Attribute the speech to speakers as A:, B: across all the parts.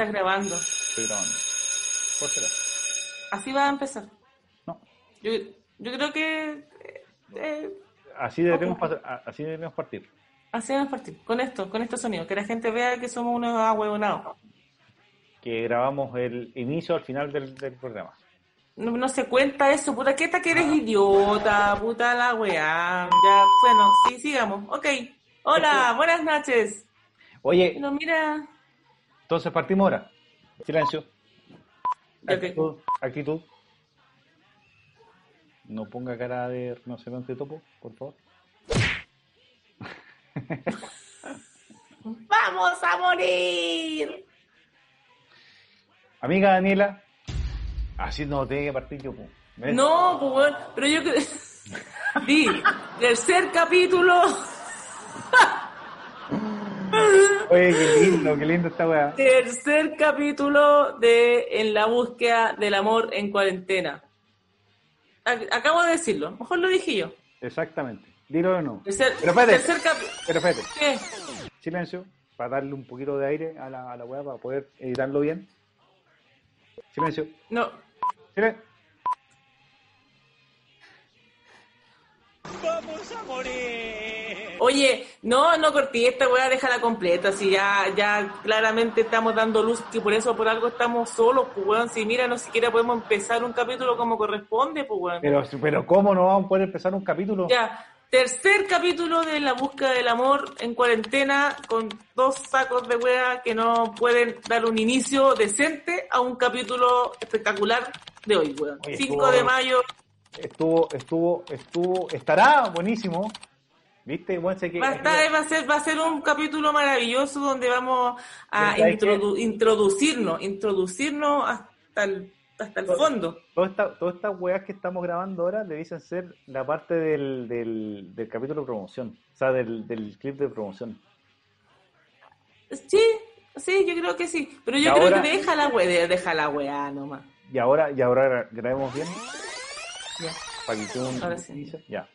A: estás grabando.
B: Estoy grabando. Por acaso.
A: Así va a empezar.
B: No.
A: Yo, yo creo que eh, eh,
B: Así deberíamos partir.
A: así a partir. Con esto, con este sonido. Que la gente vea que somos unos ahuevonados.
B: Que grabamos el inicio al final del, del programa.
A: No, no se cuenta eso, puta, ¿qué tal que eres idiota? Puta la weá. Ya, bueno, sí, sigamos. Ok. Hola, buenas noches.
B: Oye,
A: No, mira.
B: Entonces partimos ahora. Silencio.
A: Que-
B: Actitud. Actitud. No ponga cara de rinoceronte topo, por favor.
A: ¡Vamos a morir!
B: Amiga Daniela, así no tiene que partir yo. ¿Ves?
A: No, pues pero yo. Di, tercer capítulo.
B: Oye, qué lindo, qué lindo esta weá.
A: Tercer capítulo de En la búsqueda del amor en cuarentena. Ac- Acabo de decirlo, mejor lo dije yo.
B: Exactamente. Dilo o no.
A: Tercer,
B: Pero espérate.
A: tercer capítulo.
B: Pero espérate.
A: ¿Qué?
B: Silencio, para darle un poquito de aire a la, a la weá para poder editarlo bien. Silencio.
A: No.
B: Silencio.
A: Oye, no, no corté esta weá, déjala completa. Si ya, ya claramente estamos dando luz, que por eso por algo estamos solos, pues weón. Si mira, no siquiera podemos empezar un capítulo como corresponde, pues weón.
B: Pero, pero ¿cómo no vamos a poder empezar un capítulo?
A: Ya, tercer capítulo de la búsqueda del amor en cuarentena con dos sacos de wea que no pueden dar un inicio decente a un capítulo espectacular de hoy, weón.
B: Oye,
A: 5
B: estuvo-
A: de mayo,
B: Estuvo, estuvo, estuvo, estará buenísimo. ¿Viste? Bueno, sé que,
A: va a, estar- va a ser, va a ser un capítulo maravilloso donde vamos a introducirnos, introducirnos hasta el, hasta el fondo.
B: Todas esta- todas estas weas que estamos grabando ahora debiesen ser la parte del, del, del capítulo de promoción. O sea, del, del clip de promoción.
A: Sí, sí, yo creo que sí. Pero yo
B: Y
A: creo
B: ahora-
A: que deja la wea, deja la wea nomás.
B: Y ahora, y ahora gra- grabemos bien.
A: Ya, Ahora sí.
B: Ya.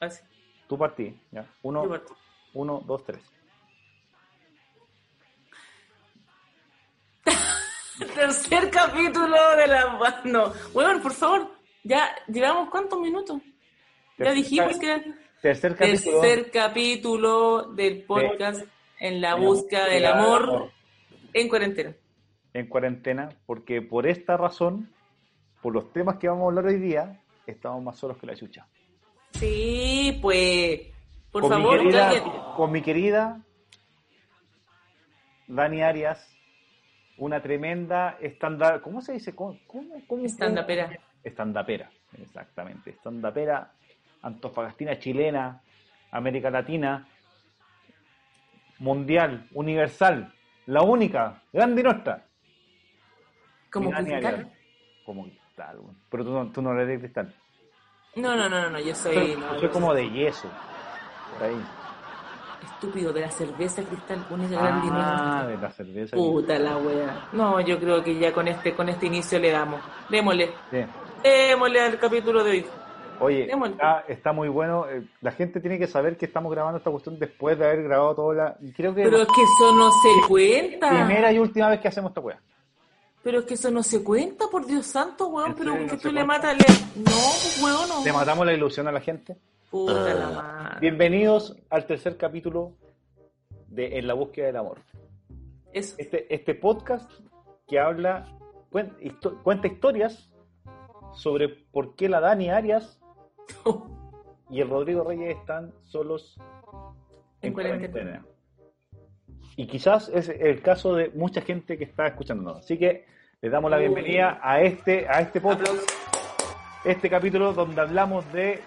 A: así.
B: Tú partí. Ya. Uno,
A: Yo parto.
B: uno, dos, tres.
A: Tercer capítulo de la no. Bueno, por favor, ya llevamos cuántos minutos. Ya dijimos que era
B: Tercer capítulo.
A: tercer capítulo del podcast en la
B: En la
A: búsqueda del
B: búsqueda del
A: amor
B: amor.
A: en cuarentena.
B: en cuarentena, porque por esta razón, por los temas que vamos a hablar hoy día, estamos más solos que la chucha.
A: Sí, pues, por
B: con,
A: favor,
B: mi querida,
A: alguien-
B: con mi querida Dani Arias, una tremenda estándar, ¿cómo se dice? ¿Cómo, cómo, cómo-
A: Estandapera.
B: Estandapera, exactamente. Estandapera, antofagastina chilena, América Latina, mundial, universal, la única, grande y nuestra.
A: como
B: Dani. Arias. Como cristal, pero tú no, tú no eres de cristal.
A: No, no, no, no, no, yo soy,
B: Soy,
A: no,
B: soy
A: yo
B: como de yeso. Por ahí.
A: estúpido de la cerveza cristal, grande y
B: Ah,
A: nuestra.
B: de la cerveza.
A: Puta la wea. No, yo creo que ya con este, con este inicio le damos. Démosle. Démosle al capítulo de hoy.
B: Oye, está, está muy bueno. eh, La gente tiene que saber que estamos grabando esta cuestión después de haber grabado toda la. Creo que
A: Pero es que eso no se cuenta.
B: primera y última vez que hacemos esta wea.
A: Pero es que eso no se cuenta, por Dios santo, weón.
B: ¿En
A: Pero
B: serio
A: que
B: no
A: tú le
B: cuenta?
A: matas, le... No, pues, weón, no.
B: Le matamos la ilusión a la gente.
A: Puta la madre.
B: Bienvenidos al tercer capítulo de En la búsqueda del amor.
A: Eso.
B: Este, este podcast que habla, cuen- histo- cuenta historias sobre por qué la Dani Arias y el Rodrigo Reyes están solos en
A: En cuarentena.
B: cuarentena. Y quizás es el caso de mucha gente que está escuchándonos. Así que les damos la
A: Uy.
B: bienvenida a este, a este podcast, este capítulo donde hablamos de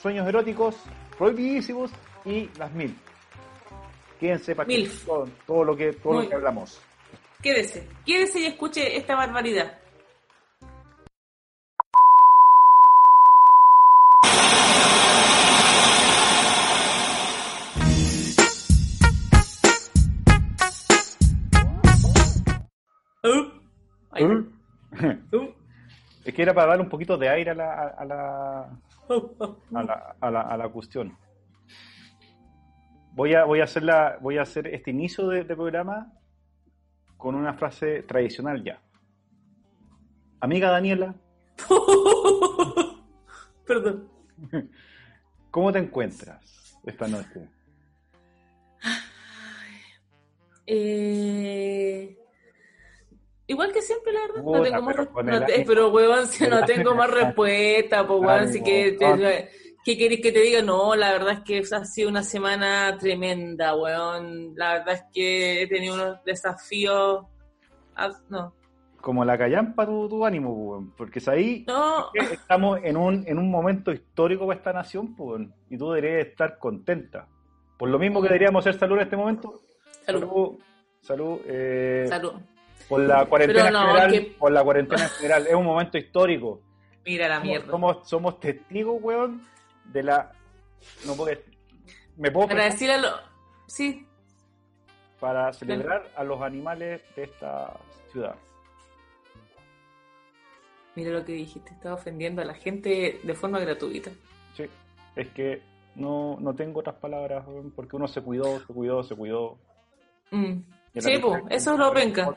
B: sueños eróticos, prohibidísimos y las mil. Quédense para que todo, todo lo que todo
A: Muy-
B: lo que hablamos.
A: Quédese. Quédese y escuche esta barbaridad.
B: Era para dar un poquito de aire a la, a la, a la, a la, a la cuestión. Voy a, voy a hacer la, voy a hacer este inicio de, de programa con una frase tradicional ya. Amiga Daniela,
A: Perdón.
B: ¿cómo te encuentras esta noche?
A: Eh, Igual que siempre, la verdad.
B: Puta,
A: no tengo más
B: pero
A: res-
B: con
A: no pero, weón, si no tengo más respuesta, pues, weón, si que, te-. ¿qué querés que te diga? No, la verdad es que ha sido una semana tremenda, weón. La verdad es que he tenido unos desafíos. ah, No,
B: Como la callampa tu, tu ánimo, weón, porque es ahí
A: no,
B: que estamos en un, en un momento histórico para esta nación, pues, weón, y tú deberías estar contenta. Por lo mismo que deberíamos hacer salud en este momento.
A: salud,
B: Salud. Salud. eh,
A: salud.
B: Por la cuarentena
A: no,
B: general,
A: que-
B: por la cuarentena general, es un momento histórico.
A: Mira la mierda.
B: somos, somos testigos, weón, de la... No puedo... Me puedo
A: decirle a lo... Sí,
B: para celebrar a los animales de esta ciudad.
A: mira lo que dijiste, estaba ofendiendo a la gente de forma gratuita.
B: Sí, es que no, no tengo otras palabras, weón, porque uno se cuidó, se cuidó, se cuidó.
A: Mm. Sí, pues, eso es lo penca.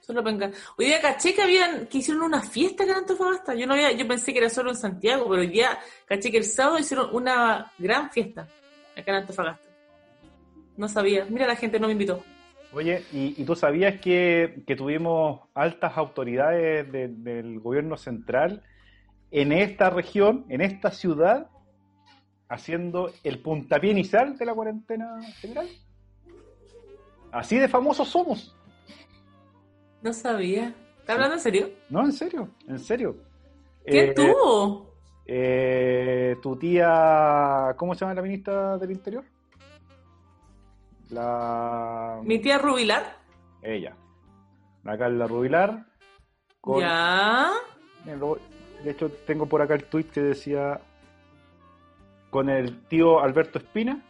A: Solo penca. Hoy día caché que habían, que hicieron una fiesta en Antofagasta. Yo no había, yo pensé que era solo en Santiago, pero hoy día caché que el sábado hicieron una gran fiesta acá en Antofagasta. No sabía. Mira, la gente no me invitó.
B: Oye, ¿y, tú sabías que, tuvimos altas autoridades de- del gobierno central en esta región, en esta ciudad, haciendo el puntapié inicial de la cuarentena general? Así de famosos somos.
A: No sabía. ¿Estás hablando en serio?
B: No, en serio, en serio.
A: ¿Quién
B: Eh,
A: tuvo?
B: eh, tu tía, ¿cómo se llama la ministra del Interior? La...
A: ¿Mi tía Rubilar?
B: Ella. La Carla Rubilar. con-
A: Ya.
B: De hecho, tengo por acá el tweet que decía con el tío Alberto Espina,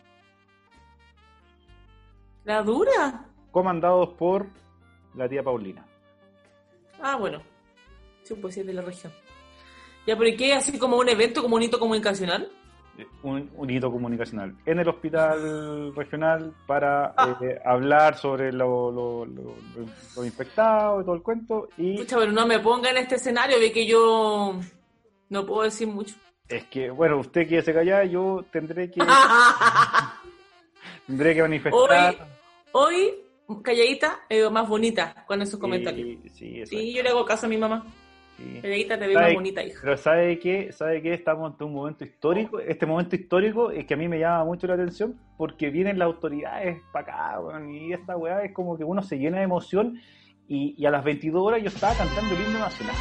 A: ¿La dura?
B: comandados por la tía Paulina.
A: Ah, bueno. Sí, pues sí, de la región. Ya, pero ¿y qué? ¿Así como un evento, como un hito comunicacional?
B: Eh, Un, un hito comunicacional en el hospital regional para
A: Ah.
B: eh, hablar sobre lo, lo, lo, infectado y todo el cuento. Y
A: Pucha, pero no me ponga en este escenario, ve que yo no puedo decir mucho.
B: es que, bueno, usted quiere se callar, yo tendré que, tendré que manifestar.
A: Hoy, calladita, eh, más bonita con esos comentarios.
B: Sí, eso
A: yo le hago caso a mi mamá.
B: sí.
A: Calladita te veo
B: ¿Sabe-
A: más bonita, hija.
B: Pero ¿sabe qué? ¿Sabe qué? Estamos ante un momento histórico. Este momento histórico es que a mí me llama mucho la atención porque vienen las autoridades para acá, y esta weá es como que uno se llena de emoción y, y a las 22 horas yo estaba cantando el himno nacional.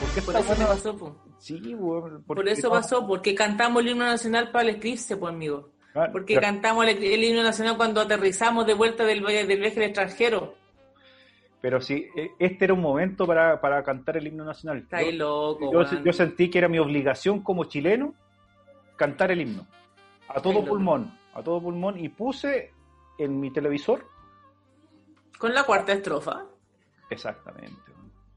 B: ¿Por qué
A: Por eso me pasó, po.
B: Sí.
A: Por
B: porque
A: eso pasó, porque cantamos el himno nacional para el eclipse, pues, amigo. Porque cantamos el, el himno nacional cuando aterrizamos de vuelta del, del viaje al extranjero.
B: Pero sí, e- este era un momento para, para cantar el himno nacional.
A: Está ahí loco,
B: yo, yo sentí que era mi obligación como chileno cantar el himno. A todo pulmón, a todo pulmón. Y puse en mi televisor,
A: Con la cuarta estrofa.
B: exactamente.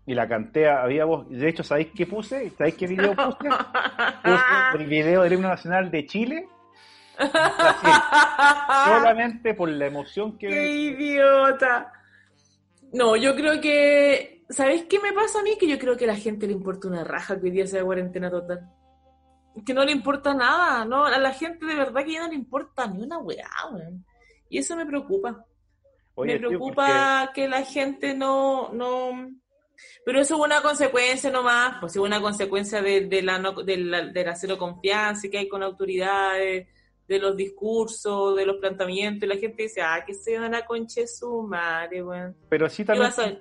B: Y la canté, había voz. De hecho, ¿sabéis qué puse? ¿Sabéis qué video puse? Puse el video del himno nacional de Chile. Solamente por la emoción que...
A: ¡Qué idiota! No, yo creo que. ¿Sabéis qué me pasa a mí? Que yo creo que a la gente le importa una raja que hoy día sea cuarentena total. Que no le importa nada, ¿no? A la gente de verdad que ya no le importa ni una weá, weón. Y eso me preocupa.
B: Oye,
A: me
B: tío,
A: preocupa que la gente no, no. Pero eso es una consecuencia nomás, pues es una consecuencia de, de la, no- de, la, de la cero confianza que hay con autoridades, de los discursos, de los planteamientos, y la gente dice, ah, que se van a conche su madre, weón.
B: Pero sí
A: ¿Qué
B: también...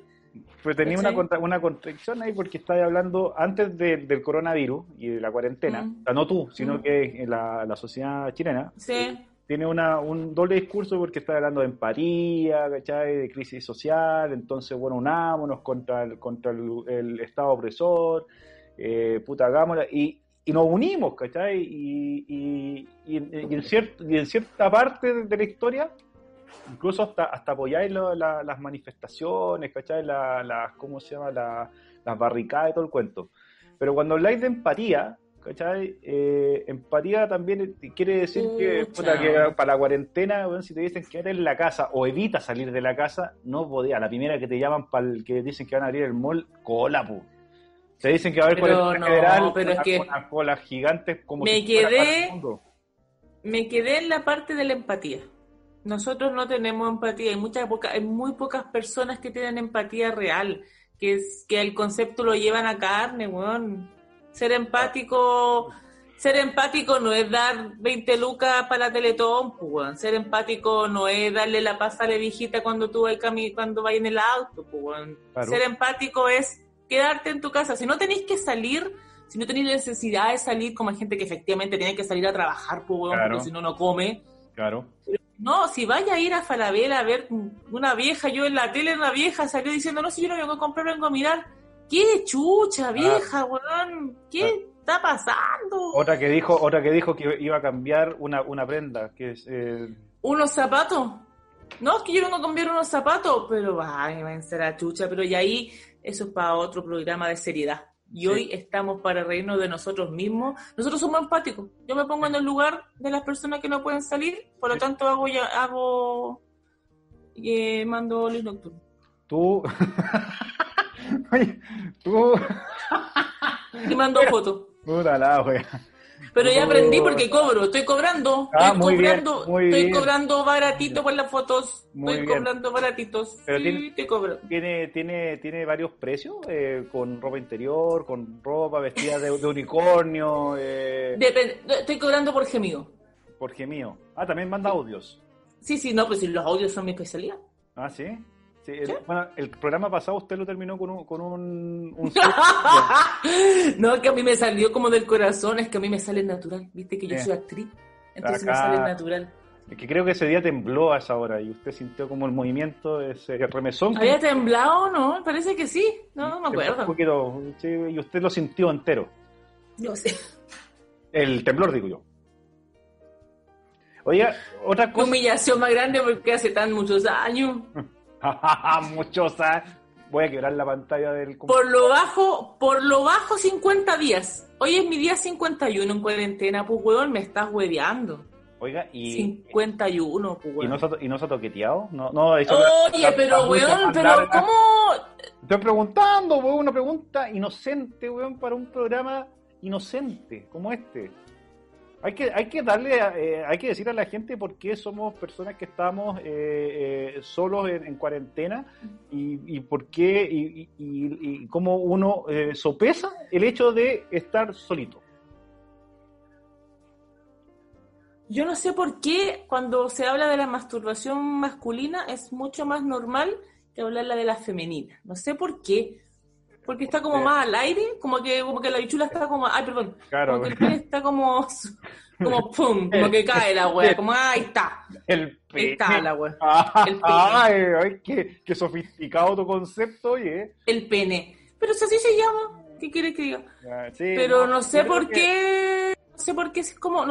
B: Pero tenía una, contra- una contradicción ahí porque estaba hablando antes de- del coronavirus y de la cuarentena,
A: Mm.
B: o sea, no tú, sino
A: Mm.
B: que la, la sociedad chilena
A: Sí,
B: tiene una, un doble discurso porque está hablando de empatía, ¿cachai? de crisis social, entonces, bueno, unámonos contra el, contra el, el Estado opresor, eh, puta hagámosla, y, y nos unimos, ¿cachai? Y, y, y en, y en ciert- y en cierta parte de, de la historia, incluso hasta, hasta apoyáis la- las manifestaciones, ¿cachai? La- las, ¿Cómo se llama? La- las barricadas y todo el cuento. Pero cuando habláis de empatía, ¿Cachai? Eh, empatía también quiere decir que, para la cuarentena, si te dicen que en la casa o evita salir de la casa, no podía. La primera que te llaman para el que dicen que van a abrir el mall, cola, pu. Te dicen que va a haber cuarentena
A: general, pero es que
B: colas gigantes como
A: me quedé, Me quedé en la parte de la empatía. Nosotros no tenemos empatía. Hay, muchas, hay muy pocas personas que tienen empatía real, que, es, que el concepto lo llevan a carne, weón ser empático, ser empático no es dar 20 lucas para Teletón, pues, ser empático no es darle la paz a la viejita cuando tú vas cuando vas en el auto, pues, ser empático es quedarte en tu casa. Si no tenéis que salir, si no tenéis necesidad de salir, como hay gente que efectivamente tiene que salir a trabajar, pues, porque si no, no come.
B: Claro.
A: No, si vaya a ir a Falabella a ver una vieja, yo en la tele una vieja salió diciendo, no, si yo no vengo a comprar, vengo a mirar ¿Qué chucha, ah. vieja, weón? ¿Qué ah. está pasando?
B: Otra que dijo, otra que dijo que iba a cambiar una, una prenda, que es eh...
A: unos zapatos. No, es que yo vengo a cambiar unos zapatos, pero ay, va a ser la chucha, pero y ahí eso es para otro programa de seriedad. Y hoy estamos para reírnos de nosotros mismos. Nosotros somos empáticos. Yo me pongo en el lugar de las personas que no pueden salir, por lo tanto hago ya hago eh, mando luz nocturno.
B: Tú Oye, tú.
A: Y mandó foto.
B: Puta la
A: Pero ya aprendí porque cobro, estoy cobrando, ah, estoy cobrando, estoy cobrando baratito por las fotos, estoy cobrando baratitos. Pero sí, tiene, te cobro.
B: Tiene, tiene, tiene varios precios, eh, con ropa interior, con ropa vestida de, unicornio. Eh...
A: estoy cobrando por gemido.
B: Por gemido. Ah, también manda audios.
A: Sí, sí, no, pues los audios son mi especialidad.
B: Ah, sí el, bueno, el programa pasado usted lo terminó con un... Con un,
A: no, es que a mí me salió como del corazón, es que a mí me sale natural, viste que yo soy actriz, entonces me sale natural.
B: Es que creo que ese día tembló a esa hora y usted sintió como el movimiento, ese remesón.
A: ¿Había temblado o no? Parece que sí, no, no me acuerdo. Un
B: poquito, y usted lo sintió entero.
A: No sé.
B: El temblor, digo yo. Oiga, otra cosa.
A: humillación más grande porque hace tan muchos años.
B: Muchos Voy a quebrar la pantalla del
A: Por lo bajo, por lo bajo 50 días. Hoy es mi día 51 en cuarentena, pues weón, me estás hueveando.
B: Oiga, y.
A: 51, pues
B: ¿Y no se, y no se ha toqueteado? No, no,
A: Oye, pero weón, pero ¿cómo?
B: Estoy preguntando, weón, una pregunta inocente, weón, para un programa inocente como este. Hay que, hay que darle, eh, hay que decir a la gente por qué somos personas que estamos eh, eh, solos en, cuarentena y, por qué y, y, cómo uno sopesa el hecho de estar solito.
A: Yo no sé por qué cuando se habla de la masturbación masculina es mucho más normal que hablar de la femenina. No sé por qué. Porque está como más al aire, como que, como que la bichula está como, ay, perdón, como que el pene está como, como pum, como que cae la wea, como, ahí está.
B: El
A: pene. Ahí está la wea.
B: el pene. Ay, ay qué, qué, sofisticado tu concepto, oye.
A: El pene. Pero si así se llama, ¿qué quieres que diga? Pero no, sé por qué, no sé por qué es como,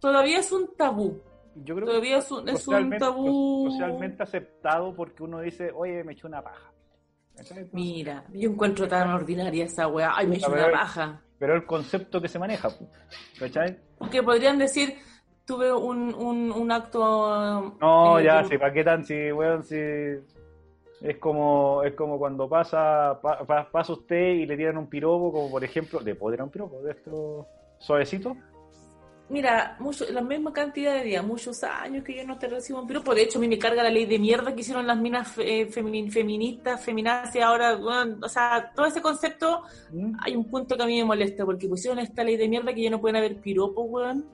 A: todavía es un tabú. Yo creo todavía es un, es un tabú.
B: Socialmente aceptado porque uno dice, oye, me eché una paja.
A: Mira, yo encuentro tan ordinaria esa weá. Ay, me hecho una baja.
B: Pero el concepto que se maneja, ¿cachai?
A: Porque podrían decir, tuve un, un, un acto.
B: No, eh, ya, si, ¿para qué tan? Si, weón, si. Es como, es como cuando pasa, pasa usted y le tiran un piropo, como por ejemplo, ¿le puedo un piropo de esto suavecito?
A: Mira, mucho, la misma cantidad de días, muchos años que yo no te recibo un piropo. De hecho, a mí me carga la ley de mierda que hicieron las minas eh, feministas, feminazis, ahora, o sea, todo ese concepto, ¿Mm? hay un punto que a mí me molesta, porque pusieron esta ley de mierda que ya no pueden haber piropos, weón.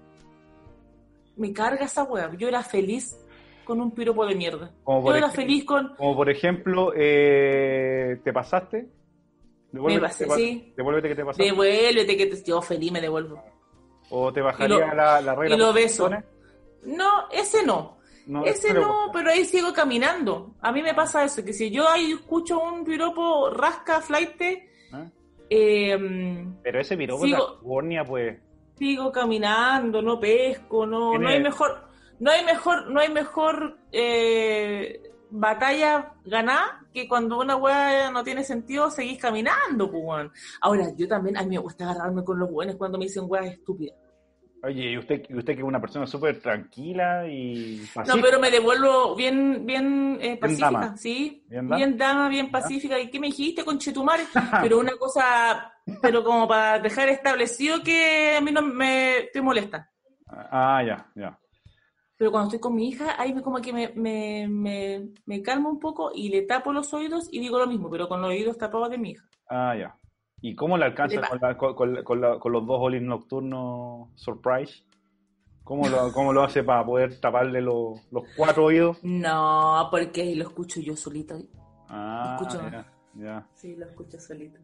A: Me carga esa weón. Yo era feliz con un piropo de mierda. yo era feliz con...
B: Como por ejemplo, eh, ¿te pasaste?
A: me pasé, sí.
B: Devuélvete que te pasaste.
A: Devuélvete que te... Yo feliz me devuelvo.
B: ¿O te bajaría la, la, regla?
A: Y lo beso. No, ese no. ese no, pero ahí sigo caminando. A mí me pasa eso, que si yo ahí escucho un piropo rasca, flight,
B: ¿Ah? eh, pero ese piropo sigo, pues.
A: Sigo caminando, no pesco, no, no hay mejor, no hay mejor, no hay mejor eh, batalla ganada que cuando una weá no tiene sentido seguís caminando, pues. Ahora, yo también, a mí me gusta agarrarme con los buenos cuando me dicen weá estúpidas.
B: Oye, y usted, usted que es una persona súper tranquila y
A: pacífica. No, pero me devuelvo bien, bien eh, pacífica, ¿sí? Bien dama, bien, pacífica. ¿Y qué me dijiste, conchetumare? pero una cosa, pero como para dejar establecido que a mí no me, te molesta.
B: Ah, ya, ya.
A: Pero cuando estoy con mi hija, ahí me como que me, me, me, me calmo un poco y le tapo los oídos y digo lo mismo, pero con los oídos tapados de mi hija.
B: Ah, ya. ¿Y cómo le alcanza con, con, los dos Olin nocturnos Surprise? ¿Cómo lo, cómo lo hace para poder taparle los cuatro oídos?
A: No, porque lo escucho yo solito.
B: Ah, lo escucho ya,
A: Sí, lo escucho solito.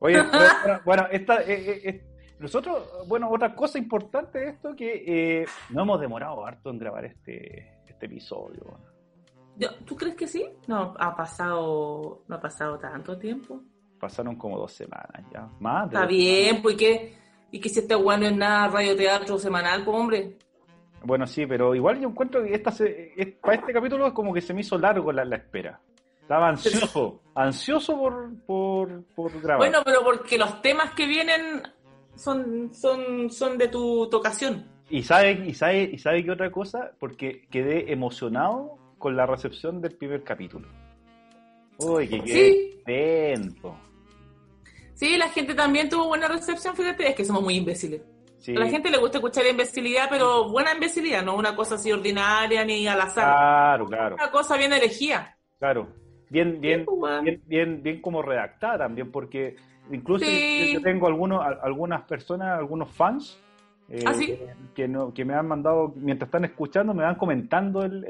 B: Oye, bueno, esta, eh, eh, nosotros, bueno, otra cosa importante de esto que eh, no hemos demorado harto en grabar este, este episodio.
A: ¿Tú crees que sí? No, ha pasado, no ha pasado tanto tiempo
B: pasaron como dos semanas ya. Más
A: Está bien, pues ¿y que si este bueno es nada radioteatro semanal, pues hombre?
B: Bueno, sí, pero igual yo encuentro que esta para este capítulo es como que se me hizo largo la, espera. Estaba ansioso, ansioso por, por, por, grabar.
A: Bueno, pero porque los temas que vienen son, son, son de tu tocación.
B: Y sabe, y sabe, y sabe qué otra cosa, porque quedé emocionado con la recepción del primer capítulo. Uy, qué ¿Sí?
A: Sí, la gente también tuvo buena recepción, fíjate, es que somos muy imbéciles. A la gente le gusta escuchar imbecilidad, pero buena imbecilidad, no una cosa así ordinaria ni al azar.
B: Claro, claro.
A: Una cosa bien elegida.
B: Claro. Bien, bien, pues, bien, bien, bien como redactada también, porque incluso yo tengo algunos, algunas personas, algunos fans, eh,
A: ¿Ah,
B: que, no, que me han mandado, mientras están escuchando, me van comentando el,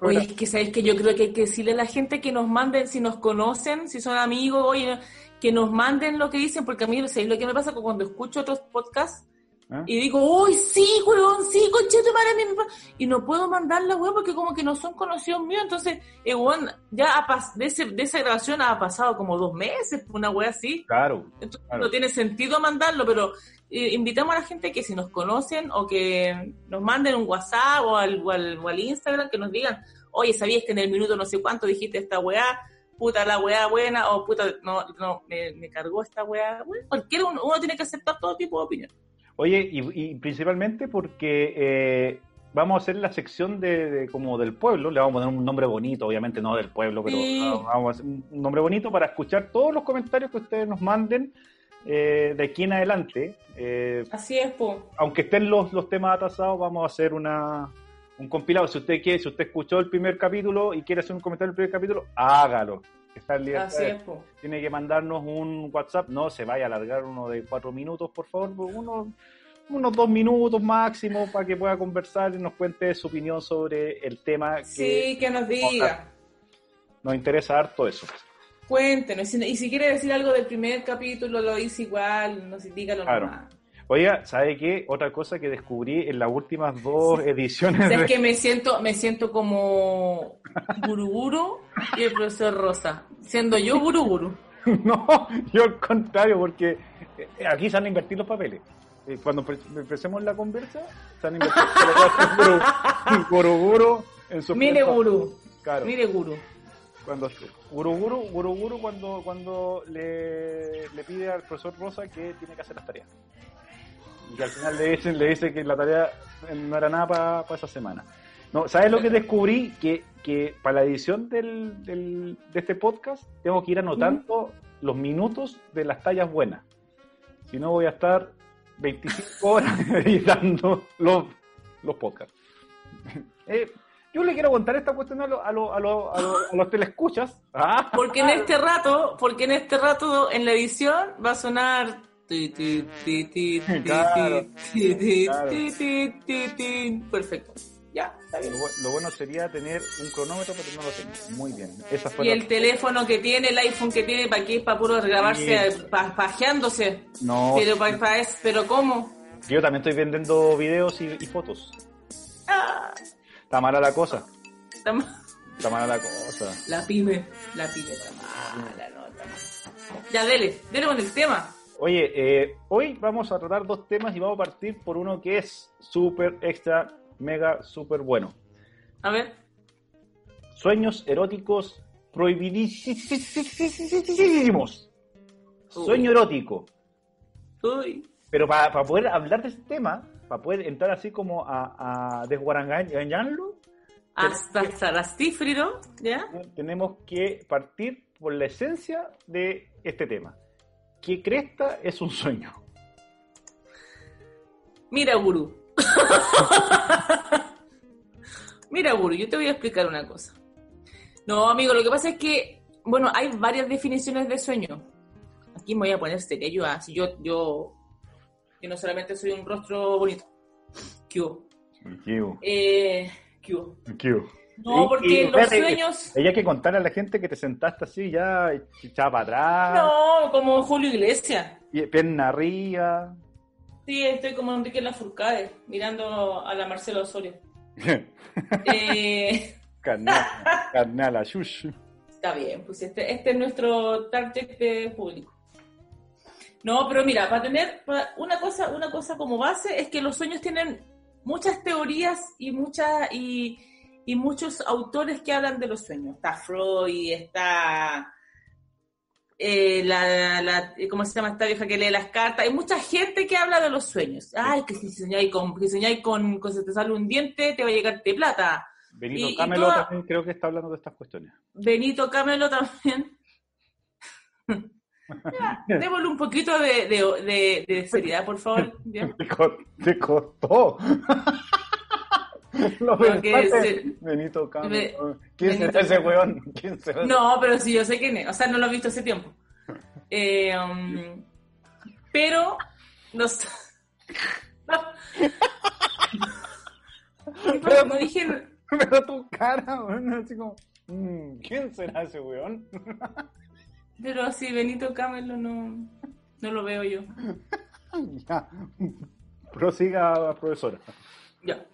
A: Oye, es que sabes que yo creo que hay que decirle a la gente que nos manden, si nos conocen, si son amigos, oye, que nos manden lo que dicen, porque a mí, ¿sabes lo que me pasa cuando escucho otros podcasts? ¿Ah? Y digo, uy, sí, huevón, sí, conchito, madre mi Y no puedo mandarla, huevón, porque como que no son conocidos míos. Entonces, eh, ya de, ese, de esa grabación ha pasado como dos meses, una wea así.
B: Claro.
A: Entonces, no tiene sentido mandarlo, pero eh, invitamos a la gente que si nos conocen o que nos manden un WhatsApp o al, o al, Instagram, que nos digan, oye, ¿sabías que en el minuto no sé cuánto dijiste esta weá? Puta la weá buena, o puta, no, no, me, cargó esta weá. Bueno, cualquiera, uno, uno, tiene que aceptar todo tipo de opinión.
B: Oye, y, principalmente porque eh, vamos a hacer la sección de, como del pueblo, le vamos a poner un nombre bonito, obviamente no del pueblo, pero vamos a hacer un nombre bonito para escuchar todos los comentarios que ustedes nos manden eh, de aquí en adelante.
A: Eh, Así es, pues.
B: Aunque estén los, los temas atrasados, vamos a hacer una, un compilado. Si usted quiere, si usted escuchó el primer capítulo y quiere hacer un comentario del primer capítulo, hágalo. Está
A: Así es,
B: Tiene que mandarnos un WhatsApp. No se vaya a alargar uno de cuatro minutos, por favor. Uno, unos dos minutos máximo para que pueda conversar y nos cuente su opinión sobre el tema. Que
A: sí, que nos diga.
B: Nos interesa harto eso.
A: Cuéntenos. Y si quiere decir algo del primer capítulo, lo dice igual, nos dígalo claro.
B: Oiga, ¿sabe qué? Otra cosa que descubrí en las últimas dos ediciones.
A: Es que me siento, me siento como Guruguru y el profesor Rosa, siendo yo Guruguru.
B: no, yo al contrario, porque eh, aquí se van a invertir los papeles. Eh, cuando empecemos la conversa, se van a invertir Guruguru en su
A: Mire Guru. Claro. Mire Guru.
B: Cuando Guruguru, Guruguru cuando, cuando le, le pide al profesor Rosa que tiene que hacer las tareas y que al final le dicen, le dice que la tarea no era nada para esa semana. No, ¿sabes lo que descubrí? Que, que para la edición del, del, de este podcast tengo que ir anotando los minutos de las tallas buenas. Si no, voy a estar 25 horas editando los, los podcasts. Eh, yo le quiero contar esta cuestión a, a, a, a los telescuchas.
A: Ah. Porque en este rato, porque en este rato en la edición va a sonar Perfecto. Ya, está bien.
B: Lo, bueno sería tener un cronómetro, pero no lo tengo. Muy bien.
A: y el teléfono que tiene, el iPhone que tiene, ¿para qué? Para puro grabarse pajeándose.
B: No.
A: Pero, pero ¿cómo?
B: Yo también estoy vendiendo videos y, fotos.
A: Ah.
B: Está mala la cosa.
A: Está,
B: está mala la cosa.
A: La pyme, la pyme está mala, no, Ya, dele, dele con el tema.
B: Oye, eh, hoy vamos a tratar dos temas y vamos a partir por uno que es súper, extra, mega, súper bueno.
A: A ver.
B: sueños eróticos prohibidísimos. Sueño erótico.
A: Uy.
B: Pero para poder hablar de este tema, para poder entrar así como a, a desguarangañarlo,
A: hasta Sarastífrido, ¿ya?
B: Tenemos que partir por la esencia de este tema. ¿Qué cresta es un sueño?
A: Mira, gurú. Mira, gurú, yo te voy a explicar una cosa. No, amigo, lo que pasa es que, bueno, hay varias definiciones de sueño. Aquí me voy a poner serio, así yo, yo, yo no solamente soy un rostro bonito. ¿Qué
B: ¿Qué
A: Eh, ¿Qué
B: ¿Qué
A: No, porque los sueños...
B: Hay que contarle a la gente que te sentaste así ya echada para
A: atrás. No, como Julio Iglesias.
B: Y pierna arriba.
A: Sí, estoy como Enrique Lafourcade, mirando a la Marcela Osorio. eh...
B: Carnal, carnal,
A: Está bien, pues este, este es nuestro target de público. No, pero mira, para tener una cosa, una cosa como base es que los sueños tienen muchas teorías y muchas y, muchos autores que hablan de los sueños. Está Freud, está eh, la, la, ¿cómo se llama esta vieja que lee las cartas? Hay mucha gente que habla de los sueños. Ay, que si soñáis con, que soñáis con, con se te sale un diente, te va a llegar de plata.
B: Benito Camelo también creo que está hablando de estas cuestiones.
A: Benito Camelo también. démosle un poquito de, de, de, seriedad, por favor.
B: Te, costó. Lo se... Benito Camelo. ¿Quién Benito... será ese weón? ¿Quién será
A: no, pero sí, yo sé quién es. O sea, no lo he visto hace tiempo. Eh, um, pero los... pero no dije...
B: Pero tu cara, weón, así como... Mm, ¿Quién será ese weón?
A: Pero si Benito Camelo no, no lo veo yo.
B: ya. Prosiga, profesora.
A: Ya.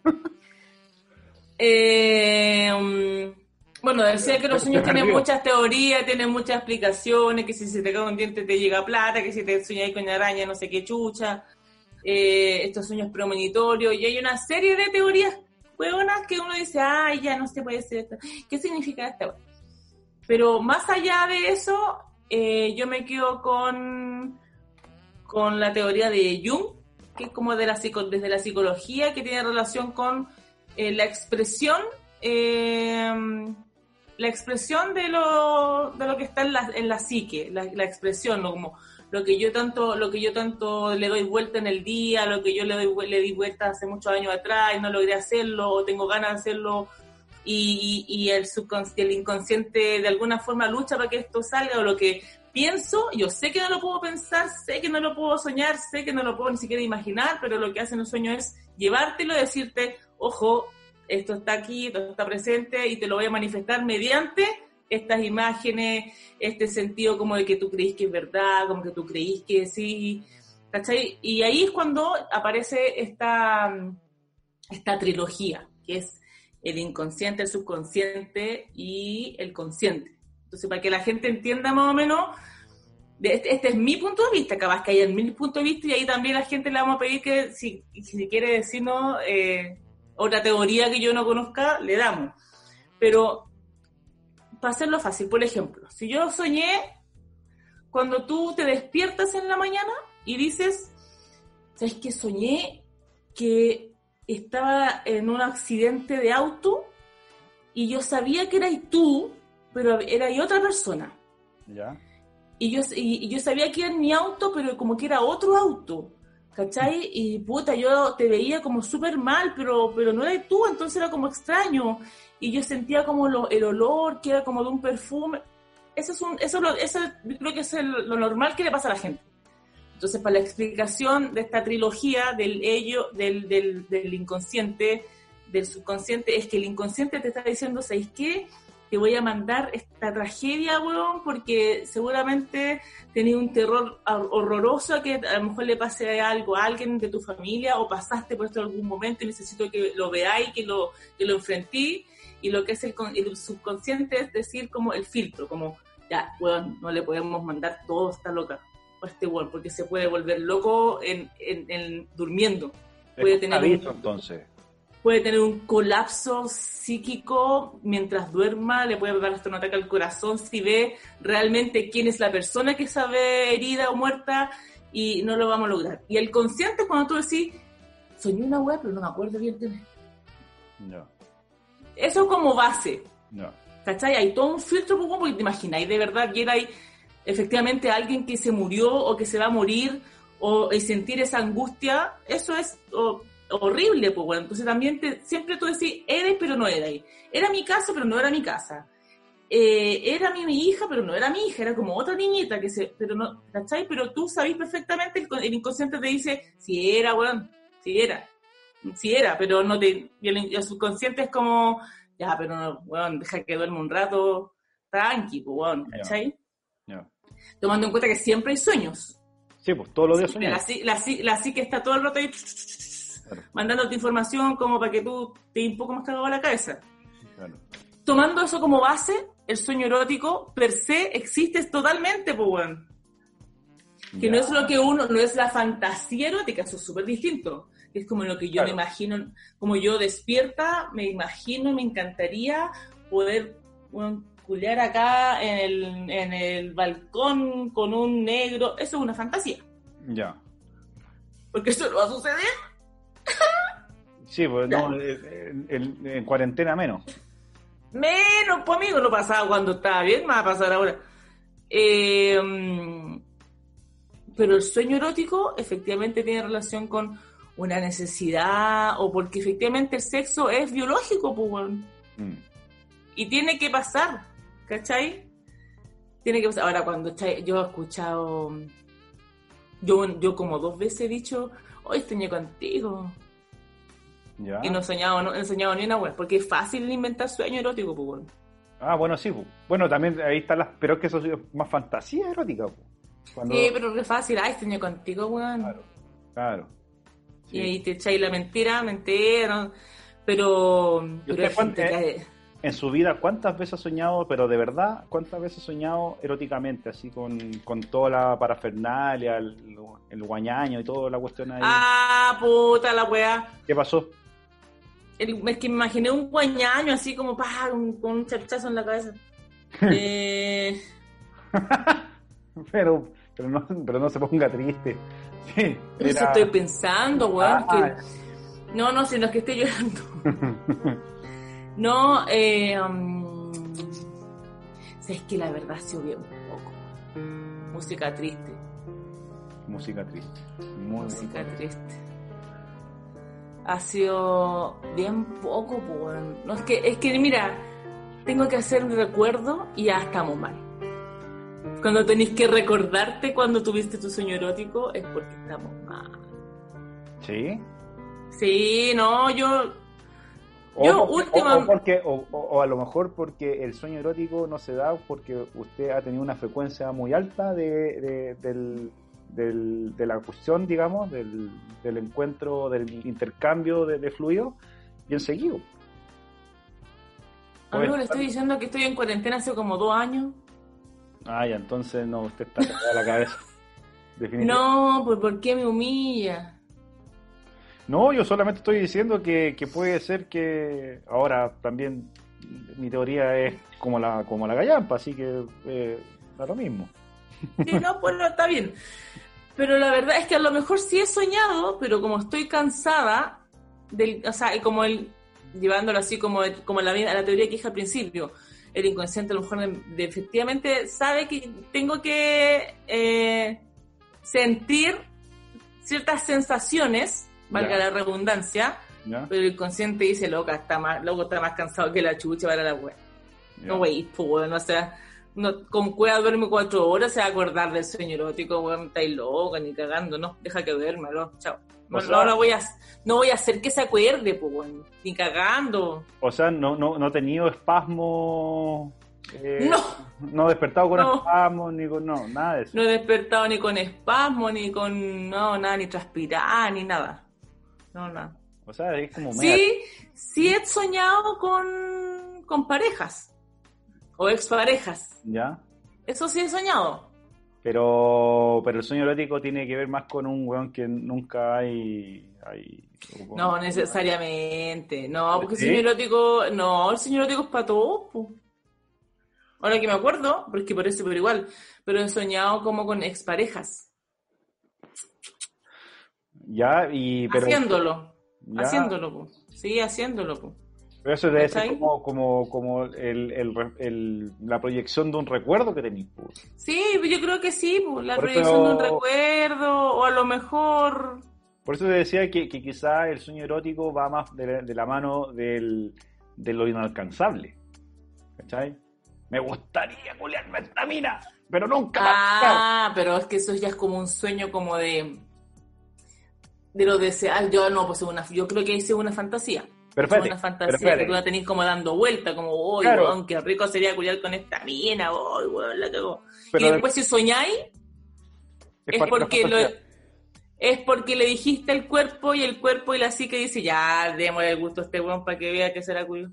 A: Eh, um, bueno, decía que los sueños tienen muchas teorías, tienen muchas explicaciones, que si se te cae un diente te llega plata, que si te sueñas con araña no sé qué chucha, eh, estos sueños premonitorios, y hay una serie de teorías huevonas que uno dice, ay, ya no se puede ser esto. ¿Qué significa esto? Pero más allá de eso, eh, yo me quedo con, con la teoría de Jung, que es como de la, desde la psicología, que tiene relación con eh, la expresión, eh, la expresión de lo, de lo que está en la, en la psique, la, expresión, como lo que yo tanto, lo que yo tanto le doy vuelta en el día, lo que yo le doy le di vuelta hace muchos años atrás y no logré hacerlo, o tengo ganas de hacerlo y, el, el inconsciente de alguna forma lucha para que esto salga o lo que pienso, yo sé que no lo puedo pensar, sé que no lo puedo soñar, sé que no lo puedo ni siquiera imaginar, pero lo que hace en un sueño es llevártelo y decirte, ojo, esto está aquí, esto está presente y te lo voy a manifestar mediante estas imágenes, este sentido como de que tú creís que es verdad, como que tú creís que sí, ¿cachai? Y ahí es cuando aparece esta, esta trilogía, que es el inconsciente, el subconsciente y el consciente. Entonces, para que la gente entienda más o menos, este, este, es mi punto de vista, capaz que hay mil puntos de vista y ahí también la gente le vamos a pedir que si, si quiere decirnos eh, otra teoría que yo no conozca, le damos. Pero, para hacerlo fácil, por ejemplo, si yo soñé cuando tú te despiertas en la mañana y dices, ¿sabes qué? Soñé que estaba en un accidente de auto y yo sabía que eras tú, pero era otra persona.
B: ¿Ya?
A: Y yo, y, yo sabía que era mi auto, pero como que era otro auto. ¿Cachai? Y puta, yo te veía como súper mal, pero, pero no eras tú, entonces era como extraño. Y yo sentía como lo, el olor, que era como de un perfume. Eso es un, eso, lo, eso creo que es lo normal que le pasa a la gente. Entonces, para la explicación de esta trilogía del ello, del, del, inconsciente, del subconsciente, es que el inconsciente te está diciendo, ¿sabes qué? Te voy a mandar esta tragedia, weón, porque seguramente tenías un terror horroroso que a lo mejor le pase algo a alguien de tu familia o pasaste por esto en algún momento y necesito que lo veáis, que lo, que lo enfrentí. Y lo que es el, el subconsciente es decir, como el filtro, como, ya, weón, no le podemos mandar todo, está loca este weón, porque se puede volver loco en, en, durmiendo. Puede tener
B: visto, entonces.
A: Puede tener un colapso psíquico mientras duerma, le puede dar hasta un ataque al corazón si ve realmente quién es la persona que sabe herida o muerta y no lo vamos a lograr. Y el consciente cuando tú decís, soñé una web, pero no me acuerdo bien es.
B: No.
A: Eso como base.
B: No.
A: ¿Cachai? Hay todo un filtro, porque te imagináis de verdad que hay efectivamente alguien que se murió o que se va a morir o y sentir esa angustia, eso es o- horrible, pues bueno. Entonces también te- siempre tú decís, eres pero no eres. Era mi casa, pero no era mi casa. Eh, era mi, mi hija, pero no era mi hija, era como otra niñita que se, pero no, ¿cachai? Pero tú sabís perfectamente, el, con- el inconsciente te dice, si era, weón, si era, si era, pero no te, y el, subconsciente es como, ya, pero no, weón, deja que duerme un rato, tranqui, pues, weón, ¿cachai?
B: No.
A: Tomando en cuenta que siempre hay sueños.
B: Sí, pues todos los días
A: Siempre La, la, psi- la psique está todo el rato ahí
B: Claro,
A: mandándote información como para que tú te un poco más cagado a la cabeza.
B: claro.
A: Tomando eso como base, el sueño erótico per se existe totalmente, pues, weón. Que no es lo que uno, no es la fantasía erótica, eso es súper distinto. Es como lo que yo
B: Claro.
A: me imagino, como yo despierta, me imagino, me encantaría poder weón, culear acá en el, en el balcón con un negro. Eso es una fantasía.
B: Ya.
A: Porque eso no va a suceder.
B: Sí, pues no, en, en- en cuarentena menos.
A: Menos, pues amigo, no pasaba cuando estaba bien, me va a pasar ahora. Eh, pero el sueño erótico efectivamente tiene relación con una necesidad o porque efectivamente el sexo es biológico, pues, weón.
B: Mm.
A: Y tiene que pasar, ¿cachai? Tiene que pasar. Ahora, cuando yo he escuchado, yo, yo como dos veces he dicho, hoy soñé contigo.
B: Ya.
A: Y no he soñado, no he soñado ni una wea, porque es fácil inventar sueño erótico, pues.
B: Ah, bueno, sí. pues. Bueno, también ahí están las. Pero es que eso es más fantasía erótica. pues. Cuando...
A: Sí, pero es fácil, ay, soñé contigo, weón.
B: Claro. Claro. Sí.
A: Y ahí te echáis la mentira, mentira, ¿no? pero, pero hay gente que-
B: En su vida, ¿cuántas veces ha soñado, pero de verdad, cuántas veces ha soñado eróticamente, así con, con toda la parafernalia, el, el guañaño y toda la cuestión ahí?
A: Ah, puta la weá.
B: ¿Qué pasó?
A: El- es que me imaginé un guañaño así como pa, con, con un chachazo en la cabeza. eh,
B: Pero, pero, no, pero no se ponga triste. Sí,
A: Eso
B: era-
A: estoy pensando, weón.
B: Ah.
A: que- No, no, sino que estoy llorando. No, eh. um, sabes que la verdad se obvia un poco. Música triste.
B: Música triste. Muy
A: música triste. Ha sido bien poco, pues. weón. No, es que, es que, mira, tengo que hacer un recuerdo y ya estamos mal. Cuando tenéis que recordarte cuando tuviste tu sueño erótico, es porque estamos mal.
B: ¿Sí?
A: Sí, no, yo.
B: O,
A: Yo,
B: porque,
A: última-
B: o- o porque- o- o- o a lo mejor porque el sueño erótico no se da porque usted ha tenido una frecuencia muy alta de, de- del, del- de la cuestión, digamos, del, del encuentro, del intercambio de, de fluidos, bien seguido.
A: Amigo, le estoy diciendo que estoy en cuarentena hace como dos años.
B: Ah, ya, entonces no, usted está cagada la cabeza. Definitivamente.
A: No, pues ¿por qué me humilla?
B: No, yo solamente estoy diciendo que, que puede ser que ahora también mi teoría es como la como la gallampa, así que eh, da lo mismo.
A: Sí, no, pues está bien. Pero la verdad es que a lo mejor sí he soñado, pero como estoy cansada, del, o sea, y como el, llevándolo así como, como la, teoría que dije al principio, el inconsciente a lo mejor de- efectivamente sabe que tengo que eh, sentir ciertas sensaciones, valga la redundancia, pero el inconsciente dice, loca, está más, loco está más cansado que la chucha para la wea. No, wey, pues, weón, o sea, no, con cueva duerme cuatro horas, se va a acordar del sueño erótico, weón, estáis loca, ni cagando, no, deja que duerma, no, chao. No,
B: O sea-
A: no, no voy a, no voy a hacer que se acuerde, pues, weón, ni cagando.
B: O sea, no, no, no ha tenido espasmo. eh,
A: No.
B: No ha despertado con
A: No.
B: espasmos, ni con. No, nada de eso.
A: No he despertado ni con espasmo, ni con, no, nada, ni transpirar, ni nada. No, nada.
B: O sea, es como.
A: Sí, sí he soñado con, con parejas, o exparejas.
B: ¿Ya?
A: Eso sí he soñado.
B: Pero, pero el sueño erótico tiene que ver más con un weón que nunca hay. hay
A: no, necesariamente. No, porque el sueño erótico. No, el sueño erótico es para todos. Ahora que me acuerdo, porque por eso, pero igual. Pero he soñado como con exparejas.
B: Ya, y. Pero,
A: haciéndolo. Haciéndolo, pues. Sí, haciéndolo, pues.
B: Pero eso debe ser como, como, como el, el, la proyección de un recuerdo que tenéis.
A: Sí, yo creo que sí, la proyección de un recuerdo, o a lo mejor...
B: Por eso te decía que, que quizá el sueño erótico va más de, la mano del, de lo inalcanzable. ¿Cachai? Me gustaría culiarme esta mina, pero nunca.
A: Ah, pero es que eso ya es como un sueño como de... De lo desear, yo no, pues una, yo creo que es una fantasía.
B: Pero
A: es una fantasía que tú la tenés como dando vuelta, como, uy, claro. qué rico sería culiar con esta mina, uy, weón, la cagó. y después si soñáis, es, porque lo, es porque le dijiste al cuerpo y el cuerpo y la psique dice, ya, démosle el gusto a este weón para que vea que será cuyo.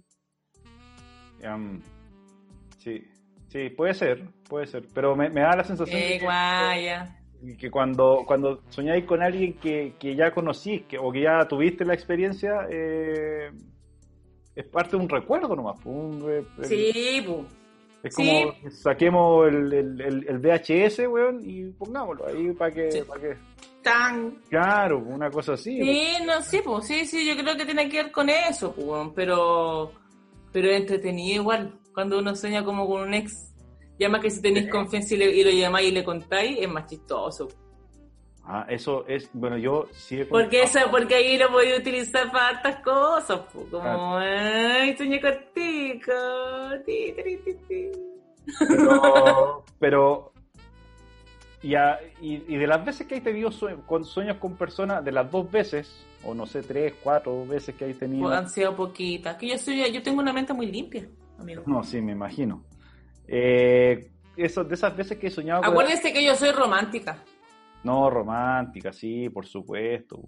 B: sí, sí, puede ser, puede ser, pero me, da la sensación
A: eh, de que,
B: que cuando, cuando soñáis con alguien que, ya conocís que, o que ya tuviste la experiencia, eh, es parte de un recuerdo nomás. Un,
A: sí,
B: Es como saquemos el, el, VHS, weón, y pongámoslo ahí para que, que...
A: Tan...
B: Claro, una cosa así.
A: Sí, no, sí, pues, sí, sí, yo creo que tiene que ver con eso, pues, pero, pero entretenido igual, cuando uno sueña como con un ex ya más que si tenéis confianza y, lo llamáis y le contáis, es más chistoso.
B: Ah, eso es, bueno, yo sí he
A: Porque eso, porque ahí lo podía utilizar para hartas cosas, como, ay, sueño cortico, ti, ti, ti,
B: Pero, pero y, y, de las veces que hay tenido con sueños con personas, de las dos veces, o no sé, tres, cuatro veces que hay tenido.
A: Pues han sido poquitas. Que yo soy, yo tengo una mente muy limpia, amigo.
B: No, sí, me imagino. Eh, eso, de esas veces que he soñado
A: Acuérdese que yo soy romántica.
B: No, romántica, sí, por supuesto.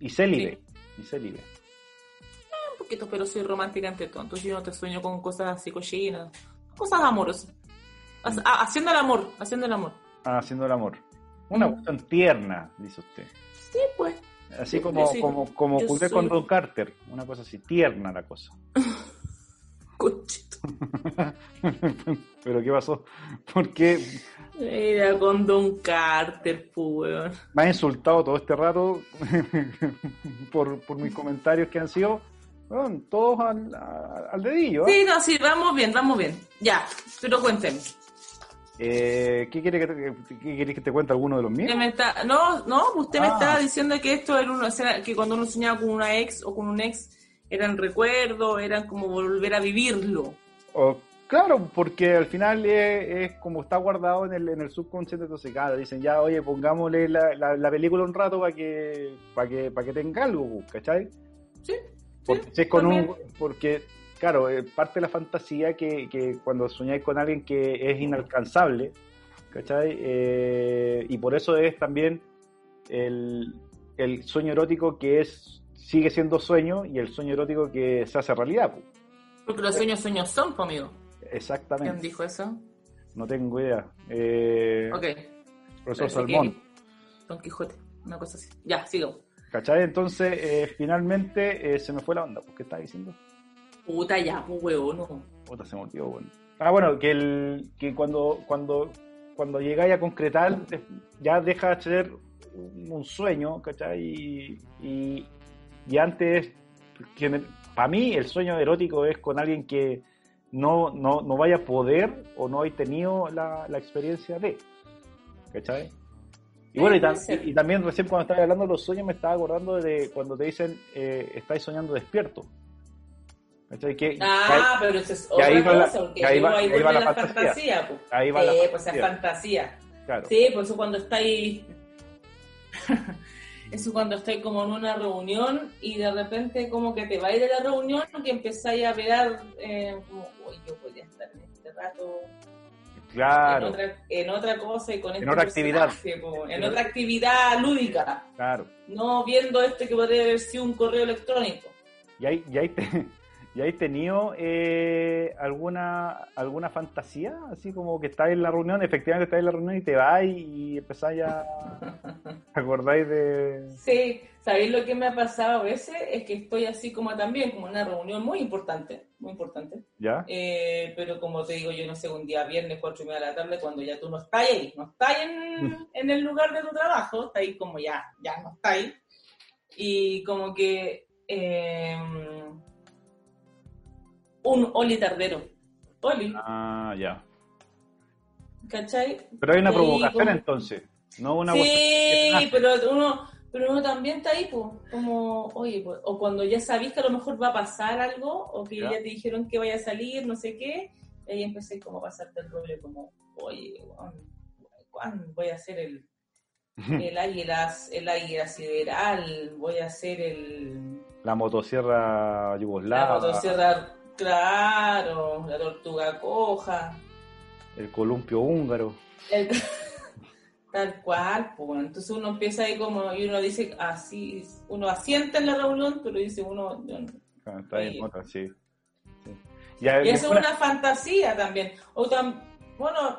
B: Y célibe. Y célibe.
A: Eh, un poquito, pero soy romántica ante todo. Entonces yo no te sueño con cosas así cochinas. Cosas amorosas. Mm. Ah, haciendo el amor, haciendo el amor.
B: Ah, haciendo el amor. Una mm. cuestión tierna, dice usted.
A: Sí, pues.
B: Así como, como, como con Don Carter. Una cosa así, tierna la cosa. ¿Pero qué pasó? ¿Por qué?
A: Era con Don Carter, pues,
B: Me ha insultado todo este rato por, por mis comentarios que han sido todos al, al dedillo.
A: ¿eh? Sí, no, sí, vamos bien, vamos bien. Ya, pero cuénteme.
B: Eh, ¿Qué quiere que te, qué que te cuente alguno de los míos?
A: no, no, usted me ah. estaba diciendo que esto era uno, que cuando uno soñaba con una ex o con un ex eran recuerdos, eran como volver a vivirlo.
B: Claro, porque al final es, como está guardado en el, en el subconsciente, entonces cada dicen ya, oye, pongámosle la, la, película un rato para que, para que, para que tenga algo, ¿cachai?
A: Sí.
B: Porque, con un, porque claro, parte de la fantasía que, que cuando soñáis con alguien que es inalcanzable, ¿cachai? Eh, y por eso es también el, el sueño erótico que es sigue siendo sueño y el sueño erótico que se hace realidad.
A: Porque los sueños sueños son, conmigo.
B: Exactamente.
A: ¿Quién dijo eso?
B: No tengo idea. Eh,
A: ok.
B: Profesor Salmón.
A: Don Quijote, una cosa así. Ya, sigo.
B: ¿Cachai? Entonces, eh, finalmente eh, se me fue la onda. ¿Qué estás diciendo?
A: Puta ya, pues huevo, no.
B: Puta, se me olvidó, bueno. Ah, bueno, que, el, que cuando, cuando, cuando llegáis a concretar, ya deja de ser un sueño, ¿cachai? y, y antes, para mí el sueño erótico es con alguien que no, no, no vaya a poder o no haya tenido la, la experiencia de. ¿Cachai? Y bueno, y, también recién cuando estaba hablando de los sueños me estaba acordando de cuando te dicen eh, estáis soñando despierto.
A: ¿Cachai? Que, ah, pero eso es otra ahí cosa, porque ahí va, ahí va la, fantasía. fantasía pues. Ahí va la pues es fantasía. Claro. Sí, por eso cuando estáis eso cuando estáis como en una reunión y de repente como que te vais de la reunión que empezáis a ver eh, como, uy, yo podría estar en este rato
B: claro.
A: en, otra, cosa y con
B: en otra actividad.
A: en otra actividad lúdica.
B: Claro.
A: No viendo este que podría haber sido un correo electrónico.
B: Y ahí, y ahí, te, ¿Y hay tenido eh, alguna alguna fantasía? Así como que estás en la reunión, efectivamente estás en la reunión y te vas y, empezás ya acordáis de...
A: Sí, ¿sabéis lo que me ha pasado a veces? Es que estoy así como también, como en una reunión muy importante, muy importante.
B: ¿Ya?
A: Eh, pero como te digo, yo no sé, un día viernes, cuatro y media de la tarde, cuando ya tú no estás ahí, no estás en, en el lugar de tu trabajo, estás ahí como ya, ya no estás ahí. Y como que... Eh, un Oli Tardero. Oli.
B: Ah, ya.
A: ¿Cachai?
B: Pero hay una provocación entonces, no una
A: Sí, pero uno, pero uno también está ahí, pues, como, oye, pues, o cuando ya sabís que a lo mejor va a pasar algo, o que ya, te dijeron que vaya a salir, no sé qué, y ahí empecé como a pasarte el rollo, como, oye, ¿cuándo voy a hacer el, el águila, el águila sideral? Voy a hacer el...
B: La motosierra yugoslava.
A: La motosierra Claro, la tortuga coja.
B: El columpio húngaro.
A: tal cual, pues entonces uno empieza ahí como, y uno dice así, uno asienta en la reunión, pero dice uno...
B: Ah, está bien, otra, sí.
A: Y, eso es una fantasía también. O bueno,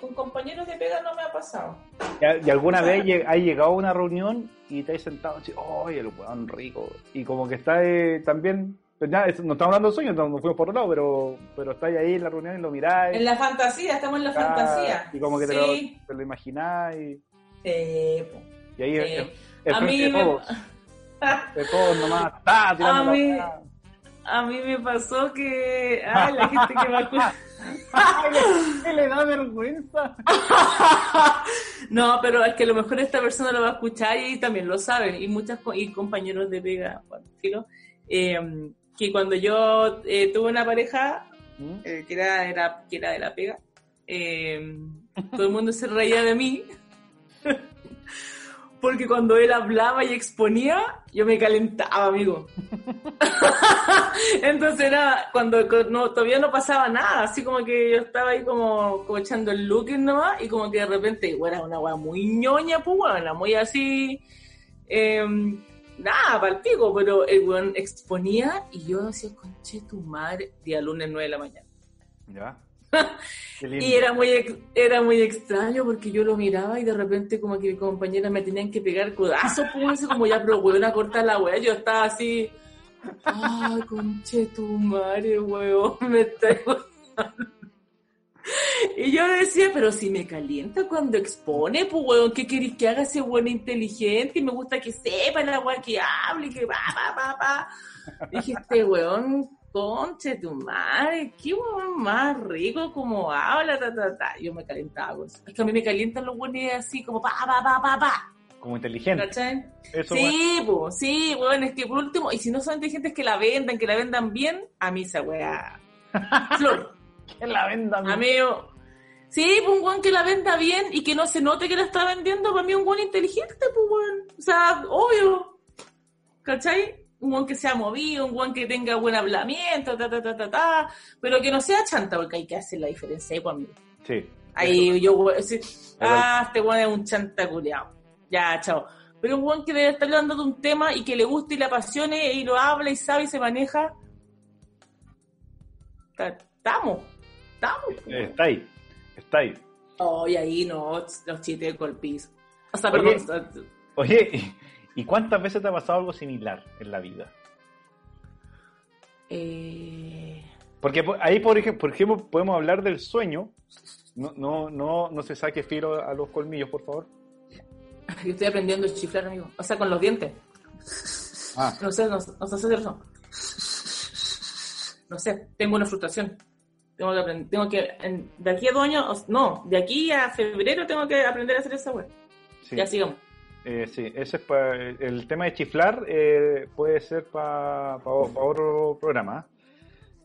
A: con compañeros de pega no me ha pasado.
B: ¿Y, alguna vez ha llegado a una reunión y te has sentado y dices, ¡ay, el weón rico! Y como que está eh, también pues no estamos hablando de sueños, nos, fuimos por otro lado, pero, pero estáis ahí en la reunión y lo miráis.
A: En la fantasía, estamos en la fantasía.
B: Y como que te, lo, te, lo, imagináis. Sí. Y ahí
A: sí. El, a mí
B: de
A: me...
B: todos. De todos nomás.
A: A mí, a mí me pasó que. Ay, la gente que va a escuchar.
B: ¿Qué le da vergüenza?
A: no, pero es que a lo mejor esta persona lo va a escuchar y también lo saben. Y muchos y compañeros de Vega, bueno, eh, que cuando yo eh, tuve una pareja ¿Mm? eh, que, era, era, que era de la pega, eh, todo el mundo se reía de mí. Porque cuando él hablaba y exponía, yo me calentaba, amigo. Entonces era cuando no, todavía no pasaba nada, así como que yo estaba ahí como, como echando el look nomás, y como que de repente, bueno, era una weá muy ñoña, pues bueno, muy así, eh, nada, para el pico, pero el weón exponía y yo decía, conche tu madre, día lunes 9 de la mañana.
B: Ya.
A: y era muy, era muy extraño porque yo lo miraba y de repente como que mis compañeras me tenían que pegar codazos, pues, como ya, pero weón, a cortar la weá, yo estaba así, ay, conche tu madre, weón, me está y yo decía, pero si me calienta cuando expone, pues weón, ¿qué querés que haga ese weón inteligente? Y me gusta que sepa la weón que hable, que va, va, va, va. Dije, este weón, conche tu madre, qué weón más rico como habla, ta, ta, ta. Yo me calentaba eso. Es que a mí me calientan los weones así como pa, pa, pa, pa, pa.
B: Como inteligente.
A: ¿Cachai? sí, pues, sí, weón, es que por último, y si no son inteligentes que la vendan, que la vendan bien, a mí esa weá. Flor.
B: que la venda
A: bien. Amigo, sí, pues un guan que la venda bien y que no se note que la está vendiendo, para mí un guan inteligente, pues guan. O sea, obvio. ¿Cachai? Un guan que sea movido, un guan que tenga buen hablamiento, ta, ta, ta, ta, ta, pero que no sea chanta, porque hay que hacer la diferencia ahí, pues, amigo.
B: Sí.
A: Ahí yo, sí, ah, este guan es un chanta culiao. Ya, chao. Pero un guan que debe estar hablando de un tema y que le guste y le apasione y lo habla y sabe y se maneja. Estamos. Estamos.
B: Está ahí. Está ahí.
A: Oh, y ahí no, los chistes de piso. O sea,
B: oye, perdón. Oye, ¿y cuántas veces te ha pasado algo similar en la vida?
A: Eh...
B: Porque ahí, por ejemplo, por ejemplo, podemos hablar del sueño. No, no, no, no se saque filo a los colmillos, por favor.
A: Yo estoy aprendiendo a chiflar, amigo. O sea, con los dientes. Ah. No sé, no, no sé hacer eso. No sé, tengo una frustración. Tengo que aprender, tengo que, de aquí a dos años, no, de aquí a febrero tengo que aprender a hacer esa web. Ya sigamos.
B: Eh, sí, ese es para, el tema de chiflar eh, puede ser para otro programa.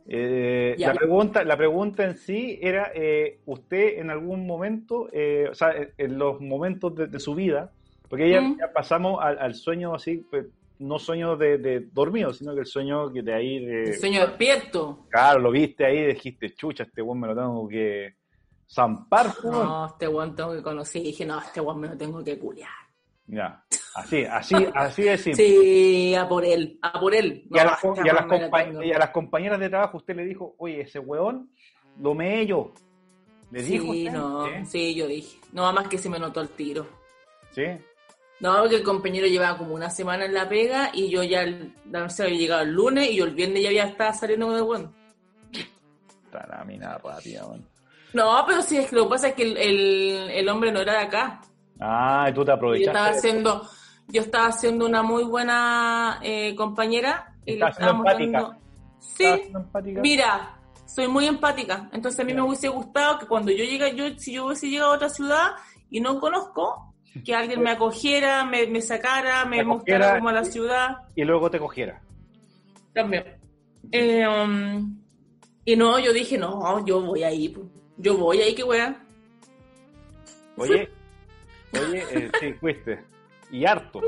B: Eh, la, pregunta, la pregunta en sí era, eh, ¿usted en algún momento, o sea, en los momentos de, su vida, porque ya, ya pasamos al, al, sueño así, pues, no sueño de, dormido, sino que el sueño que de ahí... De,
A: el sueño despierto.
B: Claro, lo viste ahí y dijiste, chucha, este weón me lo tengo que zampar.
A: No, este weón tengo que conocer. Y dije, no, este weón me lo tengo que culiar.
B: Ya. Así, así, así es simple.
A: Sí, a por él, a por él.
B: Y a, las, y a las y a las compañeras de trabajo usted le dijo, oye, ese weón lo meé yo. ¿Le dijo
A: Sí,
B: usted?
A: no,
B: ¿Sí?
A: sí, yo dije. No, más que se me notó el tiro.
B: ¿Sí?
A: No, porque el compañero llevaba como una semana en la pega y yo ya, el- no sé, había llegado el lunes y yo el viernes ya había estado saliendo con el
B: la mina rápida, weón.
A: No, pero sí, es que lo que pasa es que el, el- el hombre no era de acá.
B: Ah, y tú te
A: Yo
B: aprovechaste.
A: estaba
B: de eso.
A: haciendo, yo estaba haciendo una muy buena eh, compañera y le
B: Estaba
A: estábamos
B: empática.
A: dando.
B: Estaba
A: Sí,
B: empática.
A: mira, soy muy empática. Entonces a mí me hubiese gustado que cuando yo llegue, yo, si yo hubiese llegado a otra ciudad y no conozco, que alguien me acogiera, me, me sacara, me mostrara como la
B: y-
A: ciudad.
B: Y luego te cogiera.
A: También. Eh, um, y no, yo dije, no, yo voy ahí, yo voy ahí, qué wea.
B: Oye, oye, eh, sí, fuiste. Y harto.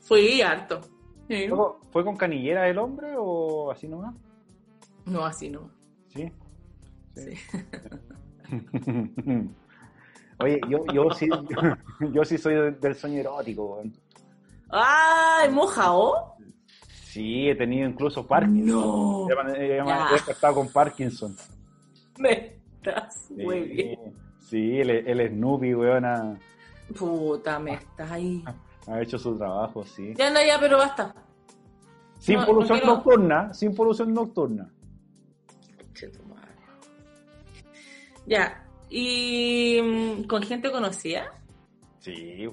A: Fui harto. Sí.
B: ¿Fue, con canillera el hombre o así nomás?
A: No, así no.
B: Sí.
A: Sí.
B: Oye, yo, yo sí, yo, sí soy del, del sueño erótico, weón.
A: ¡Ay, mojao!
B: Sí, he tenido incluso Parkinson.
A: No. Ya.
B: He estado con Parkinson.
A: Me estás
B: Sí,
A: muy bien.
B: sí el, el Snoopy, weón, ha,
A: Puta, me estás ahí.
B: ha hecho su trabajo, sí.
A: Ya anda ya, pero basta.
B: Sin
A: No,
B: polución
A: no
B: nocturna, sin polución nocturna.
A: Che, tu madre. Ya. ¿Y mm, con gente conocida?
B: Sí,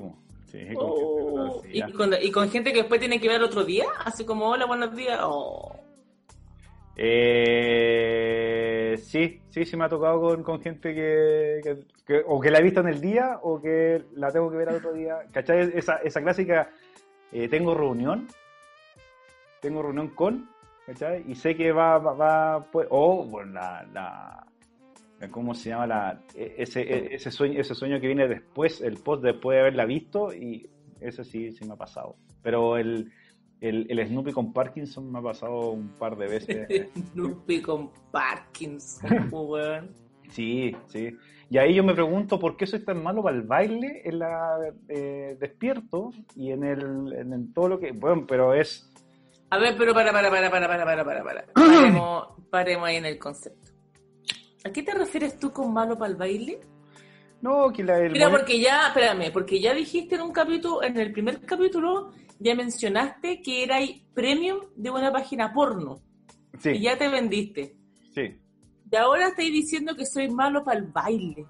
B: sí, con
A: Oh,
B: gente
A: ¿Y,
B: conocida.
A: con, ¿Y con gente que después tiene que ver otro día? Así como, hola, buenos días. Oh.
B: Eh, sí, sí, sí me ha tocado con, con gente que, que- que- o que la he visto en el día o que la tengo que ver al otro día. ¿Cachai? Esa, esa clásica, eh, tengo reunión, tengo reunión con, ¿cachai? Y sé que va, va, va, pues, o bueno, la, la- ¿cómo se llama? La, e- ese, e- ese, sueño, ese sueño que viene después, el post después de haberla visto y ese sí, sí me ha pasado. Pero el, el, el Snoopy con Parkinson me ha pasado un par de veces.
A: Snoopy con Parkinson, weón.
B: Sí, sí. Y ahí yo me pregunto por qué soy tan malo para el baile en la eh, despierto y en el en, el todo lo que bueno, pero es
A: A ver, pero para, para, para, para, para, para, para, para. Paremos, paremos ahí en el concepto. ¿A qué te refieres tú con malo para el baile?
B: no que la el
A: Mira, porque ya, espérame, porque ya dijiste en un capítulo, en el primer capítulo, ya mencionaste que era premium de una página porno. Y
B: sí,
A: ya te vendiste.
B: sí.
A: Y ahora estáis diciendo que soy malo para el baile.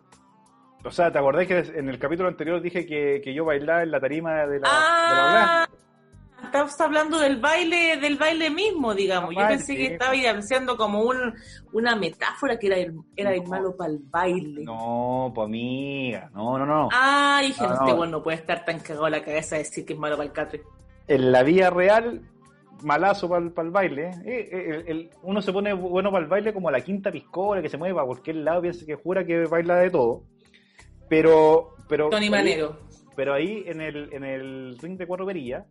B: O sea, ¿te acordás que en el capítulo anterior dije que, que yo bailaba en la tarima de la, de la
A: Estás hablando del baile, del baile mismo, digamos. Yo pensé que estaba haciendo como un, una metáfora que era el, era el malo para el baile.
B: No, pues amiga, no, no, no.
A: Ah, dije,
B: No,
A: no,
B: no.
A: este no puede estar tan cagado la cabeza de decir que es malo para el catre.
B: En la vida real, malazo para el, baile. eh, eh, el- el- uno se pone bueno para el baile como a la quinta piscola, que se mueve para cualquier lado, piensa que jura que baila de todo. Pero, pero
A: Tony Manero.
B: pero ahí en el, en el ring de cuatro perillas,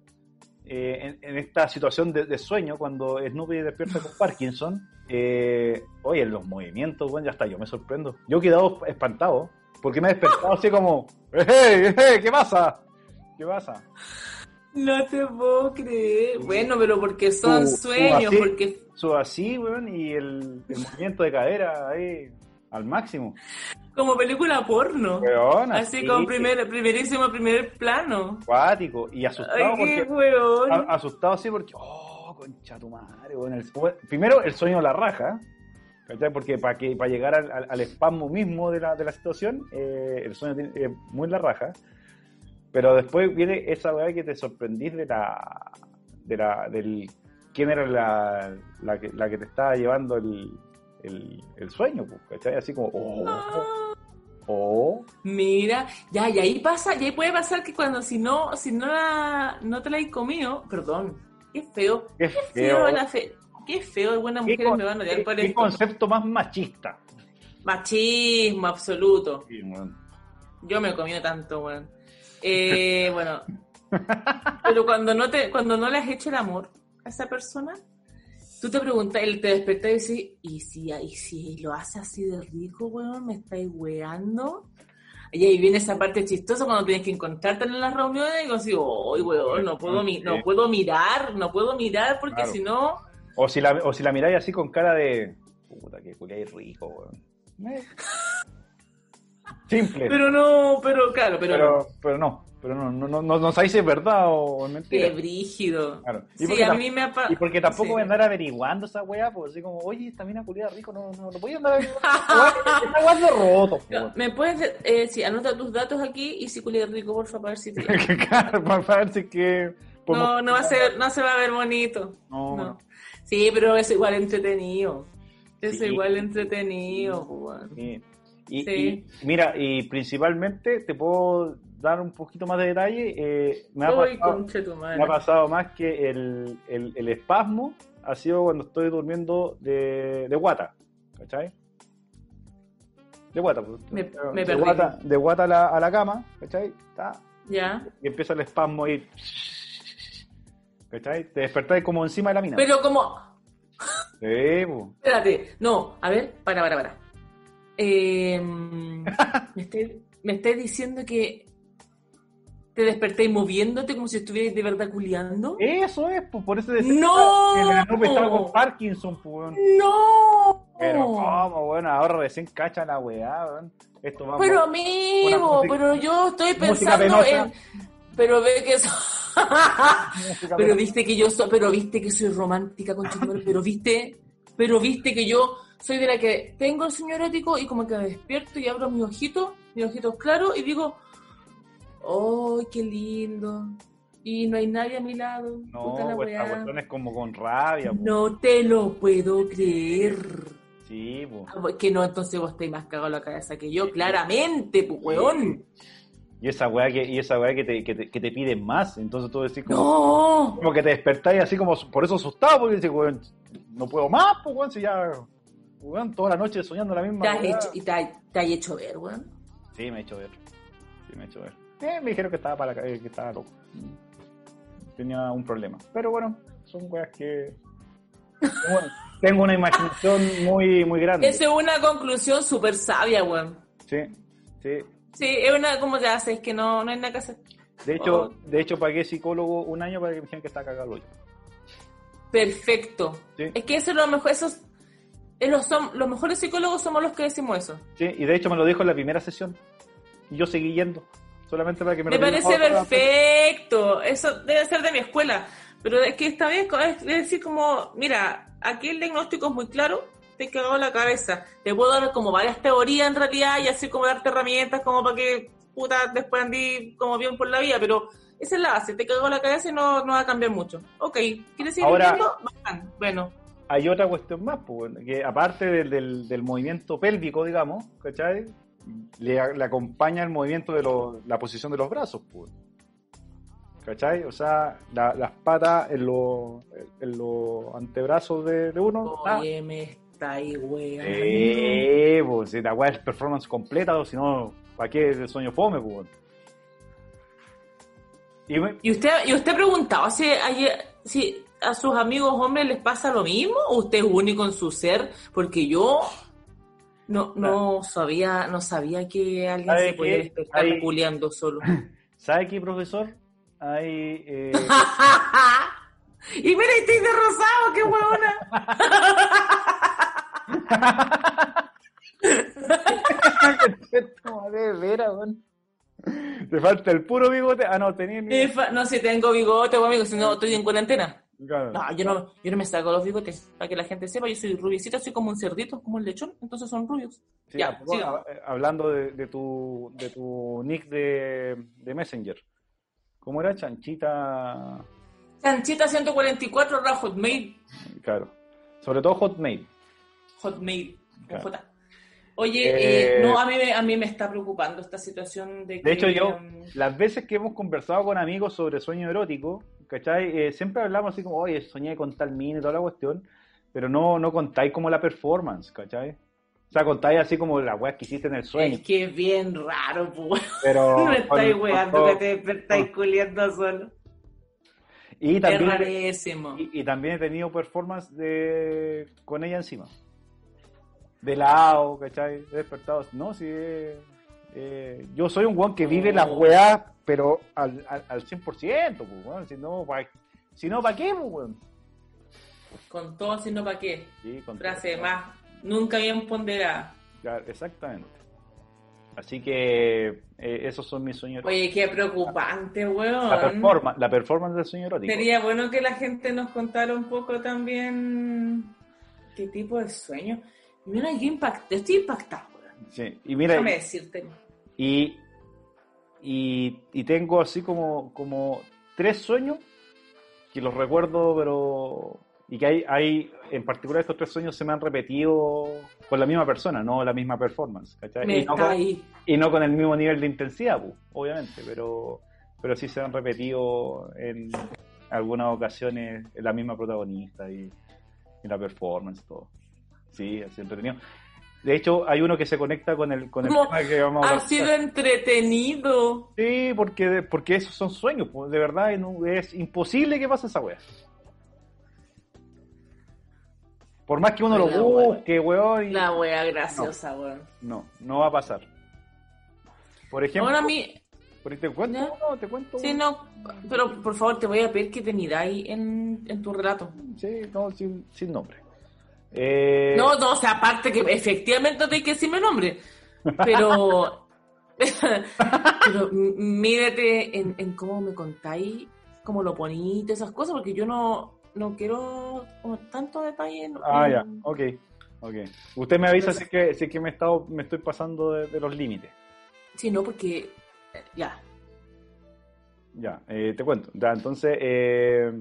B: eh, en, en esta situación de, de sueño, cuando Snoopy despierta con Parkinson, eh, oye, los movimientos, bueno, ya está, yo me sorprendo. Yo he quedado espantado, porque me he despertado así como, ¡Hey, hey, qué pasa! ¿Qué pasa?
A: No te puedo creer. Bueno, pero porque son sueños,
B: así-
A: porque
B: Su así, weón, y el, el movimiento de cadera ahí al máximo.
A: Como película porno. Así como primer, primerísimo primer plano.
B: Acuático. Y asustado
A: Ay, qué
B: porque.
A: weón.
B: a- asustado así porque. Oh, concha tu madre, weón. El- primero, el sueño de la raja. ¿cachai? Porque para que para llegar al, al, al espasmo mismo de la, de la situación, eh, el sueño tiene, es muy la raja. Pero después viene esa weá que te sorprendís de la. de la. del. quién era la, la, que, la que te estaba llevando el, el, el sueño, pues, ¿cachai? Así como. Oh,
A: Ah,
B: oh.
A: Mira, ya, y ahí pasa, y ahí puede pasar que cuando si no, si no la, no te la hay comido, perdón, qué feo,
B: Qué
A: qué
B: feo.
A: la fe, qué feo, buenas
B: ¿Qué,
A: mujeres
B: con-
A: me van a odiar por
B: qué
A: esto.
B: concepto más machista.
A: Machismo absoluto.
B: Sí.
A: Yo me he comido tanto, weón. Eh, bueno. Pero cuando no te, cuando no le has hecho el amor a esa persona, tú te preguntas, él te despierta y dices, ¿y si, y si lo hace así de rico, weón? ¿Me estáis weando? Y ahí viene esa parte chistosa cuando tienes que encontrarte en las reuniones y así, ¡ay, weón! No puedo, mi no puedo mirar, no puedo mirar porque si no...
B: O si la, o si la miráis así con cara de... Puta, que culiáis rico, weón. Simple.
A: Pero no, pero claro, pero,
B: pero, pero no. Pero no, no, no, no sabéis si es verdad o es mentira.
A: Qué brígido.
B: Claro.
A: Y sí, a mí me ha
B: Y porque tampoco sí. voy a andar averiguando esa weá, pues así como, oye, esta mina culiada rico, no, no, no voy a andar averiguando. Esta weá roto,
A: no, Me puedes, eh, sí, anota tus datos aquí y si culiada rico, por favor, si te...
B: claro, para ver si que...
A: No, no va a ser, no se va a ver bonito.
B: No. no.
A: Sí, pero es igual entretenido. Es sí. igual entretenido, pues.
B: Sí. Y, y, mira, y principalmente te puedo dar un poquito más de detalle. Eh, me, ha pasado, me, ha pasado, más que el, el, el, espasmo ha sido cuando estoy durmiendo de, de guata. ¿Cachai? De guata, pues,
A: me, me
B: de guata, de guata a la, a la cama, ¿cachai?
A: Ya.
B: Y empieza el espasmo ahí. ¿Cachai? Te despertáis como encima de la mina.
A: Pero como.
B: Sí, pues.
A: Espérate, no, a ver, para, para, para. Eh, me, estoy, me estáis diciendo que te despertáis moviéndote como si estuvierais de verdad culiando.
B: Eso es, pues por eso decía
A: ¡No!
B: que la nube estaba con Parkinson, pues.
A: ¡No!
B: Pero cómo, bueno, ahora recién cacha la weá, weón. Esto va
A: Pero amigo, pero yo estoy pensando en. Pero ve que eso. pero viste que yo soy, pero viste que soy romántica con pero viste, pero viste que yo soy de la que tengo el sueño erótico y como que me despierto y abro mis ojitos, mis ojitos claros y digo, ¡ay, qué lindo! Y no hay nadie a mi lado.
B: No, Puta la pues cuestión es como con rabia. Po.
A: No te lo puedo creer.
B: Sí, po.
A: Ah, que no, entonces vos estáis más cagado la cabeza que yo, claramente, pues, weón.
B: Y esa weá que, y esa weá que te, que te, que te piden más, entonces tú decís como,
A: no.
B: como que te despertáis así como por eso asustado, porque dices, weón, no puedo más, pues weón, si ya weón, toda la noche soñando la misma
A: ¿Te has hecho, ¿Y te, has, te has hecho ver, weón?
B: Sí, me he hecho ver. Sí, me he hecho ver. Eh, me dijeron que estaba para eh, que estaba loco. Tenía un problema. Pero bueno, son weas que. Bueno, tengo una imaginación muy, muy grande.
A: Esa es una conclusión súper sabia, weón.
B: Sí, sí.
A: Sí, es una, como ya haces, que no, no hay nada que hacer.
B: De hecho, oh. de hecho pagué psicólogo un año para que me dijeran que estaba cagado yo.
A: Perfecto.
B: Sí.
A: Es que eso es lo mejor, esos, los, son, los mejores psicólogos somos los que decimos eso.
B: Sí, y de hecho me lo dijo en la primera sesión. Y yo seguí yendo. Solamente para que me,
A: me parece perfecto. Eso debe ser de mi escuela. Pero es que esta vez es decir como, mira, aquí el diagnóstico es muy claro, te he cagado la cabeza. Te puedo dar como varias teorías en realidad y así como darte herramientas como para que puta después andí como bien por la vida, pero esa es la base, te cagó la cabeza y no, no va a cambiar mucho. Ok, ¿quieres seguir
B: Ahora?
A: Bacán. Bueno.
B: Hay otra cuestión más, pues, que aparte del, del, del movimiento pélvico, digamos, ¿cachai? Le, le, acompaña el movimiento de lo, la posición de los brazos, pues. ¿Cachai? O sea, la, las patas en los en lo antebrazos de, de uno.
A: Oye, ah. me está ahí, weón.
B: Eh, pues si la weá es performance completa, o si no, ¿para qué el sueño fome, pues?
A: ¿Y, ¿Y usted y usted preguntaba si, si a sus amigos hombres les pasa lo mismo o usted es único en su ser? Porque yo no, no sabía, no sabía que alguien se podía despertar hay... culeando solo.
B: ¿Sabe qué, profesor? Hay. Eh...
A: y mira, estoy de rosado, qué
B: huevona. Te falta el puro bigote. Ah, no, tenía.
A: No, si tengo bigote, amigo, si no estoy en cuarentena. Claro. No, yo no, yo no me saco los bigotes. Para que la gente sepa, yo soy rubiecita, soy como un cerdito, como un lechón, entonces son rubios.
B: Sí,
A: ya,
B: bueno, hablando de, de, tu, de tu nick de, de Messenger. ¿Cómo era? Chanchita.
A: Chanchita 144 era Hotmail.
B: Claro. Sobre todo Hotmail.
A: Hotmail. Claro. J. Oye, eh, eh, no, a mí, a mí me está preocupando esta situación de que...
B: De hecho, yo, las veces que hemos conversado con amigos sobre sueño erótico, ¿cachai? Eh, siempre hablamos así como, oye, soñé con tal mina y toda la cuestión, pero no, no contáis como la performance, ¿cachai? O sea, contáis así como la weá que hiciste en el sueño.
A: Es que es bien raro, pues.
B: Pero.
A: No me estáis weando que te despertáis culiando solo.
B: Y también,
A: es rarísimo.
B: Y, y, también he tenido performance de con ella encima. De lado, ¿cachai? He despertado. No, sí, Eh, yo soy un weón que vive la weá, pero al, al, al 100%, pues, weón. Si no, ¿para si no, ¿pa qué, pues, weón?
A: Con todo, si no, ¿para qué?
B: Sí, con
A: Frase
B: todo.
A: más, nunca bien ponderada.
B: Claro, exactamente. Así que eh, esos son mis sueños.
A: Oye, qué preocupante, weón.
B: la, performance, la performance del sueño erótico.
A: Sería bueno que la gente nos contara un poco también qué tipo de sueño. Mira, qué impacto. Estoy impactado, weón.
B: Sí, y mira,
A: Déjame decirte.
B: Y, y, y tengo así como, como tres sueños que los recuerdo, pero. Y que hay, hay, en particular estos tres sueños se me han repetido con la misma persona, no la misma performance. ¿cachai? Y no,
A: está
B: con,
A: ahí.
B: y no con el mismo nivel de intensidad, pu, obviamente, pero, pero sí se han repetido en algunas ocasiones la misma protagonista y, y la performance, todo. Sí, así entretenido. De hecho, hay uno que se conecta con el, con el tema que vamos a
A: Ha sido entretenido.
B: Sí, porque, porque esos son sueños, de verdad es imposible que pase esa wea. Por más que uno
A: La
B: lo busque, weón, y-
A: La wea graciosa, weón.
B: no, no va a pasar. Por ejemplo,
A: Ahora a mí,
B: por- ¿te cuento? No, te cuento.
A: sí, no, pero por favor te voy a pedir que te miráis en, en tu relato.
B: Sí, no, sin, sin nombre. Eh,
A: No, no, o sea, aparte que efectivamente no tengo que decirme nombre, pero, pero m- mírate en, en cómo me contáis, cómo lo todas esas cosas, porque yo no, no quiero como tanto detalle. en-
B: Ah,
A: en-
B: ya, ok. ok. Usted me avisa si es que, si es que me, he estado, me estoy pasando de, de los límites.
A: Sí, no, porque, eh, ya,
B: Ya, eh, te cuento. Ya, entonces, eh,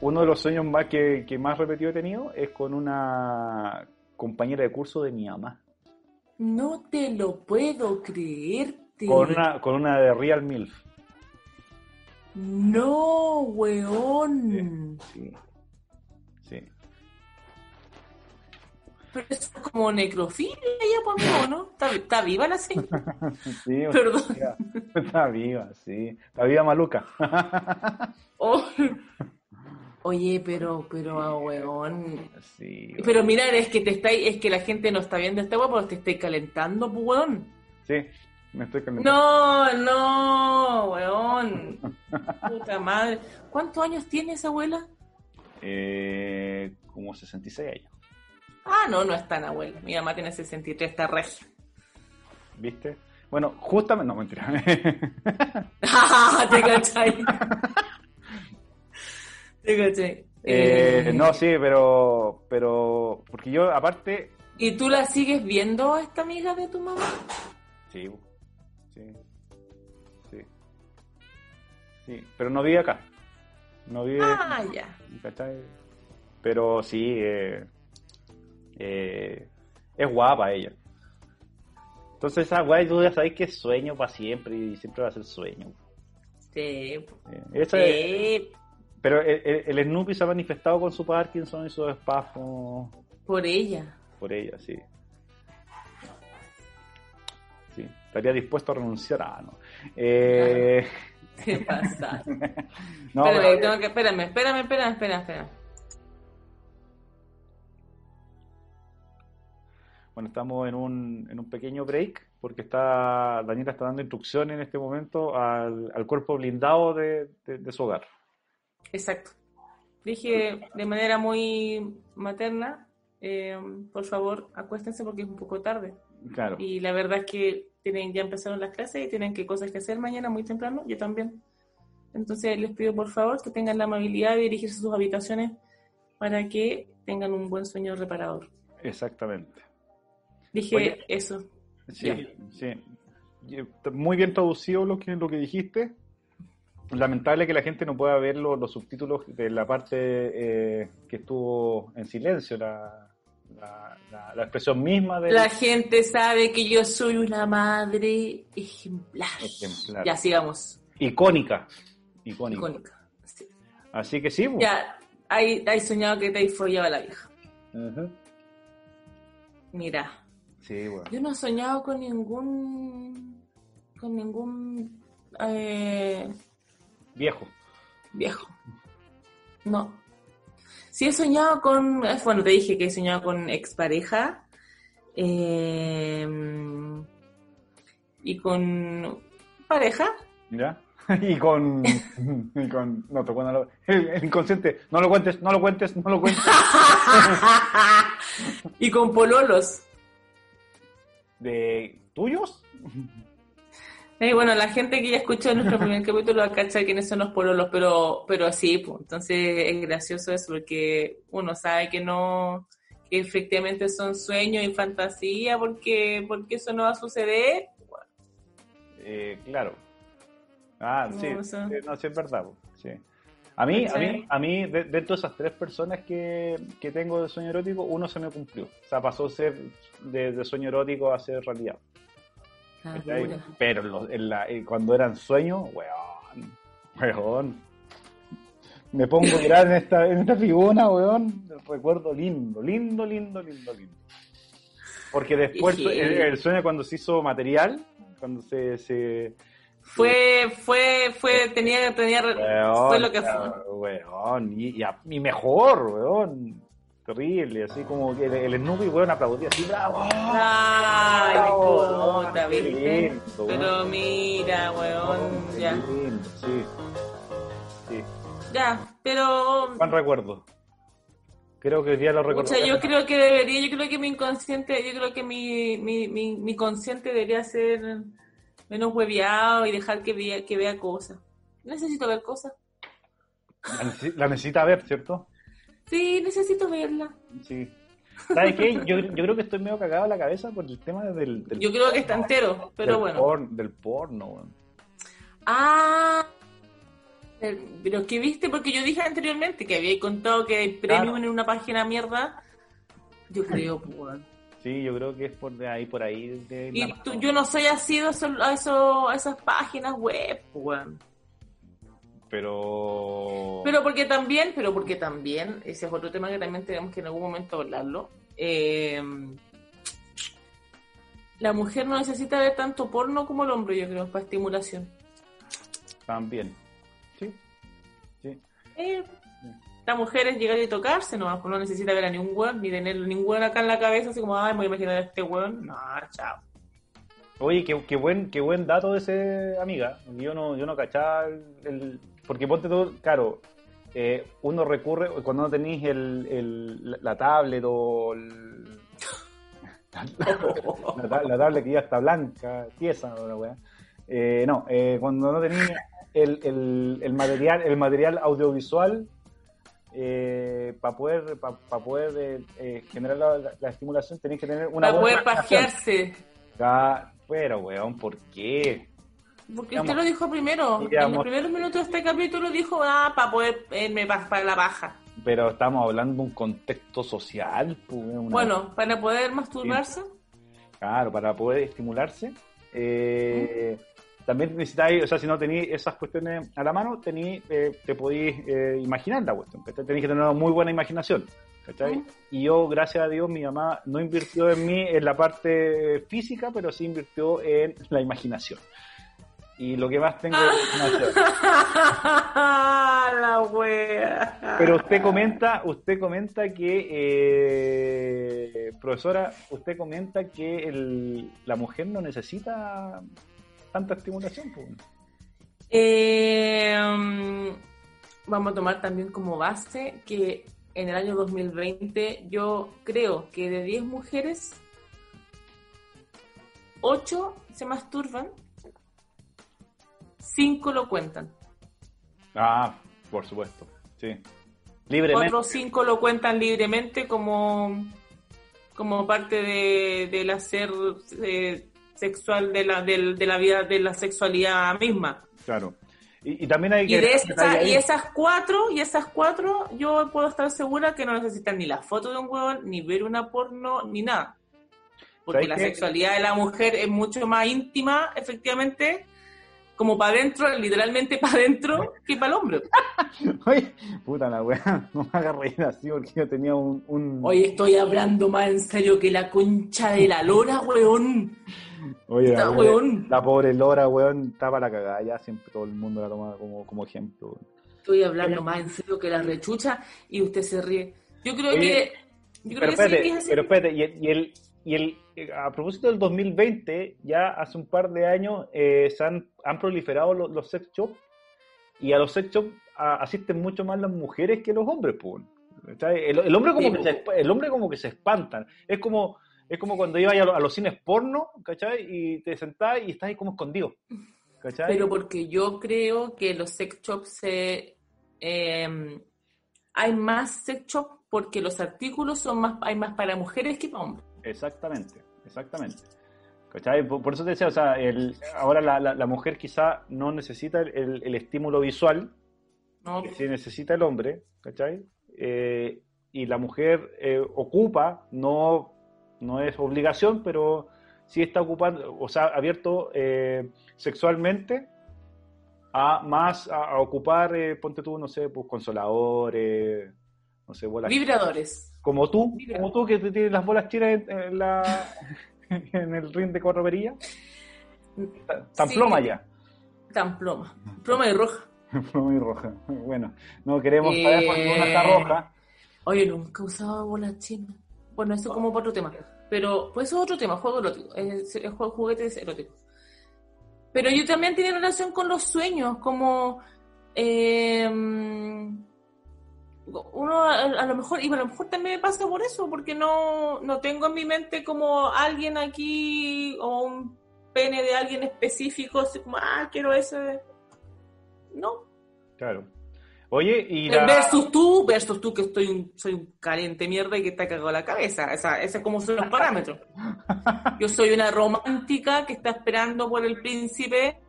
B: uno de los sueños más que, que más repetido he tenido es con una compañera de curso de mi mamá.
A: no te lo puedo creerte.
B: Con una, con una de Real MILF.
A: No, weón.
B: Sí. Sí.
A: Pero eso es como necrofilia ya, por mí, ¿o ¿no? ¿Está, está viva la señora?
B: Sí,
A: Perdón.
B: Está viva, sí. Está viva maluca.
A: Oh. Oye, pero, pero, ah, weón.
B: Sí.
A: Pero mira, es que te estáis, es que la gente no está viendo esta weá porque te estáis calentando, pues, weón.
B: Sí, me estoy calentando.
A: No, no, weón. Puta madre. ¿Cuántos años tiene esa abuela?
B: Eh, como 66 años,
A: Ah, no, no es tan abuela. Mi mamá tiene 63, está regia.
B: ¿viste? Bueno, justamente, no, mentira.
A: Ah, te cachai. Te.
B: Eh,
A: Eh,
B: no, sí, pero, pero, porque yo aparte,
A: ¿Y tú la sigues viendo a esta amiga de tu mamá?
B: sí, sí, sí, sí, pero no vive acá, no vive,
A: Ah, ya.
B: ¿cachai? Pero sí, eh, eh, es guapa ella. Entonces esa guay tú ya sabes que es sueño para siempre y siempre va a ser sueño.
A: Sí.
B: Eh, esa es-
A: Sí,
B: pero el, el- el Snoopy se ha manifestado con su Parkinson y su espasmo
A: por ella.
B: por ella, sí. Sí, estaría dispuesto a renunciar a no. Eh,
A: ¿Qué pasa?
B: no,
A: espérame,
B: pero-
A: tengo que, espérame, espérame, espérame, espérame, espérame.
B: bueno, estamos en un, en un pequeño break porque está Daniela está dando instrucciones en este momento al, al cuerpo blindado de, de- de su hogar.
A: Exacto. Dije de manera muy materna, eh, por favor, acuéstense porque es un poco tarde.
B: Claro,
A: Y la verdad es que tienen, ya empezaron las clases y tienen que cosas que hacer mañana muy temprano, yo también. Entonces les pido por favor que tengan la amabilidad de dirigirse a sus habitaciones para que tengan un buen sueño reparador.
B: exactamente.
A: Dije
B: Oye.
A: eso.
B: Sí,
A: Ya.
B: sí. Muy bien traducido lo que, lo que dijiste. Lamentable que la gente no pueda ver los, los subtítulos de la parte eh, que estuvo en silencio, la, la, la- la expresión misma de
A: La gente sabe que yo soy una madre ejemplar.
B: Ejemplar.
A: Ya, sigamos.
B: icónica. Icónica.
A: Icónica. Sí.
B: Así que sí. pues.
A: Ya, hay, hay soñado que te hay follado a la vieja. Mira,
B: Sí, bueno.
A: yo no he soñado con ningún. con ningún. eh,
B: Viejo.
A: viejo. No. Sí he soñado con. eh, Bueno, te dije que he soñado con expareja. eh, y con pareja.
B: ¿Ya? y con, y con no, tocó, no lo, el, el, inconsciente, no lo cuentes, no lo cuentes, no lo cuentes.
A: y con pololos.
B: ¿De tuyos?
A: Eh, bueno, la gente que ya escuchó nuestro primer capítulo va a cachar quiénes son los pololos, pero, pero sí, pues, entonces es gracioso eso porque uno sabe que no, que efectivamente son sueños y fantasía porque, porque eso no va a suceder.
B: Eh, claro. Ah, sí, no, sí, no, sí, es verdad. Sí. A mí, a mí, a mí de, dentro de esas tres personas que, que, tengo de sueño erótico, uno se me cumplió. O sea, pasó a ser de, de sueño erótico a ser realidad. Ah, Pero en lo, en la, cuando eran sueños, weón, weón. Me pongo a mirar en esta, en esta figura, weón. Recuerdo lindo, lindo, lindo, lindo, lindo. Porque después el, el, sueño cuando se hizo material, cuando se, se
A: fue, fue, fue, tenía, tenía, weón, fue lo que fue.
B: Weón, y, y, y, mejor, weón. Terrible, así como que el, el Snoopy, weón, aplaudía así, bravo.
A: Ay, bravo, puta, ¿viste? Lindo, Pero mira, weón, ya.
B: Lindo, sí. sí.
A: Ya, pero.
B: Buen recuerdo. Creo que día lo recuerdo.
A: O sea, yo creo que debería, yo creo que mi inconsciente, yo creo que mi, mi, mi, mi consciente debería ser menos hueviado y dejar que vea, que vea cosas. Necesito ver cosas.
B: La, necesita ver, ¿cierto?
A: Sí, necesito verla.
B: Sí. ¿Sabes qué? Yo, yo creo que estoy medio cagado en la cabeza por el tema del... del
A: yo creo que está entero, pero
B: del
A: bueno.
B: Porn, del porno, bueno.
A: Ah, pero ¿qué viste? Porque yo dije anteriormente que había contado que hay premium claro. en una página mierda. Yo creo, pues.
B: Sí, yo creo que es por de ahí, por ahí. De
A: y tú, yo no soy así a, eso, a, eso, a esas páginas web, weón.
B: Pero...
A: Pero porque también, pero porque también, ese es otro tema que también tenemos que en algún momento hablarlo. Eh, la mujer no necesita ver tanto porno como el hombre, yo creo, para estimulación.
B: También. Sí. Sí.
A: Eh, la mujer es llegar y tocarse, no, pues no necesita ver a ningún weón, ni tener ningún weón acá en la cabeza, así como, ay, me voy a imaginar a este weón. No, chao.
B: Oye, qué, qué, buen, qué buen dato de ese amiga. Yo no, yo no cachaba el porque ponte todo, claro, eh, uno recurre, cuando no tenéis el, el, la tablet o el, la, la, la, tablet que ya está blanca, tiesa, la weá. Eh, no, eh, cuando no tenéis el, el, el, material, el material audiovisual eh, para poder para pa poder eh, generar la, la, estimulación tenéis que tener una
A: para poder pajearse
B: pero weón ¿por qué?
A: Porque usted lo dijo primero digamos, en los primeros minutos de este capítulo dijo ah para poder irme para, para la baja
B: pero estamos hablando de un contexto social
A: pues, una... bueno para poder masturbarse
B: claro para poder estimularse eh, ¿Mm? también necesitáis, o sea, si no tenéis esas cuestiones a la mano, tenéis, eh, te podéis eh, imaginar la cuestión. Tenéis que tener una muy buena imaginación, ¿cachai? Mm. Y yo, gracias a Dios, mi mamá no invirtió en mí en la parte física, pero sí invirtió en la imaginación. Y lo que más tengo es
A: la wea.
B: Pero usted comenta, usted comenta que, eh, profesora, usted comenta que el, la mujer no necesita tanta estimulación? Pues?
A: Eh, vamos a tomar también como base que en el año 2020 yo creo que de 10 mujeres, 8 se masturban, 5 lo cuentan.
B: Ah, por supuesto, sí. Libremente.
A: Otros 5 lo cuentan libremente como, como parte de, del hacer... Eh, sexual de la, de, de la vida, de la sexualidad misma.
B: Claro. Y, y, también hay que...
A: Y, de esa, y, esas cuatro, y esas cuatro, yo puedo estar segura que no necesitan ni la foto de un huevón, ni ver una porno, ni nada. Porque la sexualidad de la mujer es mucho más íntima, efectivamente, como para adentro, literalmente para adentro, que para el hombre.
B: Oye, puta la weá, no me haga reír así porque yo tenía un, un...
A: Oye, estoy hablando más en serio que la concha de la lora, weón.
B: Oye, la, weón. la pobre Lora, weón, está para la cagada, ya siempre todo el mundo la toma como, como ejemplo. Weón.
A: Estoy hablando más en serio que la rechucha y usted se ríe. Yo creo Oye, que... Yo
B: pero,
A: creo
B: espérate,
A: que sí,
B: pero espérate, y, y, el, y el, eh, a propósito del 2020, ya hace un par de años eh, se han, han proliferado los, los sex shops y a los sex shops asisten mucho más las mujeres que los hombres. Pues. El, el, hombre como que se, el hombre como que se espantan. Es como, es como cuando ibas a, los cines porno, ¿cachai? Y te sentás y estás ahí como escondido. ¿cachai?
A: Pero porque yo creo que los sex shops se... Eh, hay más sex shops porque los artículos son más, hay más para mujeres que para hombres.
B: Exactamente, exactamente. ¿Cachai? Por, eso te decía, o sea, el, ahora la, la, la, mujer quizá no necesita el, el estímulo visual no. que sí necesita el hombre, ¿cachai? Eh, y la mujer eh, ocupa, no, no es obligación, pero sí está ocupando, o sea, abierto eh, sexualmente a más a, a ocupar, eh, ponte tú, no sé, pues consoladores, no sé, bolas.
A: Vibradores.
B: Como tú, como tú que te tienes las bolas chinas en, en, la, en el ring de cuatro perillas. Tan sí, ploma ya.
A: Tan ploma. Ploma y roja.
B: ploma y roja. Bueno, no queremos saber eh... por qué una está roja.
A: Oye, nunca usado bolas chinas. Bueno, eso como por otro tema. Pero, pues eso es otro tema, juego erótico. Es, es juguetes eróticos. Pero yo también tenía relación con los sueños, como eh, uno a, a, lo mejor, y a lo mejor también me pasa por eso, porque no, no tengo en mi mente como alguien aquí o un pene de alguien específico, así como, ah, quiero ese. No.
B: Claro. Oye, y la...
A: Versus tú, versus tú que estoy un, soy un caliente mierda y que te ha cagado la cabeza. Esa, ese es como son los parámetros. Yo soy una romántica que está esperando por el príncipe.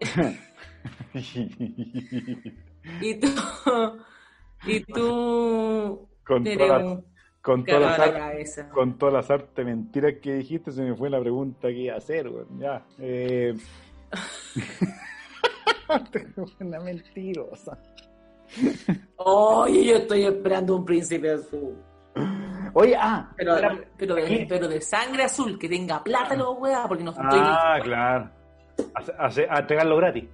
A: y tú... Y tú...
B: Con todas con todas las con todas las artes mentiras que dijiste, se me fue la pregunta que iba a hacer, güey. Ya. Eh... una mentirosa.
A: Oye, yo estoy esperando un príncipe azul.
B: Oye, ah,
A: pero, pero, de, pero de sangre azul, que tenga plátano, weá, porque no estoy
B: Ah, claro. Hace, a entregarlo gratis.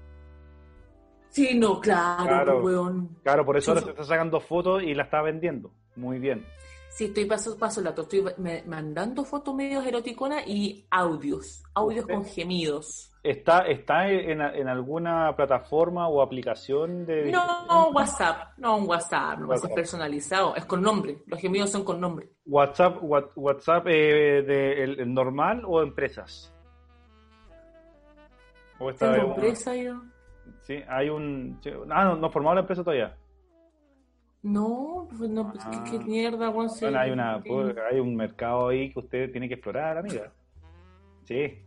A: Sí, no, claro,
B: claro,
A: weón.
B: Claro, por eso ahora se está sacando fotos y la está vendiendo. Muy bien.
A: Sí, estoy paso paso lato, estoy me, mandando fotos medios eroticonas y audios, audios con gemidos.
B: ¿Está, está en, en, alguna plataforma o aplicación de.?
A: No, no WhatsApp, no un WhatsApp, no WhatsApp. es personalizado, es con nombre, los gemidos son con nombre.
B: ¿WhatsApp, WhatsApp eh, de, el, el normal o empresas?
A: ¿O está ¿Tengo empresa yo?
B: Sí, hay un. Ah, no, no formado la empresa todavía.
A: No, pues no, pues ah. ¿qué, qué, mierda,
B: bueno, sí, bueno, hay, una, pues, hay un mercado ahí que usted tiene que explorar, amiga. Sí.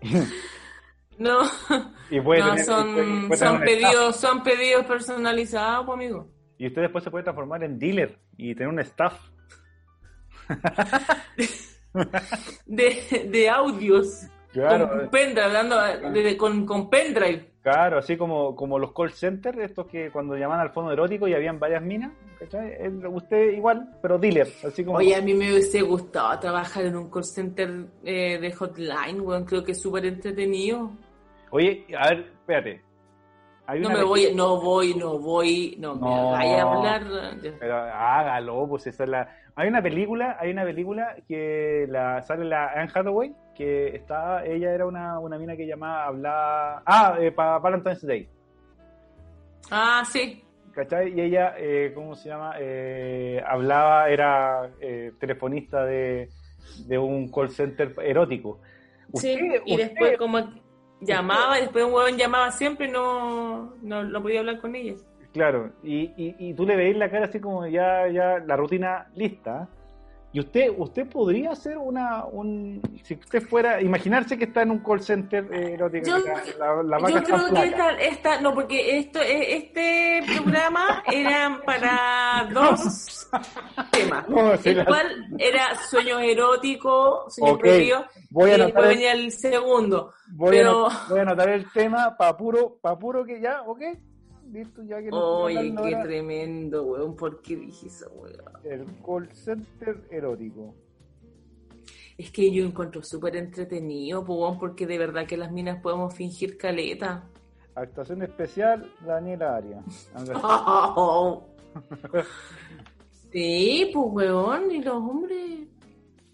A: no, y puede no tener, son, puede, puede son, pedidos, son pedidos personalizados, pues, amigo.
B: Y usted después se puede transformar en dealer y tener un staff.
A: de, de audios.
B: Claro.
A: Con pendrive, hablando de, de, con, con pendrive.
B: Claro, así como, como los call centers, estos que cuando llamaban al fondo erótico y habían varias minas, ¿cachai? Usted igual, pero dealer, así como...
A: Oye, a mí me hubiese gustado trabajar en un call center eh, de hotline, weón, creo que es súper entretenido.
B: Oye, a ver, espérate.
A: no me voy, no voy, no voy, no, no me vaya a hablar.
B: Pero hágalo, pues esa es la... Hay una película, hay una película que la sale la Anne Hathaway, que estaba, ella era una, una mina que llamaba, hablaba, ah, eh, para Valentine's Day.
A: Ah, sí.
B: ¿Cachai? Y ella, eh, ¿cómo se llama? Eh, hablaba, era eh, telefonista de, de, un call center erótico.
A: ¿Usted, sí, y usted, después como llamaba, usted, y después un huevón llamaba siempre y no, no, no, podía hablar con ella.
B: Claro, y, y, y tú le veis la cara así como ya, ya la rutina lista. Y usted, usted podría hacer una, un, si usted fuera, imaginarse que está en un call center eh, erótico.
A: Yo, la, la, la yo creo que esta, esta, no, porque esto, eh, este programa era para dos temas. No, el cual era sueños eróticos, sueños okay. prohibidos, voy a y después el, venía el segundo.
B: Voy, pero... a, voy a anotar el tema para puro, para puro que ya, ok listo, ya que
A: no Oye, qué ahora. tremendo, weón. ¿Por qué dije eso, weón?
B: El call center erótico.
A: Es que yo encuentro súper entretenido, weón, porque de verdad que las minas podemos fingir caleta.
B: Actuación especial, Daniela Aria.
A: sí, pues, weón, y los hombres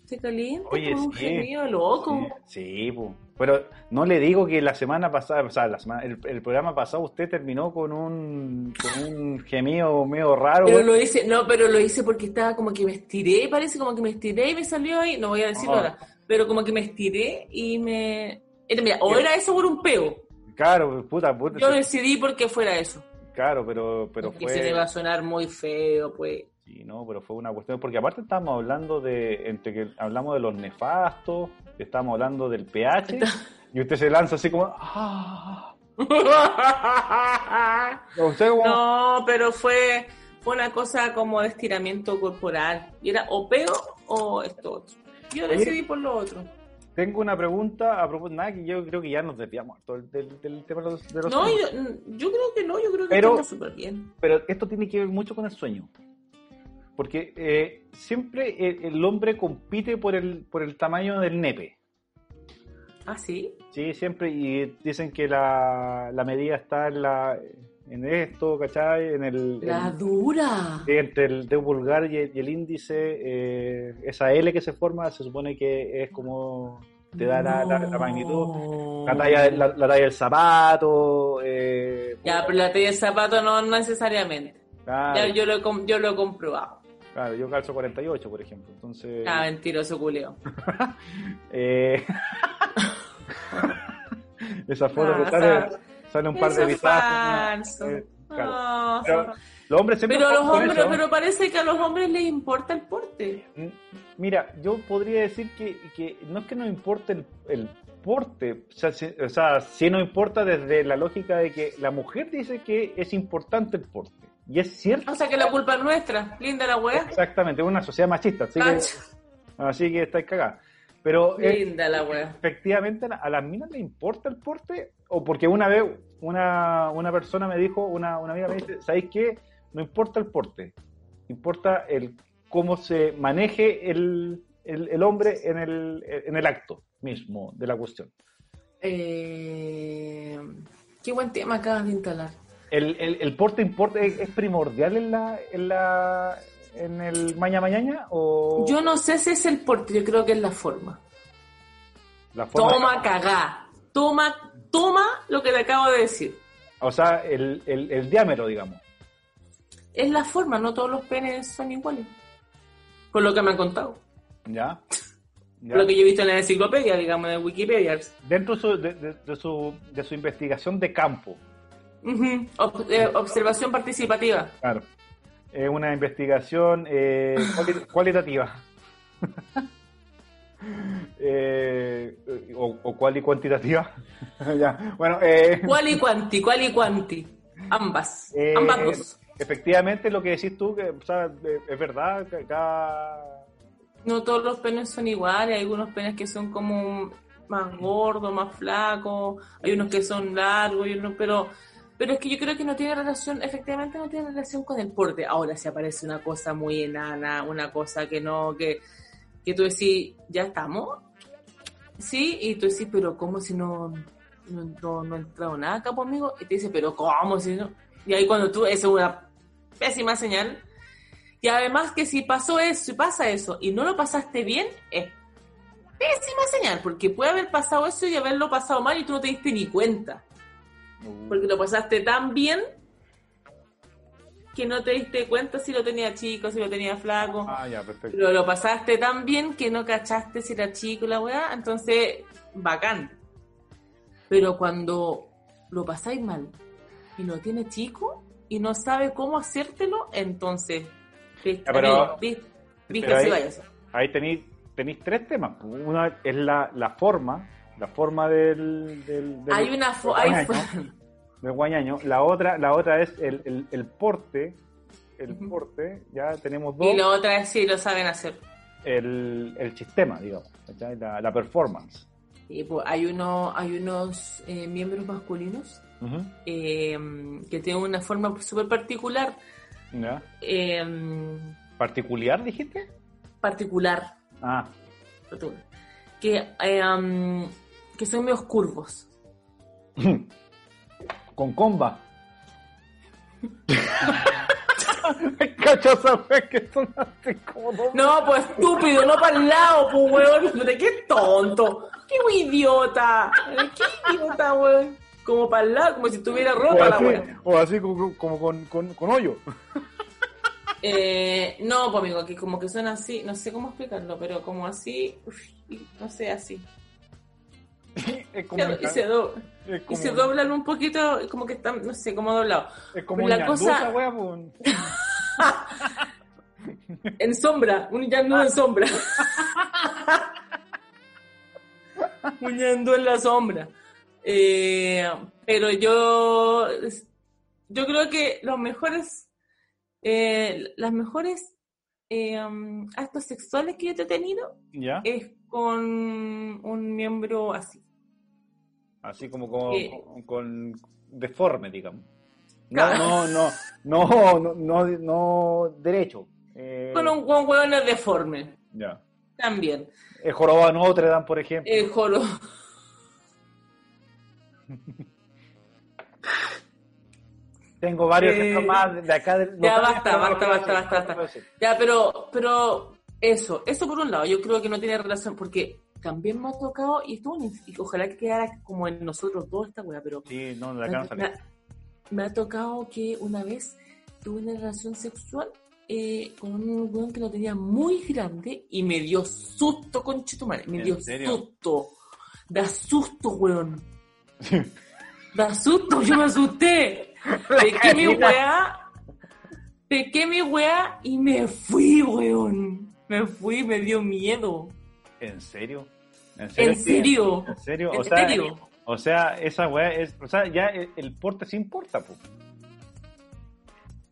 A: se calienta
B: Oye,
A: por un
B: sí.
A: gemido loco.
B: Sí, po. Pero no le digo que la semana pasada, o sea, la semana, el, el programa pasado usted terminó con un, con un gemido medio raro.
A: Pero lo hice, no, pero lo hice porque estaba como que me estiré, parece como que me estiré y me salió ahí, no voy a decirlo
B: Ah.
A: ahora, pero como que me estiré y me... Era, mira, o era eso por un peo.
B: Claro, puta, puta.
A: Yo decidí porque fuera eso.
B: Claro, pero, pero
A: porque
B: fue.
A: se me va a sonar muy feo, pues.
B: Sí, no, pero fue una cuestión, porque aparte estábamos hablando de, entre que hablamos de los nefastos, estábamos hablando del pH, y usted se lanza así como, ¡ah! Como-
A: No, pero fue, fue una cosa como de estiramiento corporal. Y era o peo o esto otro. Yo decidí por lo otro.
B: Tengo una pregunta a propósito, nada, que yo creo que ya nos desviamos del, del- del tema de los, de los
A: No, yo, yo creo que no, yo creo que
B: Pero-
A: estamos súper bien.
B: Pero esto tiene que ver mucho con el sueño. Porque eh, siempre el, el hombre compite por el, por el tamaño del nepe.
A: ¿Ah, sí?
B: Sí, siempre, y dicen que la, la medida está en, la, en esto, ¿cachai? En el,
A: La
B: en-
A: dura.
B: entre el dedo pulgar y el, y el índice, eh, esa L que se forma, se supone que es como te da la, la- la magnitud. La talla, la, la talla del zapato. Eh,
A: Ya, pero la talla del zapato no necesariamente.
B: claro,
A: Ya, yo, lo yo lo he comprobado.
B: Claro, yo calzo 48, por ejemplo. Entonces,
A: Ah, mentiroso culeo.
B: eh, esa foto
A: Ah,
B: que sale, sale un par de
A: falso.
B: eh, claro.
A: No,
B: Pero Los hombres siempre
A: pero a los hombres,
B: eso.
A: pero parece que a los hombres les importa el porte.
B: Mm, Mira, yo podría decir que, que no es que no importe el, el porte, o sea, si, o sea, sí no importa desde la lógica de que la mujer dice que es importante el porte. Y es cierto.
A: O sea que la culpa es nuestra. Linda la wea.
B: Exactamente, es una sociedad machista, así que, así que estáis cagadas. Pero eh,
A: Linda la wea.
B: efectivamente a las minas le importa el porte, o porque una vez una, una persona me dijo, una, una amiga me dice, ¿sabéis qué? No importa el porte, importa el cómo se maneje el, el, el hombre en el, en el acto mismo de la cuestión.
A: Eh, qué buen tema acabas de instalar.
B: El, el, el porte importa, es, es primordial en la, en la en el maña mañana o
A: Yo no sé si es el porte, yo creo que es la forma.
B: la forma
A: Toma cagá. Toma, toma lo que te acabo de decir.
B: o sea el, el, el diámetro digamos
A: Es la forma, no todos los penes son iguales. Por lo que me han contado.
B: ya, Ya.
A: Lo que yo he visto en la enciclopedia, digamos, en Wikipedia.
B: dentro de su, de, de- de su, de su investigación de campo
A: Ob- eh, observación participativa.
B: Claro. Es una investigación eh, cuali- cualitativa. Eh, o, o cual y cuantitativa. ya. Bueno, eh,
A: ¿Cuál y cuanti? ¿Cuál y cuanti? Ambas. Ambas dos.
B: Efectivamente, lo que decís tú, que, o sea, es verdad, que cada...
A: No todos los penes son iguales. Hay algunos penes que son como más gordos, más flacos. Hay unos que son largos, y unos, pero, pero es que yo creo que no tiene relación, efectivamente no tiene relación con el porte. Ahora, si aparece una cosa muy enana, una cosa que no, que, que tú decís, ya estamos. Sí, y tú decís, pero ¿cómo si no, no, no, ha entrado nada acá conmigo? Y te dice, pero ¿cómo si no? Y ahí cuando tú, eso es una pésima señal. Y además que si pasó eso, si pasa eso y no lo pasaste bien, es pésima señal, porque puede haber pasado eso y haberlo pasado mal y tú no te diste ni cuenta, porque lo pasaste tan bien que no te diste cuenta si lo tenía chico, si lo tenía flaco,
B: Ah, ya, perfecto.
A: pero lo pasaste tan bien que no cachaste si era chico la weá, entonces, bacán. Pero cuando lo pasáis mal y lo tiene chico y no sabe cómo hacértelo, entonces, viste,
B: pero-
A: viste, viste
B: pero ahí-
A: vaya.
B: Ahí tenéis tenéis tres temas. Una es la, la forma, la forma del... del, del-
A: Hay una fo- hay
B: guañaño. La otra, la otra es el, el, el porte. El porte, ya tenemos dos.
A: y la otra es si lo saben hacer.
B: el, el sistema, digamos, la, la performance.
A: Y pues hay uno, hay unos eh, miembros masculinos eh, que tienen una forma súper particular,
B: ¿Ya?
A: eh,
B: ¿Particular, dijiste?
A: particular,
B: Ah,
A: que, um, que son medios curvos.
B: con comba. Cachaza, que son así como dos.
A: No, pues estúpido, no para el lado, pues weón. ¿De qué tonto? ¡Qué idiota! ¡Qué idiota, weón! Como para el lado, como si tuviera
B: O
A: ropa la weón.
B: o así como, como con, con, con hoyo.
A: Eh, no, pues amigo, que como que son así, no sé cómo explicarlo, pero como así, uf, no sé, así.
B: Es como,
A: Y se, do-
B: es
A: y
B: como,
A: se doblan un poquito, como que están, no sé, como doblados.
B: es como
A: la cosa-
B: wea.
A: En sombra, un yandú en sombra. un yandú en la sombra. Eh, pero yo, yo creo que los mejores, eh, las mejores eh, um, actos sexuales que yo he tenido
B: ¿Ya?
A: es con un miembro así.
B: Así como con,
A: Eh.
B: con, con deforme, digamos. No, no, no, no, no, no, no derecho. Eh,
A: Con un con hueones deformes
B: ya.
A: también.
B: El jorobado de Notre Dame, por ejemplo.
A: El joro.
B: Tengo varios
A: Eh,
B: más de acá. De,
A: ya, basta, basta, basta, basta,
B: no lo voy a decir.
A: Ya, pero, pero eso, eso por un lado, yo creo que no tiene relación, porque también me ha tocado, y esto y ojalá que quedara como en nosotros toda esta wea, pero
B: Sí, no, de
A: me, me ha- me ha tocado que una vez tuve una relación sexual eh, con un weón que lo tenía muy grande y me dio susto, conchetumare, me
B: ¿En
A: dio
B: serio?
A: susto, da susto, weón. Da susto, yo me asusté. Pequé mi weá, pequé mi weá y me fui, weón. Me fui, me dio miedo.
B: ¿En serio? ¿En
A: ¿En serio?
B: ¿En serio?
A: ¿En
B: o sea,
A: serio?
B: O sea, esa weá es. O sea, ya el, el porte sí importa, pues.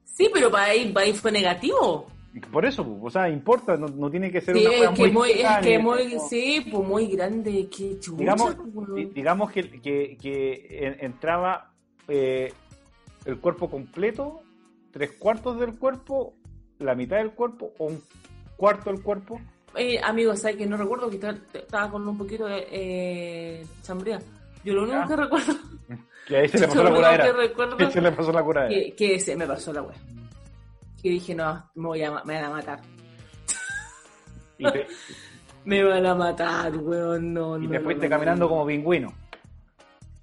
A: Sí, pero para ahí, para ahí fue negativo.
B: Por eso, po, o sea, importa, no, no tiene que ser
A: Sí,
B: una
A: es que muy, es que muy, sí, pues muy grande, que chucha,
B: digamos, digamos que, que, que en- entraba eh, el cuerpo completo, tres cuartos del cuerpo, la mitad del cuerpo o un cuarto del cuerpo.
A: Eh, amigo, ¿sabes que no recuerdo que estaba, con un poquito de eh? Yo lo único
B: Ya.
A: que recuerdo,
B: Que ahí se le pasó la curadera. Que se le pasó la curadera.
A: que, que se me pasó la wea. Que dije, no, me, voy a, me van a matar.
B: Y te,
A: Me van a matar, weón, no,
B: y
A: no.
B: te fuiste
A: no,
B: caminando
A: no.
B: como pingüino.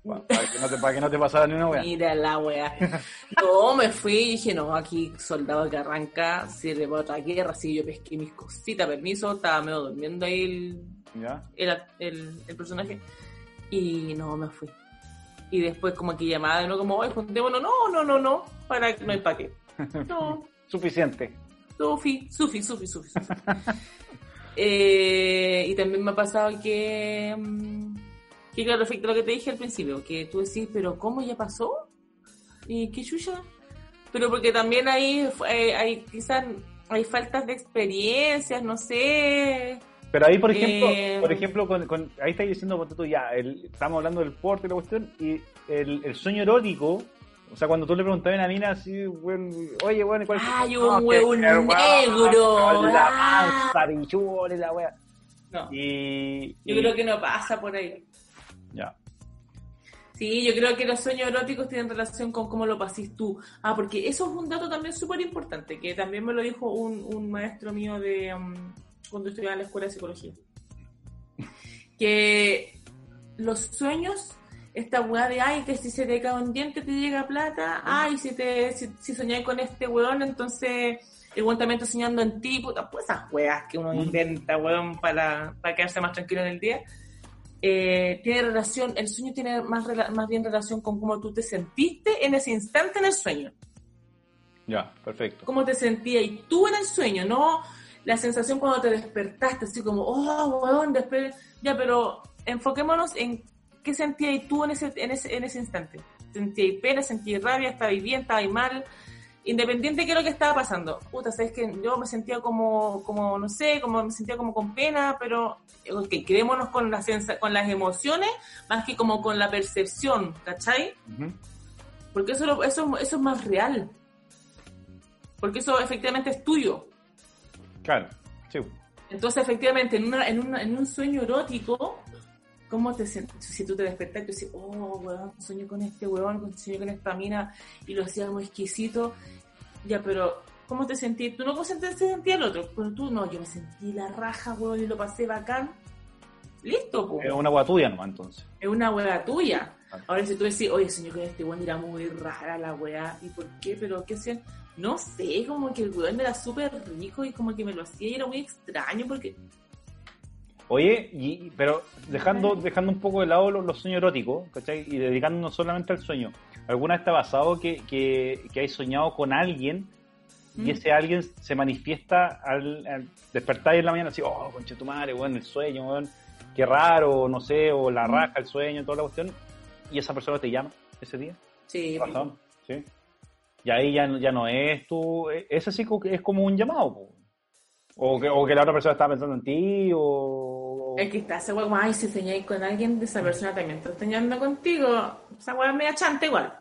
B: Pa- Para que no te, para que no te pasara ni una weá.
A: Mira la wea. No, me fui y dije, no, aquí soldado que arranca, sirve para otra guerra, así yo pesqué mis cositas, permiso, estaba medio durmiendo ahí el,
B: ¿Ya?
A: el, el, el personaje. Y no, me fui. Y después como que llamaba, no como, oye, juntémonos, no, no, no, no, para no hay pa' qué. No,
B: Suficiente.
A: Sufi, Sufi, Sufi, Sufi. Sufi. Eh, y también me ha pasado que, mm, que claro, respecto a lo que te dije al principio, que tú decís, pero ¿cómo ya pasó? ¿Y qué chucha? Pero porque también hay, hay, hay quizás hay faltas de experiencias, no sé.
B: Pero ahí, por ejemplo,
A: Eh,
B: por ejemplo con, con- ahí estáis diciendo, tú, ya, el- estamos hablando del porte y la cuestión, y el, el sueño erótico, o sea, cuando tú le preguntabas a una mina así, bueno, oye, bueno, ¿cuál es tu-
A: Ay,
B: No,
A: un
B: el hueón,
A: negro.
B: La
A: Ah.
B: panza, la wea.
A: No,
B: Y,
A: yo
B: y-
A: creo que no pasa por ahí.
B: Ya.
A: Sí, yo creo que los sueños eróticos tienen relación con cómo lo pasís tú. Ah, porque eso es un dato también súper importante, que también me lo dijo un, un maestro mío de um, cuando estudiaba en la escuela de psicología. Que los sueños, esta weá de, ay, que si se te cae un diente te llega plata, ay, si te si, si soñás con este weón, entonces el weón también está soñando en ti, puta, pues esas weas que uno
B: Mm.
A: inventa, weón, para, para quedarse más tranquilo en el día eh, tiene relación, el sueño tiene más, más bien relación con cómo tú te sentiste en ese instante en el sueño.
B: Ya, perfecto.
A: Cómo te sentías y tú en el sueño, no la sensación cuando te despertaste, así como, oh, weón, después, ya, pero enfoquémonos en qué sentías tú en ese, en ese, en ese instante. ¿Sentías pena, sentías rabia, estabas bien, estabas mal? Independiente de lo que estaba pasando. Puta, sabes que yo me sentía como, como, no sé, como me sentía como con pena, pero ok, quedémonos con, la sensa- con las emociones más que como con la percepción, ¿cachai?
B: Ujú.
A: Porque eso, lo- eso, eso es más real. Porque eso efectivamente es tuyo.
B: Claro, sí.
A: Entonces, efectivamente, en, una, en, una- en un sueño erótico, ¿cómo te sientes? Si tú te despertas y tú dices, oh, weón, sueño con este weón, sueño con esta mina, y lo hacía muy exquisito, ya, pero ¿Cómo te sentí? Tú no cómo sentía el otro, pero tú no, yo me sentí la raja, weón, y lo pasé bacán. Listo, pues.
B: Es una hueá tuya nomás, entonces.
A: Es una hueá tuya. Ahora si tú decís, oye, señor, que este weón era muy rara la weá, ¿y por qué? ¿Pero qué hacían? No sé, como que el weón era súper rico y como que me lo hacía y era muy extraño porque...
B: Oye, y, pero dejando, dejando un poco de lado los, sueños eróticos, ¿cachai? Y dedicándonos solamente al sueño. ¿Alguna vez te ha pasado que, que, que hay soñado con alguien y
A: ¿Mm?
B: ese alguien se manifiesta al, al despertar en la mañana así, oh, concha tu madre, weón, el sueño, weón, qué raro, no sé, o la
A: ¿Mm?
B: raja, el sueño, toda la cuestión, y esa persona te llama ese día?
A: Sí,
B: ¿Te ha pasado? Sí. Y ahí ya, no- ya no es tu, ese sí es como un llamado. O que, o que la otra persona estaba pensando en ti, o...
A: Es que está weá como, ay, si soñáis con alguien, de esa persona también está soñando contigo. Esa es media chanta igual.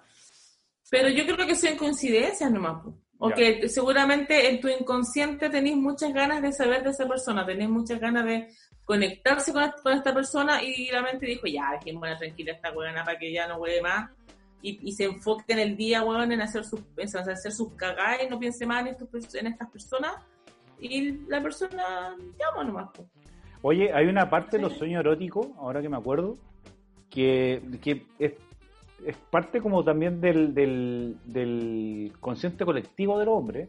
A: Pero yo creo que son coincidencias nomás. O
B: Ya.
A: que seguramente en tu inconsciente tenéis muchas ganas de saber de esa persona, tenéis muchas ganas de conectarse con, con esta persona y la mente dijo, ya, dejémosla tranquila a esta weona para que ya no huele más. Y, y se enfoque en el día, weón, en hacer sus, en hacer sus cagadas y no piense más en, estos en estas personas. Y la persona llama nomás.
B: Oye, hay una parte de los sueños eróticos, ahora que me acuerdo, que, que es, es parte como también del, del, del consciente colectivo del hombre,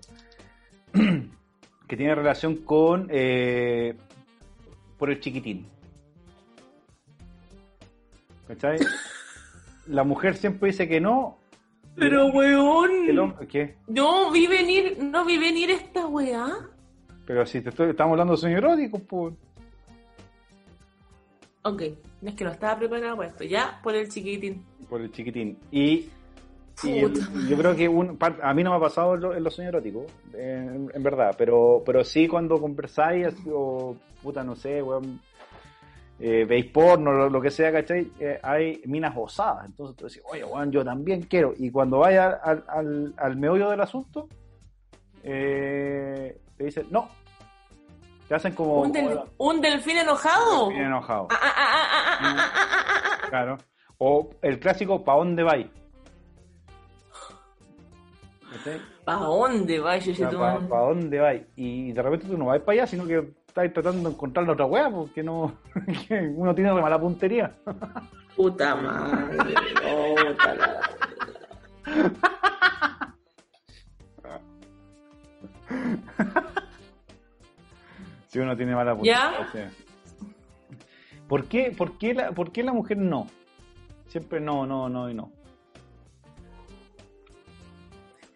B: que tiene relación con eh, por el chiquitín. ¿Cachai? La mujer siempre dice que no.
A: Pero, weón.
B: el hombre- ¿Qué?
A: No vi venir, no vi venir esta weá.
B: Pero si te estoy, estamos hablando de sueños eróticos, pues.
A: Ok, es que no estaba preparado para esto. Ya, por el chiquitín.
B: por el chiquitín. Y, y yo creo que un, a mí no me ha pasado en, lo- en los sueños eróticos, en, en verdad, pero, pero sí cuando conversáis o puta, no sé, weón, eh, veis porno, lo, lo que sea, ¿cachai? Eh, hay minas osadas. Entonces tú decís, oye, weón, yo también quiero. Y cuando vaya al, al, al meollo del asunto, eh, te dicen no. Te hacen como.
A: ¿Un, delfín
B: enojado?
A: Un delfín enojado.
B: Claro. O el clásico, ¿pa' dónde vais? ¿Okay?
A: ¿Pa' dónde vais?
B: O
A: ¿pa,
B: dónde vais? Y de repente tú no vas para allá, sino que estás tratando de encontrar la otra wea, pues, porque no. uno tiene re mala puntería.
A: Puta madre. Puta la...
B: Si uno tiene mala
A: ¿Ya?
B: ¿Por qué, por, qué la, ¿Por qué la mujer no? Siempre no, no, no y no.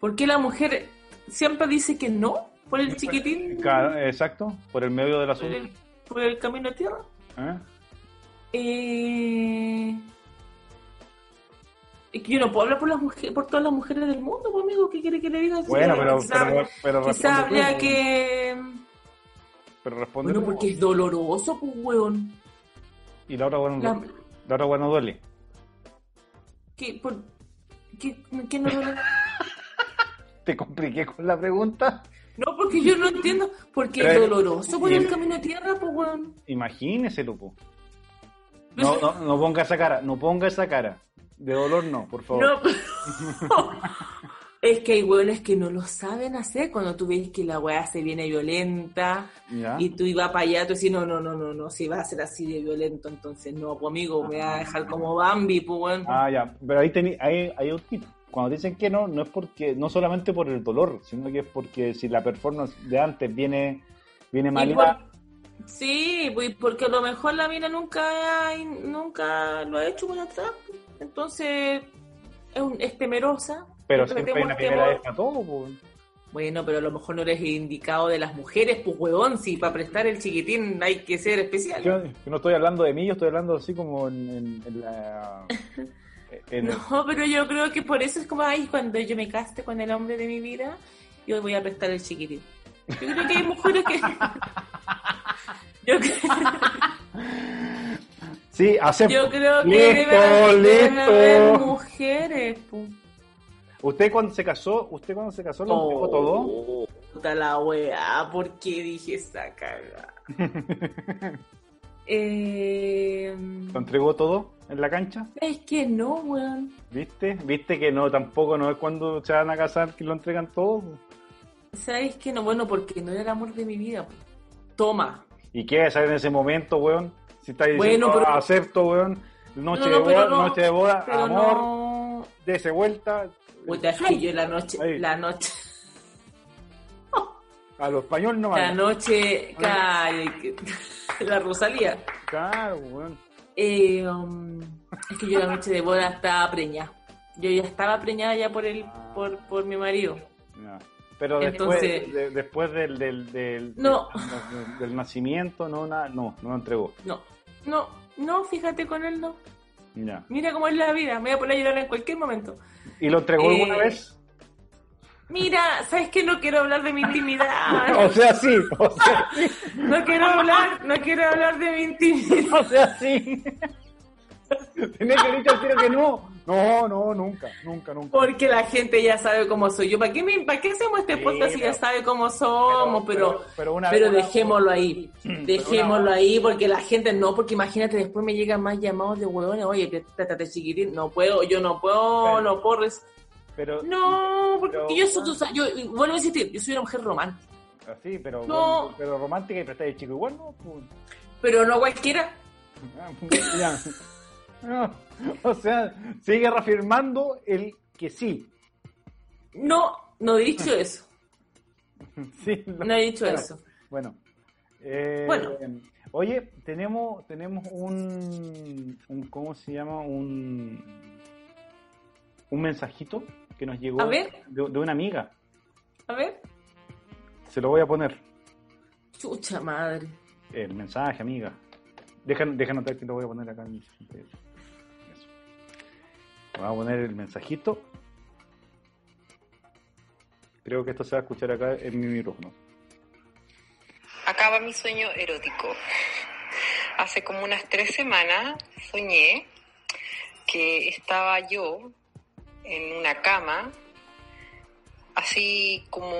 A: ¿Por qué la mujer siempre dice que no? ¿Por el chiquitín?
B: Claro, exacto, por el medio del
A: ¿Por
B: asunto.
A: el, por el camino a tierra?
B: ¿eh?
A: Eh... Es que yo no puedo hablar por las mujeres, por todas las mujeres del mundo, pues, amigo. ¿Qué quiere que le diga?
B: Bueno, pero,
A: quizá-
B: pero, pero
A: Quizá habría que...
B: Pero responde
A: Bueno, porque
B: po.
A: es doloroso, pues, weón.
B: Y la otra weá no,
A: La-
B: duele. La otra no duele.
A: ¿Qué, por, qué, qué no,
B: ¿Te compliqué con la pregunta?
A: no, porque yo no entiendo. Porque es doloroso por el camino a tierra, pues, weón.
B: Imagínese, Lupo. No, no, no ponga esa cara, no ponga esa cara. De dolor no, por favor.
A: No, es que hay weones que no lo saben hacer cuando tú ves que la weá se viene violenta
B: ¿Ya?
A: y tú ibas para allá, tú decís, no, no, no, no, no, si va a ser así de violento, entonces no, pues amigo, me va a dejar como Bambi, pues weón.
B: Ah, ya. Pero ahí tení, hay, hay un tip. Cuando dicen que no, no es porque, no solamente por el dolor, sino que es porque si la performance de antes viene, viene mal.
A: por- Sí, pues, porque a lo mejor la mina nunca, nunca lo ha hecho con atrás, pues. entonces es, un- es temerosa.
B: Pero
A: siempre
B: hay una primera vez para todo. pues.
A: Bueno, pero a lo mejor no eres indicado de las mujeres, pues huevón, si para prestar el chiquitín hay que ser especial.
B: Yo, yo no estoy hablando de mí, yo estoy hablando así como en, en- en la... en-
A: No, pero yo creo que por eso es como, ay, cuando yo me caste con el hombre de mi vida, yo voy a prestar el chiquitín. Yo creo que hay mujeres que... Yo creo,
B: Sí, acepto.
A: yo creo que
B: Listo,
A: debe, haber- debe haber
B: listo.
A: mujeres, pues.
B: Usted cuando se casó, usted cuando se casó lo entregó todo.
A: Oh, Puta la weá, ¿por qué dije esa caga? eh,
B: Lo entregó todo en la cancha.
A: es que no, weón.
B: ¿Viste? ¿Viste que no tampoco no es cuando se van a casar que lo entregan todo?
A: ¿Sabes qué? No, bueno, porque no era el amor de mi vida. Toma.
B: ¿Y qué es en ese momento, weón? Si
A: Bueno,
B: diciendo,
A: pero-
B: "Ah, acepto, weón, noche,
A: No,
B: de
A: no,
B: boda,
A: no,
B: noche de boda, amor,
A: no.
B: dese vuelta.
A: Puta, es que yo la noche,
B: Ahí.
A: la noche,
B: A lo español no
A: la noche, cae, la Rosalía.
B: Claro, weón.
A: Eh, um, es que yo la noche de boda estaba preñada. Yo ya estaba preñada ya por el, por, por mi marido.
B: Pero después,
A: Entonces-
B: de- después del, del, del,
A: No.
B: del, del nacimiento, no, nada, no, no lo entregó.
A: No, no, no, fíjate con él no.
B: Ya.
A: Mira cómo es la vida, me voy a poner a llorar en cualquier momento.
B: ¿Y lo entregó
A: Eh,
B: alguna vez?
A: Mira, ¿sabes qué? No quiero hablar de mi
B: O
A: intimidad.
B: sea, sí, o sea, sí,
A: No quiero hablar, no quiero hablar de mi intimidad.
B: o sea, sí. Tenía que dicho al tiro que no. No, no, nunca, nunca, nunca.
A: Porque la gente ya sabe cómo soy yo. ¿Para qué, me, para qué hacemos este
B: Sí,
A: podcast si ya sabe cómo somos? Pero,
B: pero- pero una-
A: pero
B: una-
A: dejémoslo ahí. Dejémoslo ahí porque la gente no, porque imagínate, después me llegan más llamados de huevones. Oye, trátate chiquitín. No puedo, yo no puedo, no puedo. res-
B: Pero,
A: No, porque yo soy, tú yo vuelvo a insistir, yo soy una mujer romántica.
B: Así, pero,
A: No.
B: pero romántica y prestada de chico igual, ¿no? Pues,
A: Pero no cualquiera.
B: ah, ya. No, o sea, sigue reafirmando el que sí.
A: No, no he dicho eso.
B: Sí, lo-
A: No he dicho
B: bueno,
A: eso.
B: Bueno. Eh,
A: Bueno.
B: Oye, tenemos, tenemos un, un, ¿cómo se llama? Un, un mensajito que nos llegó
A: A ver.
B: De, de una amiga.
A: A ver.
B: Se lo voy a poner.
A: Chucha madre.
B: El mensaje, amiga. Deja, deja notar que lo voy a poner acá en mi Eso. Vamos a poner el mensajito. Creo que esto se va a escuchar acá en mi micrófono.
C: Acaba mi sueño erótico. Hace como unas tres semanas soñé que estaba yo en una cama, así como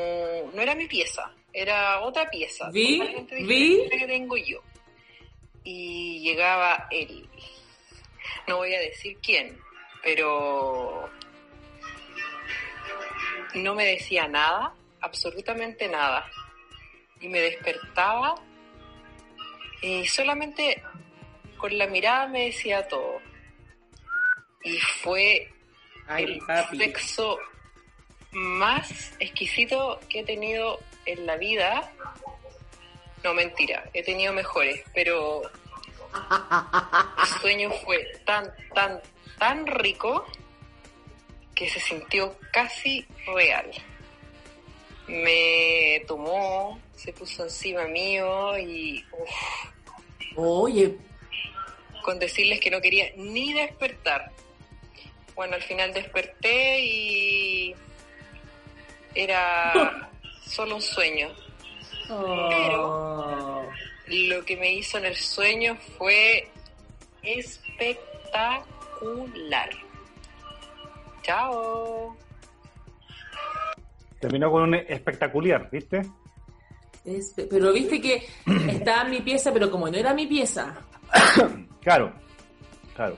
C: no era mi pieza, era otra pieza,
A: Vi,
C: totalmente
A: vi.
C: diferente a la que tengo yo. Y llegaba él. No voy a decir quién, pero no me decía nada, absolutamente nada y me despertaba y solamente con la mirada me decía todo. Y fue
A: Ay,
C: el
A: papi.
C: sexo más exquisito que he tenido en la vida. No, mentira, he tenido mejores, pero el sueño fue tan, tan, tan rico que se sintió casi real. Me tomó, se puso encima mío y uf,
A: Oye,
C: con decirles que no quería ni despertar. Bueno, al final desperté y era solo un sueño.
A: oh,
C: Lo que me hizo en el sueño fue espectacular. Chao.
B: Terminó con un espectacular, ¿viste?
A: es- pero viste que estaba mi pieza, pero como no era mi pieza,
B: Claro, claro.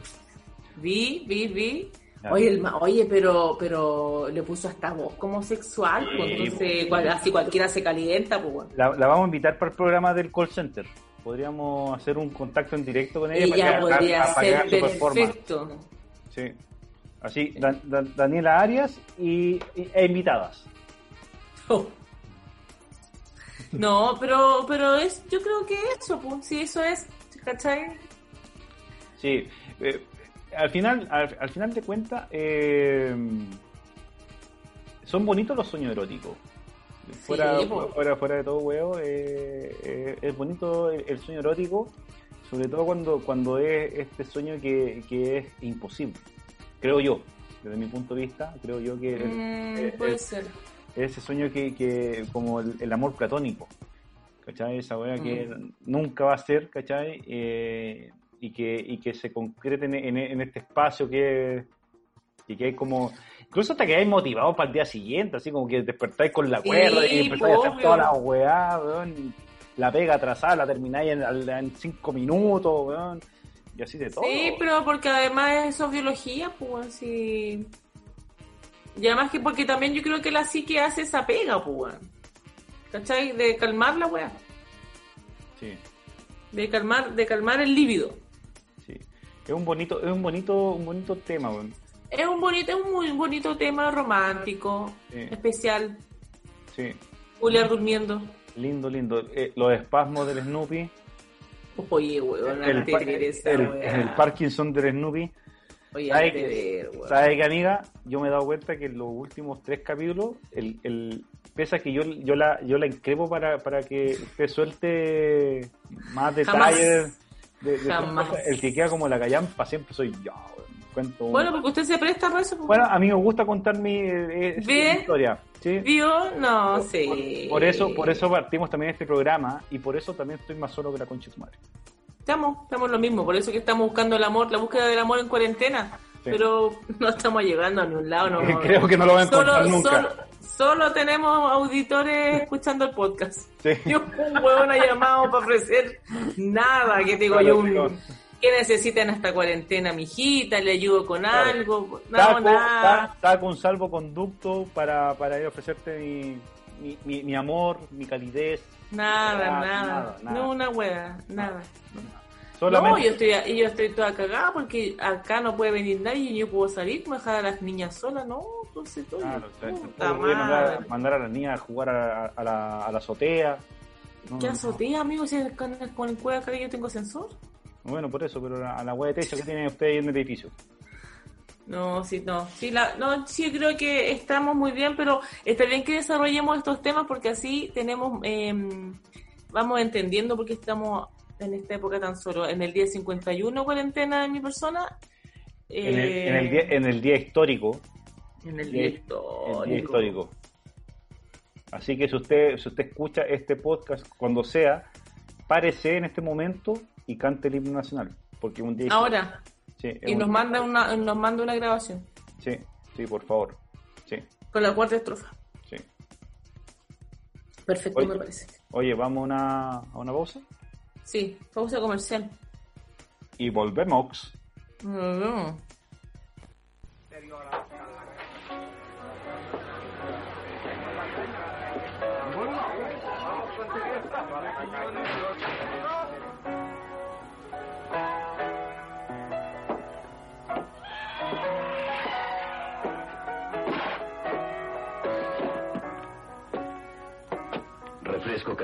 A: vi, vi, vi.
B: Claro.
A: Oye, el ma- oye, pero, pero le puso hasta voz como sexual, pues,
B: Sí,
A: entonces
B: pues.
A: cual- así cualquiera se calienta, pues bueno.
B: La, la vamos a invitar para el programa del call center. Podríamos hacer un contacto en directo con ella
A: Ella
B: para
A: podría
B: para que
A: ser
B: haga su performance.
A: perfecto.
B: Sí. Así, Dan- Dan- Daniela Arias y, y- e invitadas.
A: Oh. No, pero, pero es, yo creo que eso, pues, sí, eso es, ¿cachai?
B: Sí. eh, al final, al, al final de cuentas, eh, son bonitos los sueños eróticos. Fuera,
A: Sí,
B: fuera, fuera de todo huevo, eh, eh, es bonito el, el sueño erótico, sobre todo cuando, cuando es este sueño que, que es imposible. Creo yo, desde mi punto de vista, creo yo que
A: Mm, puede
B: es-
A: ser.
B: ese sueño que, que como el, el amor platónico, ¿cachai? Esa weá que nunca va a ser, ¿cachai? Eh, y, que, y que se concrete en, en- en este espacio que, y que hay como... Incluso hasta que hay motivados para el día siguiente, así como que despertáis con la
A: Sí,
B: cuerda y empezáis a hacer toda la weá, weón, la pega atrasada, la termináis en, en cinco minutos, weón, y así de todo.
A: Sí, pero porque además eso es biología, pues, sí. Y además que porque también yo creo que la psique hace esa pega, pues. ¿cachai? De calmar la weá.
B: Sí,
A: De calmar, de calmar el líbido.
B: sí. Es un bonito, es un bonito, un bonito tema, weón.
A: Es un bonito, es un muy bonito tema romántico,
B: Sí.
A: especial.
B: Sí.
A: Julia durmiendo.
B: Lindo, lindo. Eh, los espasmos del Snoopy.
A: Oye, weón,
B: el, el-
A: weá.
B: el Parkinson del Snoopy.
A: Oye,
B: ¿Sabe que,
A: ver.
B: ¿Sabe qué, amiga? Yo me he dado cuenta que en los últimos tres capítulos, el, el, pese a que yo, yo, la, yo la increpo para, para que usted suelte más detalles. De, de
A: Jamás.
B: cosas, el que queda como la callampa siempre soy yo. weón. Cuento
A: Bueno, porque usted se presta para eso. pues.
B: Bueno, a mí me gusta contar mi, eh,
A: ¿Ve?
B: historia. ¿sí?
A: ¿Vio? No sé.
B: Por eso, por eso partimos también este programa y por eso también estoy más solo que la concha de madre.
A: Estamos, estamos lo mismo. Por eso que estamos buscando el amor, la búsqueda del amor en cuarentena.
B: Sí.
A: Pero no estamos llegando a ningún lado. No,
B: Creo que no lo van a encontrar
A: solo,
B: nunca.
A: Solo, solo tenemos auditores escuchando el podcast.
B: Sí.
A: Y un huevón ha llamado para ofrecer nada. Que te digo yo, un, ¿qué necesita en esta cuarentena, mijita? ¿Le ayudo con
B: Claro.
A: algo? No, nada.
B: estaba con salvoconducto para, para ir a ofrecerte mi, mi, mi, mi amor, mi calidez.
A: Nada,
B: Nada,
A: nada.
B: nada, nada.
A: No, una hueá, nada.
B: Solamente,
A: No, yo estoy, y yo estoy toda cagada porque acá no puede venir nadie y yo puedo salir, me dejar a las niñas solas, no, entonces todo.
B: Claro,
A: puta
B: mandar, a las niñas a jugar a, a la, a la azotea. No,
A: ¿Qué
B: no,
A: azotea, amigo? Si con, con el cueva acá yo tengo sensor.
B: No. Bueno, por eso, pero a la hueá de techo que tiene usted ahí en el edificio.
A: No, sí, no. Sí, la, no, sí, creo que estamos muy bien, pero está bien que desarrollemos estos temas porque así tenemos, eh, vamos entendiendo por qué estamos en esta época tan solo. En el día 51 cuarentena de mi persona.
B: En, el,
A: eh,
B: en, el día, en el día histórico.
A: en el
B: el
A: día
B: día-
A: histórico.
B: el día histórico. Así que si usted, si usted escucha este podcast cuando sea, párese en este momento y cante el himno nacional. Porque un día
A: Ahora,
B: Sí,
A: y nos manda una, nos manda una grabación
B: Sí, sí, por favor. Sí,
A: con la cuarta estrofa.
B: sí.
A: Perfecto,
B: Oye.
A: me parece.
B: Oye, vamos a una, a una pausa
A: Sí, pausa comercial.
B: y volvemos.
A: Mm.
D: Refresco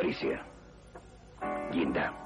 D: caricia. Guinda.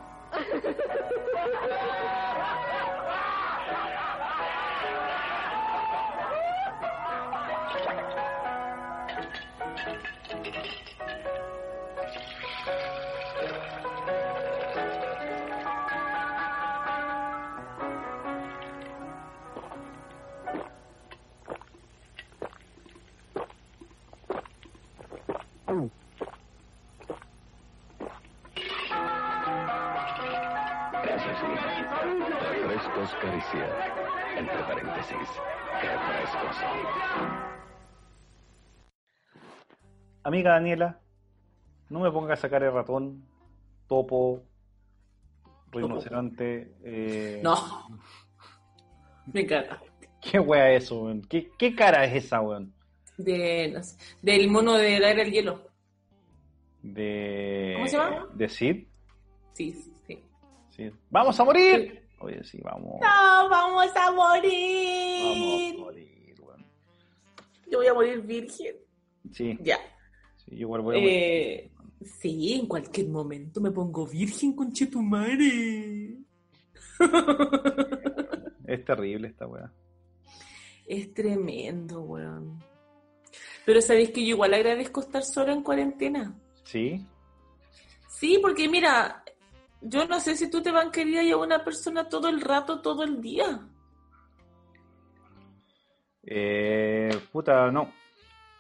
D: Entre paréntesis. Qué frescos son.
B: Amiga Daniela, no me ponga a sacar el ratón, topo, rinoceronte. Eh,
A: No. Me caga.
B: ¿Qué wea es eso, weón? ¿Qué, ¿Qué cara es esa, weón?
A: De, no sé, del mono de la era del hielo.
B: De.
A: ¿Cómo se llama?
B: De Sid.
A: Sí, sí.
B: Sí. ¡Vamos a morir! Oye, sí, vamos.
A: No, vamos a
B: Vamos a
A: morir.
B: morir, weón.
A: Yo voy a morir virgen.
B: Sí,
A: Ya.
B: sí, yo igual voy a morir.
A: Eh, sí, en cualquier momento me pongo virgen con Chetumare.
B: Es terrible esta weá.
A: Es tremendo, weón. Pero sabéis que yo igual agradezco estar sola en cuarentena.
B: ¿Sí?
A: Sí, porque mira, yo no sé si tú te bancarías a una persona todo el rato, todo el día.
B: Eh, puta, no.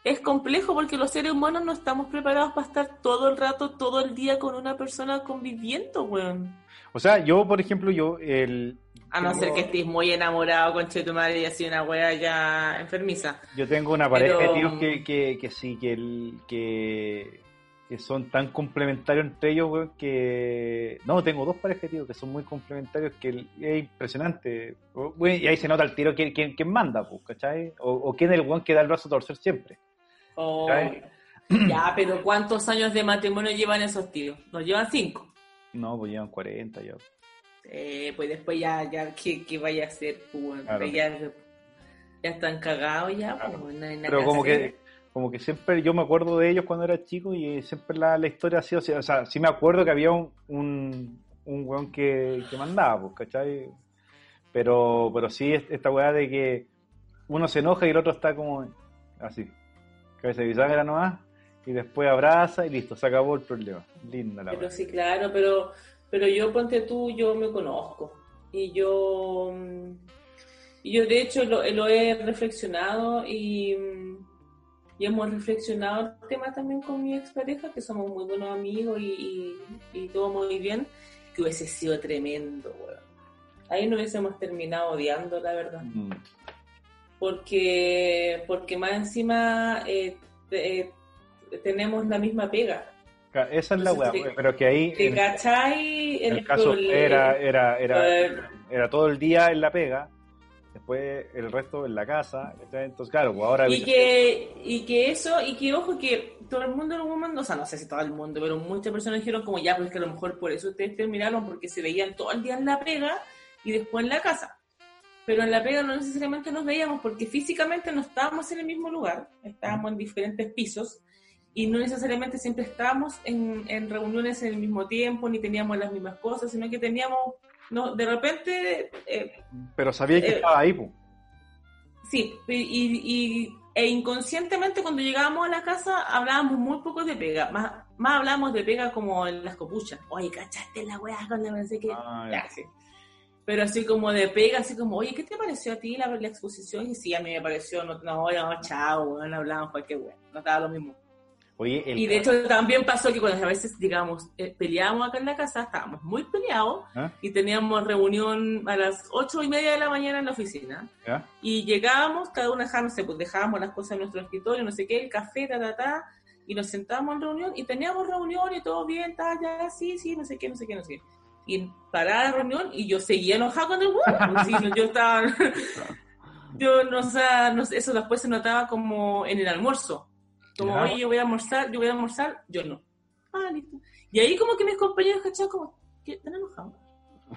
A: Es complejo porque los seres humanos no estamos preparados para estar todo el rato, todo el día con una persona conviviendo, weón.
B: O sea, yo, por ejemplo, yo, el,
A: A no
B: Tengo-
A: ser que estés muy enamorado con Chetumare y así una wea ya enfermiza.
B: yo tengo una pareja
A: Pero-
B: de tíos que, que, que sí, que, el, que, que son tan complementarios entre ellos, weón, que... No, tengo dos parejas de tíos que son muy complementarios, que es impresionante. Weón, y ahí se nota el tiro quién, quién, quién manda, pues, ¿cachai? O, o quién es el weón que da el brazo a torcer siempre.
A: Oh. Ya, pero ¿cuántos años de matrimonio llevan esos tíos? ¿Nos llevan cinco?
B: No, pues llevan 40 ya.
A: Eh, pues después ya, ya, ¿qué, qué vaya a hacer? Pues,
B: Claro.
A: ya, ya están cagados ya,
B: Claro.
A: pues,
B: Pero como que, como que siempre, yo me acuerdo de ellos cuando era chico y siempre la, la historia ha sido así. O sea, sí me acuerdo que había un, un, un weón que, que mandaba, pues, ¿cachai? Pero, pero sí, es- esta weá de que uno se enoja y el otro está como así, cabeza de bisagra nomás, y después abraza y listo, se acabó el problema. Linda la
A: Pero
B: weá.
A: sí, claro, pero, pero yo, ponte tú, yo me conozco. Y yo, mm, y yo de hecho lo, lo he reflexionado y, mm, y hemos reflexionado el tema también con mi expareja, que somos muy buenos amigos y, y, y todo muy bien, que hubiese sido tremendo, weón. Ahí nos hubiésemos terminado odiando, la verdad.
B: Mm,
A: Porque, porque más encima eh, eh, tenemos la misma pega.
B: Esa es la weá, pero que ahí
A: ¿Te
B: en,
A: cachai?
B: en el caso
A: problema?
B: era, era, era, era todo el día en la pega, después el resto en la casa, entonces claro, pues ahora
A: y que, y que eso, y que ojo que todo el mundo en algún momento, o sea, no sé si todo el mundo, pero muchas personas dijeron como ya, pues que a lo mejor por eso ustedes terminaron, porque se veían todo el día en la pega y después en la casa. Pero en la pega no necesariamente nos veíamos porque físicamente no estábamos en el mismo lugar, estábamos en diferentes pisos y no necesariamente siempre estábamos en, en reuniones en el mismo tiempo, ni teníamos las mismas cosas, sino que teníamos, no, de repente eh,
B: pero sabía que
A: eh,
B: estaba ahí, pues.
A: Sí, y, e inconscientemente cuando llegábamos a la casa hablábamos muy poco de pega, más, más hablábamos de pega como en las copuchas. Oye, ¿cachaste la weá con la no sé qué?
B: Ah,
A: Ya, sí. Pero así como de pega, así como, oye, ¿qué te pareció a ti la, la exposición? Y sí, a mí me pareció, no, no, no chao, weón, hablábamos cualquier weá, no estaba lo mismo.
B: Oye, el
A: Y de hecho también pasó que cuando a veces, digamos, eh, peleábamos acá en la casa, estábamos muy peleados
B: ¿Ah?
A: y teníamos reunión a las ocho y media de la mañana en la oficina. Y llegábamos, cada uno dejábamos, pues dejábamos las cosas en nuestro escritorio, no sé qué, el café, ta, ta, ta, y nos sentábamos en reunión y teníamos reunión y todo bien, ta, ya, sí, sí, no sé qué, no sé qué, no sé qué. Y paraba la reunión y yo seguía enojada con el huevo. pues, yo estaba. yo no, o sea, no eso después se notaba como en el almuerzo. Como,
B: Ya.
A: oye, yo voy a almorzar, yo voy a almorzar, yo no. Ah, listo. Y ahí como que mis compañeros cachaban como, ¿qué? ¿Están enojados?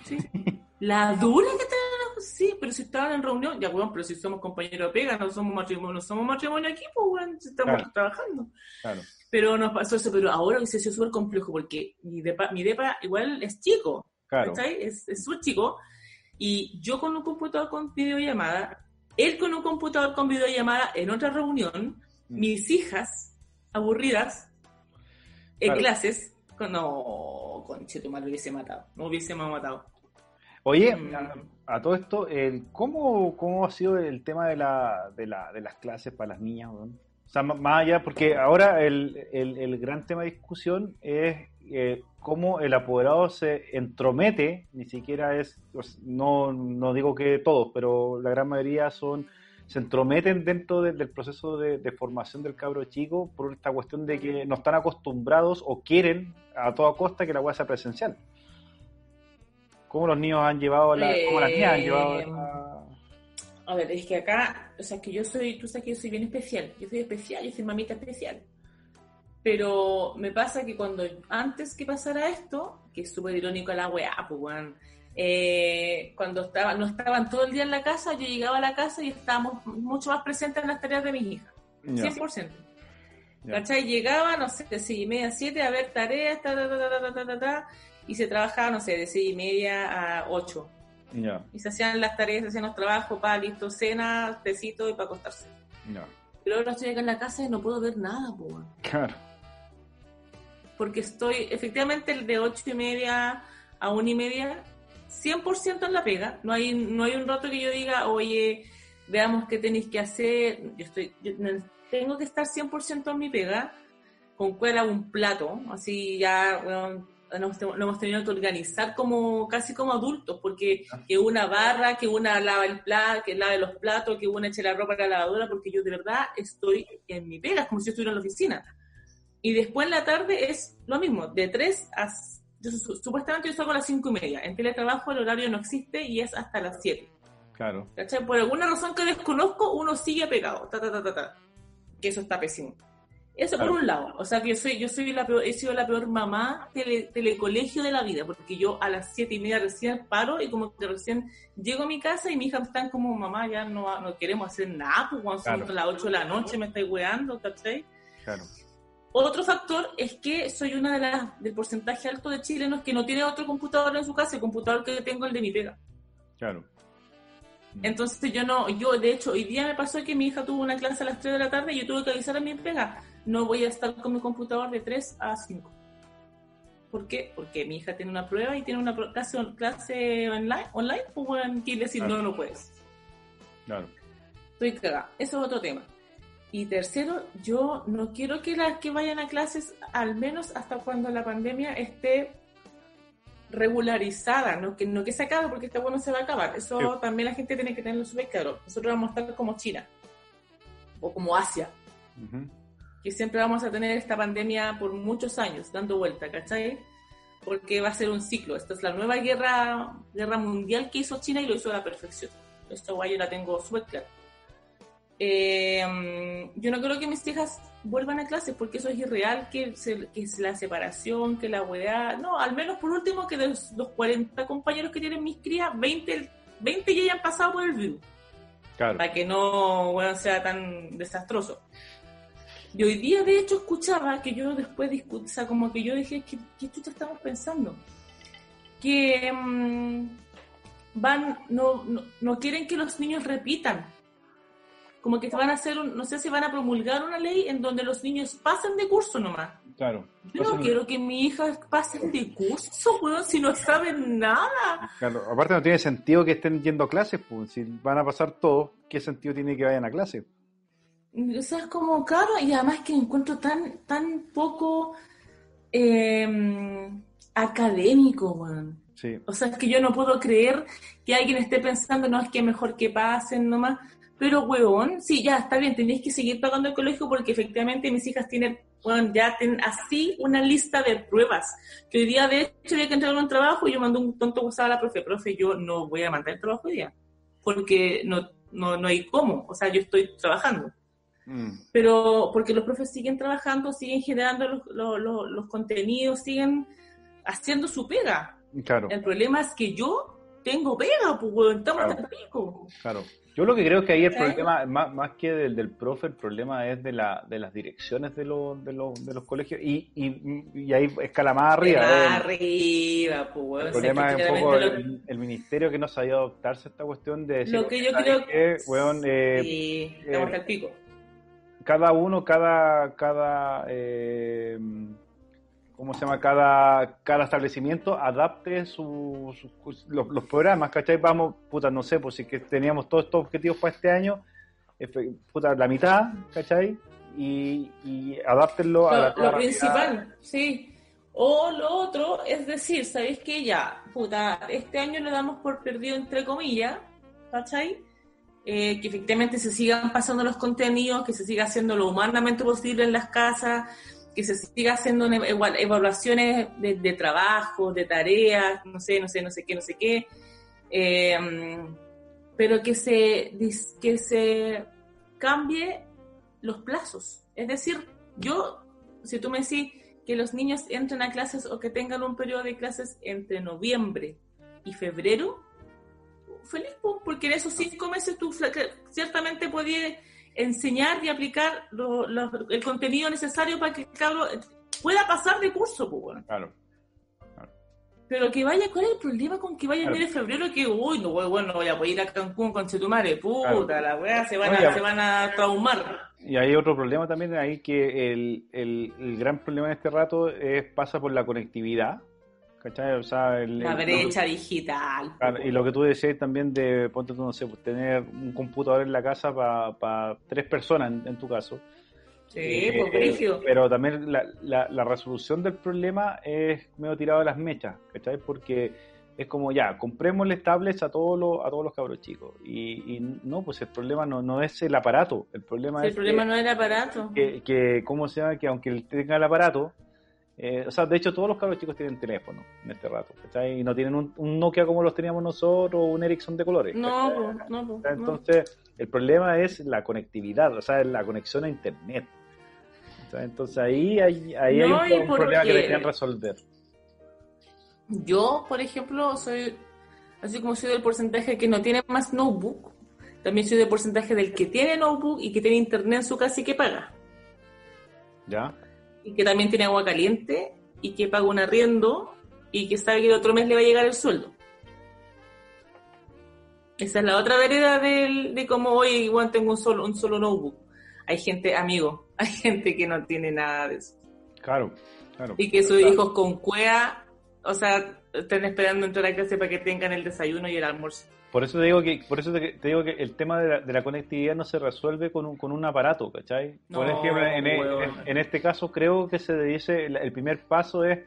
A: Sí. La dura que están enojados, sí, pero si estaban en reunión, ya, weón, pero si somos compañeros de pega, no somos matrimonio, no somos matrimonio aquí, pues, si estamos
B: Claro.
A: trabajando.
B: Claro.
A: Pero nos pasó eso, pero ahora hubiese sido súper complejo porque mi depa, mi depa igual es chico,
B: Claro.
A: ¿cachai? Es súper chico. Y yo con un computador con videollamada, él con un computador con videollamada en otra reunión. Mis hijas aburridas en
B: Claro.
A: clases, con, no, conche, tu madre hubiese matado, no hubiésemos matado.
B: Oye,
A: Mm.
B: a, a todo esto, el, ¿cómo, ¿cómo ha sido el tema de, la, de, la, de las clases para las niñas? O sea, más allá, porque ahora el, el, el gran tema de discusión es eh, cómo el apoderado se entromete, ni siquiera es, pues, no, no digo que todos, pero la gran mayoría son se entrometen dentro de- del proceso de, de formación del cabro chico por esta cuestión de que no están acostumbrados o quieren a toda costa que la hueá sea presencial. ¿Cómo los niños han llevado la, cómo las niñas han llevado
A: Eh,
B: la-
A: A ver, es que acá, o sea, que yo soy, tú sabes que yo soy bien especial, yo soy especial, yo soy mamita especial. Pero me pasa que cuando, antes que pasara esto, que es súper irónico a la weá, pues weón, eh, cuando estaba, no estaban todo el día en la casa, yo llegaba a la casa y estábamos mucho más presentes en las tareas de mis hijas. 100%.
B: Yeah.
A: ¿Cachai? Llegaba, no sé, de 6 y media a 7 a ver tareas, ta, ta, ta, y se trabajaba, no sé, de 6 y media a 8.
B: Yeah.
A: Y se hacían las tareas, se hacían los trabajos, para listo, cena, tecito y para acostarse.
B: Yeah.
A: Pero ahora estoy acá en la casa y no puedo ver nada, po.
B: Claro.
A: Porque estoy, efectivamente, de 8 y media a 1 y media 100% en la pega. No hay, no hay un rato que yo diga, oye, veamos qué tenéis que hacer. Yo estoy, yo tengo que estar 100% en mi pega, con cuál hago un plato, así ya, nos, lo hemos tenido que organizar como casi como adultos, porque que una barra, que una lava el plato, que lave los platos, que una eche la ropa a la lavadora, porque yo de verdad estoy en mi pega, es como si yo estuviera en la oficina. Y después en la tarde es lo mismo, de 3 a... yo su- supuestamente yo salgo a las 5 y media. En teletrabajo el horario no existe y es hasta las 7.
B: Claro.
A: ¿Cachai? Por alguna razón que desconozco, uno sigue pegado. Ta, ta, ta, ta, ta. Que eso está pésimo. Eso por un lado. O sea que yo soy, yo soy la peor, he sido la peor mamá tele, telecolegio de la vida, porque yo a las siete y media recién paro y como que recién llego a mi casa y mi hija están como, mamá, ya no, no queremos hacer nada, pues cuando son las 8 de la noche me estáis weando, ¿cachai?
B: Claro.
A: Otro factor es que soy una de las del porcentaje alto de chilenos que no tiene otro computador en su casa, el computador que tengo el de mi pega.
B: Claro.
A: Entonces yo no, yo de hecho hoy día me pasó que mi hija tuvo una clase a las 3 de la tarde y yo tuve que avisar a mi pega, no voy a estar con mi computador de 3 a 5. ¿Por qué? Porque mi hija tiene una prueba y tiene una clase, clase online, online pues en Chile decir no, no puedes.
B: Claro.
A: Estoy cagada. Eso es otro tema. Y tercero, yo no quiero que las que vayan a clases, al menos hasta cuando la pandemia esté regularizada, no que, no que se acabe porque este bueno se va a acabar. Eso también la gente tiene que tenerlo súper claro. Nosotros vamos a estar como China o como Asia, que siempre vamos a tener esta pandemia por muchos años dando vuelta, ¿cachai? Porque va a ser un ciclo. Esta es la nueva guerra, guerra mundial que hizo China y lo hizo a la perfección. Esto guay yo la tengo súper claro. Eh, yo no creo que mis hijas vuelvan a clases porque eso es irreal, que, que es la separación, que la weá. No, al menos por último que de los, 40 compañeros que tienen mis crías, 20, 20 ya hayan pasado por el virus.
B: Claro.
A: Para que no sea tan desastroso. Y hoy día, de hecho, escuchaba que yo después discutí, o sea, como que yo dije, ¿qué, qué chucha estamos pensando? Que mm, van, no, no, no quieren que los niños repitan como que van a hacer, un, no sé si van a promulgar una ley en donde los niños pasen de curso nomás.
B: Claro.
A: Yo no quiero que mi hija pasen de curso, weón, si no saben nada.
B: Claro, aparte no tiene sentido que estén yendo a clases, pues si van a pasar todo, ¿qué sentido tiene que vayan a clases?
A: O sea, es como, claro, y además que encuentro tan, tan poco em, académico, weón.
B: Sí.
A: O sea, es que yo no puedo creer que alguien esté pensando, no, es que mejor que pasen nomás pero, weón, sí, ya, está bien, tenéis que seguir pagando el colegio porque efectivamente mis hijas tienen, bueno, ya tienen así una lista de pruebas. Que hoy día, de hecho, había que entregar un trabajo y yo mandé un tonto WhatsApp a la profe, profe, yo no voy a mandar el trabajo hoy día, porque no, no, no hay cómo, o sea, yo estoy trabajando.
B: Mm.
A: Pero porque los profes siguen trabajando, siguen generando los, los, los, contenidos, siguen haciendo su pega.
B: Claro.
A: El problema es que yo tengo pega, pues, estamos
B: claro. pico. Claro. Yo lo que creo es que ahí el problema, más, más que del, del, profe, el problema es de, la, de las direcciones de, lo, de, lo, de los colegios y, y, y, ahí escala más arriba.
A: Más eh. arriba, pues.
B: El problema es un poco el, el, ministerio que no sabía adoptarse a esta cuestión de decir,
A: lo que yo creo
B: que, weón, eh,
A: sí, estamos eh, al pico.
B: Cada uno, cada, cada eh, ¿cómo se llama? Cada, cada establecimiento adapte su, su los, los, programas, ¿cachai? Vamos, puta, no sé, pues si que teníamos todos estos objetivos para este año, puta, la mitad, ¿cachai? Y, y adáptenlo
A: a
B: la
A: Lo principal, sí. O lo otro es decir, ¿sabéis que ya, puta, este año le damos por perdido entre comillas, ¿cachai? Eh, que efectivamente se sigan pasando los contenidos, que se siga haciendo lo humanamente posible en las casas, que se siga haciendo evaluaciones de, de trabajo, de tareas, no sé, no sé, no sé qué, no sé qué, eh, pero que se, que se cambie los plazos. Es decir, yo, si tú me decís que los niños entren a clases o que tengan un periodo de clases entre noviembre y febrero, feliz, porque en esos cinco meses tú ciertamente podías enseñar y aplicar lo, lo, el contenido necesario para que el cabro pueda pasar de curso, pues, bueno.
B: Claro. claro.
A: Pero que vaya, ¿cuál es el problema con que vaya claro. en febrero? Que, uy, no, bueno, voy a poder ir a Cancún con Chetumare, puta, claro. la weá, se van, a, se van a traumar.
B: Y hay otro problema también ahí que el, el, el gran problema en este rato es pasa por la conectividad. ¿Cachai? O sea, el,
A: la brecha el, digital.
B: Y lo que tú decías también de, ponte tú, no sé, pues, tener un computador en la casa para pa tres personas, en, en, tu caso.
A: Sí, eh, pues
B: eh, Pero también la, la, la, resolución del problema es medio tirado de las mechas, ¿cachai? Porque es como, ya, comprémosle tablets a todos los, a todos los cabros chicos. Y, y no, pues el problema no, no es el aparato, el problema
A: sí,
B: es...
A: El problema
B: que,
A: no es el aparato.
B: Que, que, ¿cómo se llama? Que aunque él tenga el aparato, eh, o sea, de hecho, todos los cabros chicos tienen teléfono en este rato, ¿cachai? Y no tienen un, un, Nokia como los teníamos nosotros o un Ericsson de colores.
A: No, no, no.
B: Entonces, el problema es la conectividad, o sea, la conexión a Internet. Entonces ahí, hay, ahí
A: No,
B: hay
A: y
B: un, un problema que deberían resolver.
A: Yo, por ejemplo, soy, así como soy del porcentaje que no tiene más notebook, también soy del porcentaje del que tiene notebook y que tiene internet en su casa y que paga.
B: ¿Ya?
A: Y que también tiene agua caliente y que paga un arriendo y que sabe que el otro mes le va a llegar el sueldo. Esa es la otra vereda del, de cómo hoy igual tengo un solo, un solo notebook. Hay gente, amigo, hay gente que no tiene nada de eso.
B: Claro, claro.
A: Y que sus hijos con cuea, o sea, están esperando entrar a clase para que tengan el desayuno y el almuerzo.
B: Por eso te digo que, por eso te, te digo que el tema de la, de la conectividad no se resuelve con un, con un aparato, ¿cachai? Por ejemplo, en, en- en- en este caso creo que se dice, el, el primer paso es,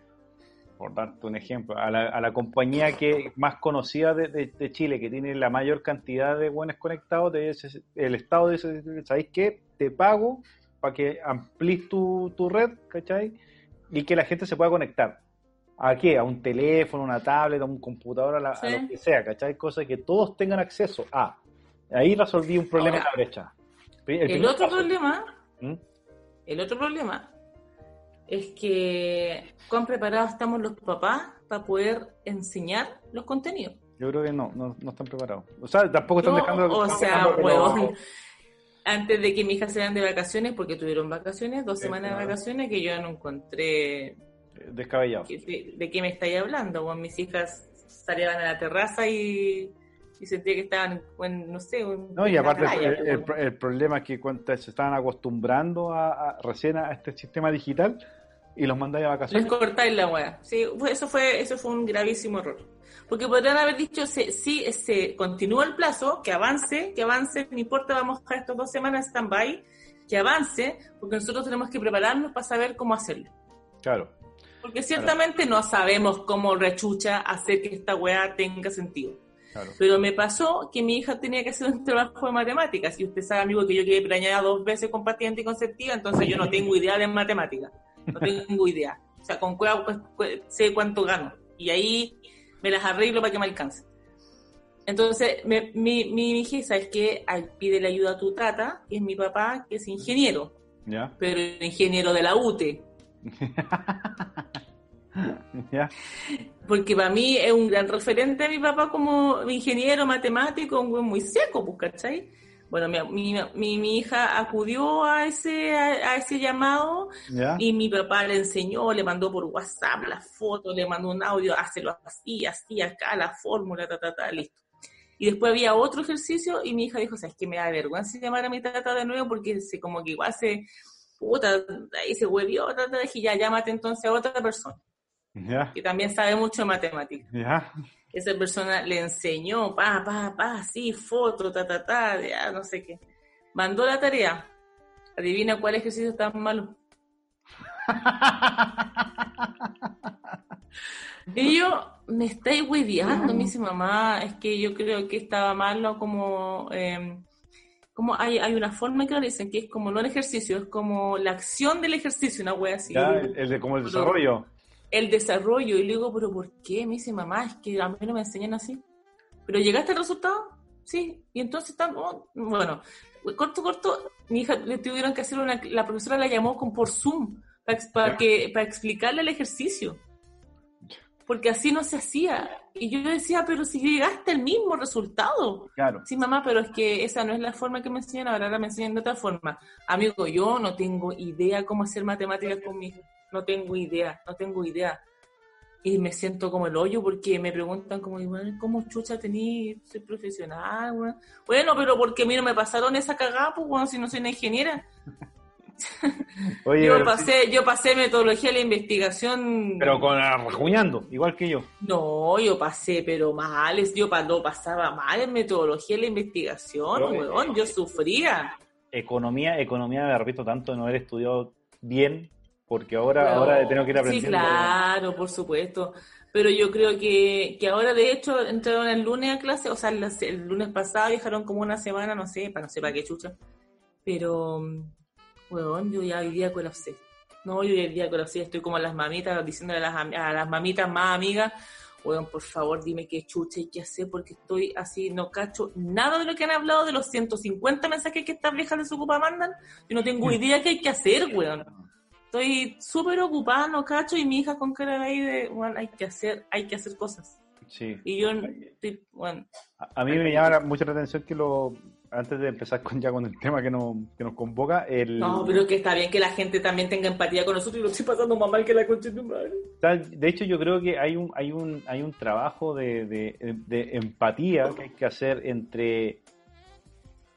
B: por darte un ejemplo, a la, a la compañía que más conocida de, de- de Chile, que tiene la mayor cantidad de buenos conectados, te dice- el Estado dice, ¿sabéis qué? Te pago para que amplíes tu, tu red, ¿cachai? Y que la gente se pueda conectar. ¿A qué? A un teléfono, una tablet, a un computador, a, la- a lo que sea, ¿cachai? Cosa que todos tengan acceso a. Ahí resolví un problema
A: Ahora,
B: la brecha. El,
A: otro
B: paso.
A: problema,
B: ¿Mm?
A: el otro problema es que cuán preparados estamos los papás para poder enseñar los contenidos.
B: Yo creo que no, no, no están preparados. O sea, tampoco están
A: No,
B: dejando.
A: o sea, huevón. Antes de que mi hija se de vacaciones, porque tuvieron vacaciones, dos
B: Sí,
A: semanas de vacaciones, que yo no encontré
B: Descabellado.
A: de, de qué me estáis hablando. Bueno, mis hijas salían a la terraza y, y sentía que estaban, no sé,
B: No, y aparte
A: playa,
B: el, el-
A: bueno.
B: el problema es que cuando se estaban acostumbrando a, a- recién a este sistema digital y los mandáis a
A: Les
B: vacaciones.
A: cortáis la weá. Sí, eso fue, eso fue un gravísimo error. Porque podrían haber dicho, se- sí, se continúa el plazo, que avance, que avance, no importa, vamos a dejar estas dos semanas stand-by, que avance, porque nosotros tenemos que prepararnos para saber cómo hacerlo.
B: Claro.
A: Porque ciertamente no sabemos cómo rechucha hacer que esta weá tenga sentido.
B: Claro.
A: Pero me pasó que mi hija tenía que hacer un trabajo de matemáticas. Y usted sabe, amigo, que yo quedé preñada dos veces con pastilla anticonceptiva, entonces yo no tengo idea de matemáticas. No tengo idea. O sea, con cueva pues, pues, sé cuánto gano. Y ahí me las arreglo para que me alcance. Entonces, me- mi, mi hija, ¿sabes qué? Ay, Pídele ayuda a tu tata, que es mi papá, que es ingeniero,
B: ¿Ya?
A: pero ingeniero de la UTE. Porque para mí es un gran referente mi papá como ingeniero matemático, un güey muy seco, pues, ¿cachai? Bueno, mi, mi, mi, hija acudió a ese, a, a ese llamado y mi papá le enseñó, le mandó por WhatsApp las fotos, le mandó un audio, hazlo así, así, acá, la fórmula, ta, ta, ta, listo. Y después había otro ejercicio y mi hija dijo, ¿sabes qué? Me da vergüenza llamar a mi tata de nuevo porque se, como que igual se, puta, ahí se huevió, dije, ya, llámate entonces a otra persona que también sabe mucho de matemáticas. Esa persona le enseñó, pa, pa, pa, sí, foto, ta, ta, ta, ya, no sé qué. Mandó la tarea. Adivina cuál ejercicio está malo. Y yo, me estáis hueveando, me dice mamá, es que yo creo que estaba malo como... eh, como hay, hay una forma que lo dicen que es como no el ejercicio, es como la acción del ejercicio, una wea así.
B: ¿Ya? El, el de como el
A: Pero-
B: desarrollo.
A: el desarrollo. Y le digo, ¿pero por qué? Me dice, mamá, es que a mí no me enseñan así. ¿Pero llegaste al resultado? Sí. Y entonces están, oh, bueno, corto, corto, mi hija le tuvieron que hacer una, la profesora la llamó con por Zoom para, para, que, para explicarle el ejercicio. Porque así no se hacía. Y yo decía, pero si llegaste al mismo resultado.
B: Claro.
A: Sí, mamá, pero es que esa no es la forma que me enseñan ahora, ahora me enseñan de otra forma. Amigo, yo no tengo idea cómo hacer matemáticas con mi. No tengo idea, no tengo idea. Y me siento como el hoyo porque me preguntan como, bueno, ¿cómo chucha tení? Soy profesional, weón. Bueno, pero porque a mí no me pasaron esa cagada, pues, bueno, si no soy una ingeniera.
B: Oye,
A: Yo
B: pero,
A: pasé, yo pasé metodología de la investigación.
B: pero con rajuñando, igual que yo.
A: No, yo pasé, pero mal, yo lo pasaba mal en metodología de la investigación,
B: Pero,
A: weón, yo sufría.
B: Economía, economía me repito tanto de no haber estudiado bien, porque ahora,
A: Pero-
B: ahora tengo que ir
A: Sí,
B: aprendiendo.
A: claro, por supuesto. Pero yo creo que, que ahora, de hecho, entraron el lunes a clase, o sea, el, el lunes pasado viajaron como una semana, no sé, para no sé para qué chucha. Pero, weón, yo ya hoy día colapsé. No, yo hoy día colapsé, estoy como las mamitas, diciéndole a las, a las mamitas más amigas, weón, por favor, dime qué chucha hay que hacer, porque estoy así, no cacho nada de lo que han hablado de los 150 mensajes que estas viejas de su ocupa mandan. Yo no tengo idea qué hay que hacer, weón. estoy súper ocupada, no cacho, y mi hija con cara de ahí de, bueno, hay que hacer, hay que hacer cosas.
B: Sí.
A: Y yo, estoy, bueno,
B: A, a mí me llama mucho la atención que lo antes de empezar con ya con el tema que nos, que nos convoca, el
A: no, pero que está bien que la gente también tenga empatía con nosotros y lo estoy pasando más mal que la concha de tu madre.
B: De hecho, yo creo que hay un, hay un, hay un trabajo de, de- de empatía que hay que hacer entre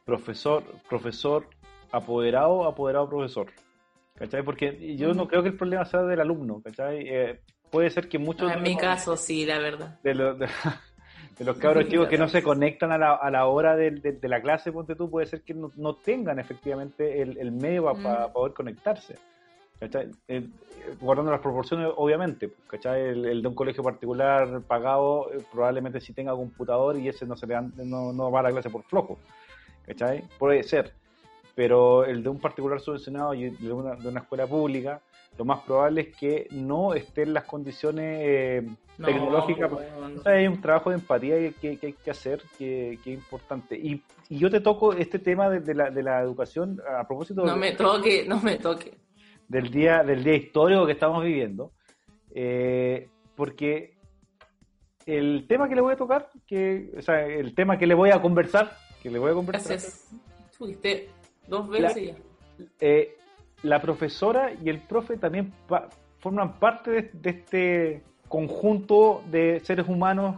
B: profesor, profesor, apoderado, apoderado, profesor. ¿Cachai? Porque yo no creo que el problema sea del alumno, ¿cachai? Eh, puede ser que muchos
A: En mi caso, sí, la verdad.
B: de los, de, de los cabros chicos que no se conectan a la, a la hora de, de la clase, ponte tú, puede ser que no, no tengan efectivamente el, el medio para
A: Mm.
B: poder conectarse. ¿cachai? Eh, guardando las proporciones, obviamente. pues, ¿cachai? El, el de un colegio particular pagado eh, probablemente sí tenga computador y ese no, se le dan- no, no va a la clase por flojo. ¿cachai? Puede ser. Pero el de un particular subvencionado y de una, de una escuela pública, lo más probable es que no esté en las condiciones eh,
A: No,
B: tecnológicas
A: weón.
B: o sea, hay un trabajo de empatía que, hay que hacer, que, que es importante. Y, y yo te toco este tema de, de la, de la educación a propósito
A: No
B: de-
A: me toque, no me toque.
B: del, día, del día histórico que estamos viviendo, eh, porque el tema que le voy a tocar, que, o sea, el tema que le voy a conversar, que le voy a conversar,
A: Gracias. Fuiste dos veces ya.
B: eh, la profesora y el profe también pa- forman parte de, de este conjunto de seres humanos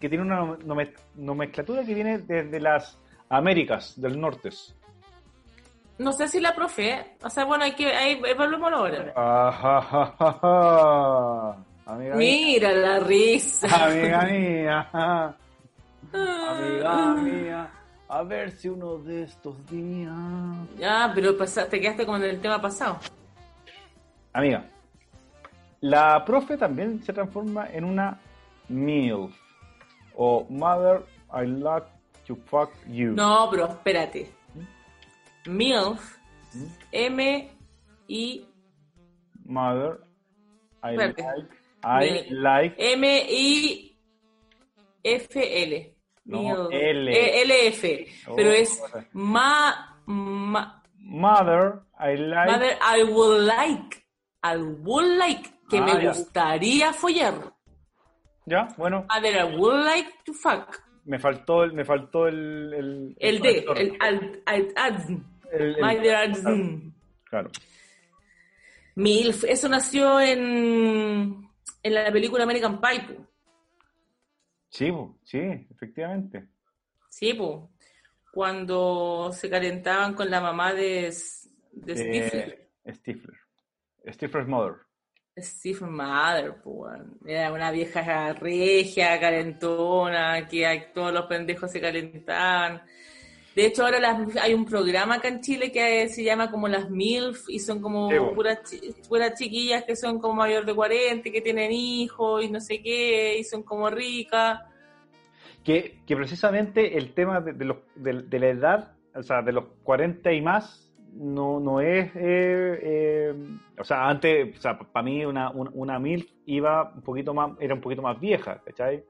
B: que tiene una nome- nomenclatura que viene desde las Américas del Norte.
A: No sé si la profe, o sea, bueno, hay que, ahí evaluémoslo ahora.
B: Amiga mía.
A: Mira la risa.
B: Amiga mía. Amiga mía. A ver si uno de estos días.
A: Ya, pero te quedaste con el tema pasado.
B: Amiga, la profe también se transforma en una MILF o Mother, I like to fuck you.
A: No, pero espérate. MILF,
B: ¿Mm?
A: M-I,
B: Mother, I
A: Espérate.
B: like, I
A: Mil.
B: like,
A: M-I-F-L.
B: No,
A: MILF.
B: L.
A: Eh, LF.
B: Oh,
A: pero es
B: bueno.
A: ma, ma,
B: Mother, I like,
A: Mother, I would like. I would like. Que
B: Ah,
A: me
B: ya.
A: gustaría follar.
B: ya, bueno,
A: Mother, I would like to fuck.
B: me faltó, el- me faltó el, el,
A: El D,
B: conector.
A: el al, al, al-
B: El- el-
A: Mother,
B: claro,
A: MILF, eso nació en, en la película American Pie.
B: Sí, sí, efectivamente,
A: sí, cuando se calentaban con la mamá de, de Stifler.
B: Eh, Stifler, Stifler's mother,
A: Stephen Mother, weón. era una vieja regia, calentona, que todos los pendejos se calentaban. De hecho, ahora las- hay un programa acá en Chile que se llama como las MILF y son como
B: Sí, po.
A: puras, chi- puras chiquillas que son como mayor de 40, y que tienen hijos y no sé qué, y son como ricas.
B: que, que precisamente el tema de, de los, de, de la edad, o sea, de los 40 y más, no, no es, eh, eh, o sea, antes, o sea, para mí una, una, una MILF iba un poquito más, era un poquito más vieja, ¿cachai?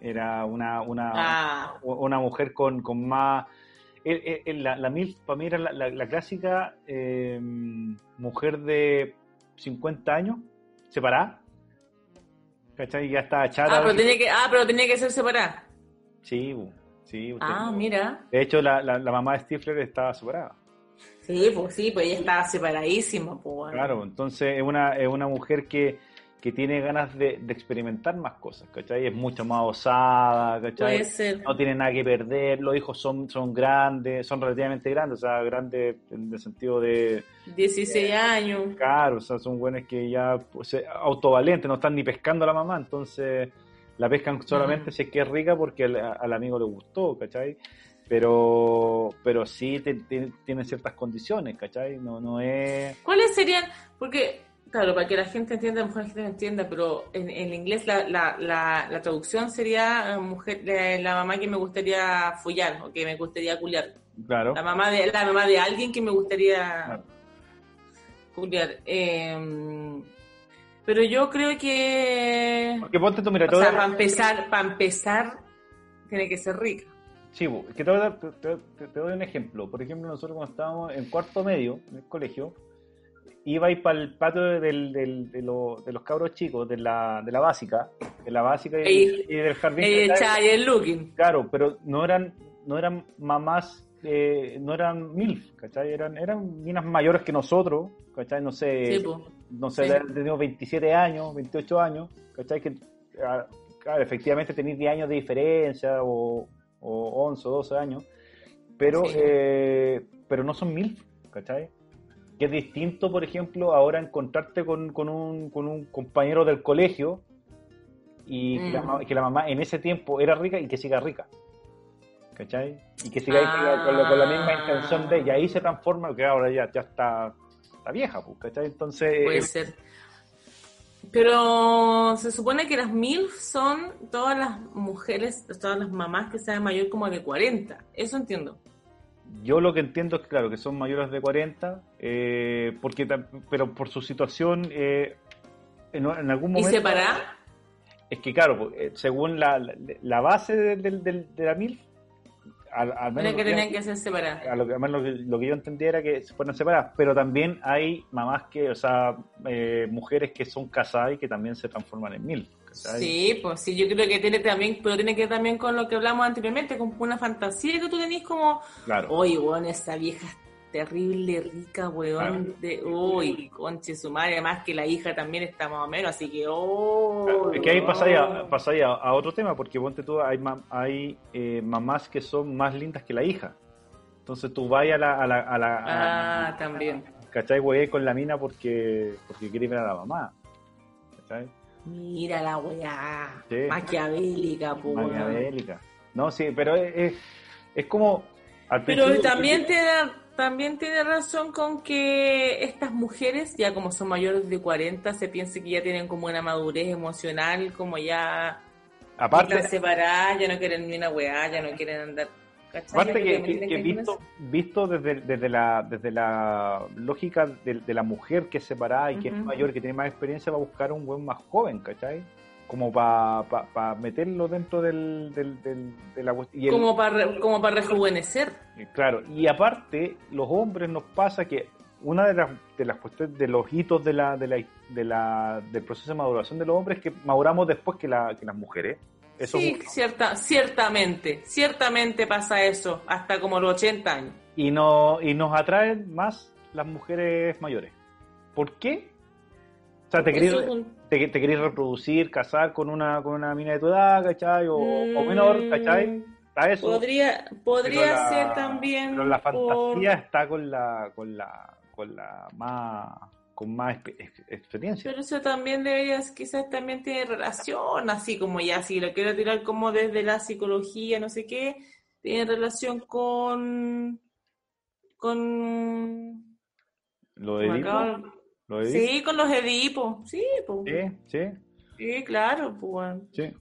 B: Era una, una,
A: Ah,
B: una mujer con, con más... el- el- el- la, la MILF para mí era la, la- la clásica eh, mujer de 50 años, separada, ¿cachai? Ya está chata.
A: ah, pero tenía que, ah, pero tenía que ser separada.
B: Sí, sí. usted-
A: Ah, mira.
B: De hecho, la, la, la mamá de Stifler estaba separada.
A: Sí, pues sí, pues ella estaba separadísima, pues bueno.
B: Claro, entonces es una, es una mujer que, que tiene ganas de, de experimentar más cosas, ¿cachai? Es mucho más osada, ¿cachai?
A: Puede ser.
B: No tiene nada que perder, los hijos son, son grandes, son relativamente grandes, o sea, grandes en el sentido de,
A: 16 años.
B: claro, o sea, son buenos que ya pues, autovalentes, no están ni pescando a la mamá, entonces la pescan solamente
A: Mm.
B: si es que es rica porque al, al amigo le gustó, ¿cachai? Pero, pero sí te- te- tiene ciertas condiciones, ¿cachai? No, no es...
A: ¿Cuáles serían? Porque, claro, para que la gente entienda, a lo mejor la gente no entienda, pero en, en inglés la, la, la, la traducción sería eh, mujer, la, la mamá que me gustaría follar o que me gustaría culiar.
B: Claro.
A: La mamá de, la mamá de alguien que me gustaría
B: Claro.
A: culiar. Eh, pero yo creo que,
B: Porque ponte tú, mira,
A: o sea, para empezar, para empezar, tiene que ser rica.
B: Sí, que te, voy a dar- te- te- te doy un ejemplo. Por ejemplo, nosotros cuando estábamos en cuarto medio en el colegio, ibais para el patio del, del- de, lo- de los cabros chicos, de la, de la básica, de la básica y,
A: Ey,
B: y del jardín.
A: Eh,
B: ¿cachai?
A: Chay, el looking.
B: Claro, pero no eran, no eran mamás, eh, no eran MILF, ¿cachai? Eran, eran minas mayores que nosotros, ¿cachai? No sé,
A: Sí,
B: no sé,
A: sí.
B: teníamos 27 años, 28 años, ¿cachai? Que, ah, claro, efectivamente tenéis 10 años de diferencia o, o 11 o 12 años, pero,
A: Sí.
B: eh, pero no son MILF, ¿cachai? Que es distinto, por ejemplo, ahora encontrarte con, con, un, con un compañero del colegio y que, la,
A: Mm.
B: ma- que la mamá en ese tiempo era rica y que siga rica. ¿Cachai? Y que siga
A: Ah.
B: con, la- con la misma intención de... Y ahí se transforma, que ahora ya, ya está, está vieja, pues, ¿cachai? Entonces...
A: Puede
B: eh,
A: ser. Pero se supone que las MILF son todas las mujeres, todas las mamás que sean mayor como de 40. Eso entiendo.
B: Yo lo que entiendo es, claro, que son mayores de 40, eh, porque, pero por su situación, eh, en, en algún
A: ¿Y
B: momento...
A: separar?
B: Es que, claro, pues, eh, según la, la, la base de, del- del- de la MILF, al, al menos
A: que tenían que ser separadas.
B: a lo que, menos lo que, lo que yo entendía era que se fueran separadas, pero también hay mamás que, o sea, eh, mujeres que son casadas y que también se transforman en MILF. ¿Cachai?
A: Sí, pues sí, yo creo que tiene también, pero tiene que ver también con lo que hablamos anteriormente, con una fantasía que tú tenés como,
B: Claro.
A: oye, weón, esa vieja es terrible, rica, weón,
B: Claro.
A: de, uy, conche su madre, además que la hija también está más o menos, así que, oh.
B: Es que ahí pasáis a, a, a otro tema, porque ponte tú, hay, mam- hay eh, mamás que son más lindas que la hija. Entonces tú vas a la... A la, a la a-
A: Ah, también.
B: ¿Cachai? Güey, con la mina porque, porque quiere ver a la mamá. ¿Cachai?
A: Mira la weá,
B: Sí.
A: maquiavélica, po.
B: Maquiavélica. No, sí, pero es, es, es como... al
A: Pero también tiene, también tiene razón con que estas mujeres, ya como son mayores de 40, se piense que ya tienen como una madurez emocional, como ya
B: Aparte,
A: están separadas, ya no quieren ni una weá, ya no quieren andar.
B: Aparte que, visto, visto desde, desde, la, desde la lógica de, de la mujer que es separada y que es mayor, que tiene más experiencia, va a buscar un buen más joven, ¿cachai? Como para meterlo dentro del, del, del- de la cuestión.
A: Como para como para rejuvenecer.
B: Claro, y aparte, los hombres nos pasa que una de las, de las cuestiones, de los hitos de la, de la, de la, del proceso de maduración de los hombres es que maduramos después que, la, que las mujeres. Eso
A: sí, cierta, ciertamente, ciertamente pasa eso, hasta como los 80 años.
B: y, no, y nos atraen más las mujeres mayores. ¿Por qué? O sea, te querés,
A: Eso es un-
B: te, te querés reproducir, casar con una, con una mina de tu edad, ¿cachai? O, o menor, ¿cachai?
A: Mm,
B: Está eso.
A: Podría, podría
B: la-
A: ser también.
B: Pero la
A: por-
B: fantasía está con la, con la, con la más, con más expe- ex- experiencia.
A: Pero eso también deberías, quizás también tiene relación, así como ya, si lo quiero tirar como desde la psicología, no sé qué, tiene relación con. con.
B: Lo de Edipo,
A: acabo-
B: lo de Edipo.
A: Sí, con los Edipos, sí, pues.
B: Sí, sí,
A: Sí, claro, pues.
B: sí.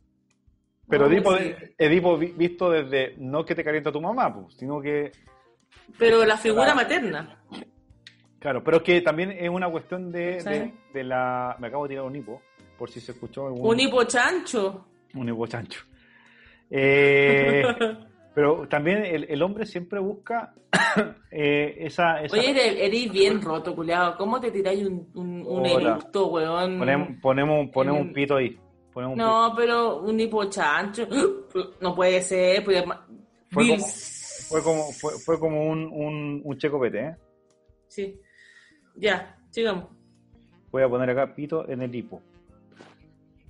B: Pero
A: No,
B: Edipo,
A: sí.
B: Edipo vi- visto desde no que te calienta tu mamá, pues, sino que
A: Pero la figura materna.
B: Claro, pero es que también es una cuestión de,
A: Sí.
B: de, de la... Me acabo de tirar un hipo, por si se escuchó algún...
A: Un hipochancho.
B: un hipo chancho. Eh, pero también el, el hombre siempre busca eh, esa... esa
A: Oye, eres, bien roto, culiado. ¿Cómo te tiráis un, un, un eructo, weón?
B: ponemos, ponemos, ponemos un pito ahí. Ponemos un
A: No, pero un hipochancho. No puede ser. Pues,
B: Fue como- Fue como, fue, fue como un, un, un checopete, ¿eh?
A: Sí. Ya, sigamos.
B: Voy a poner acá pito en el hipo.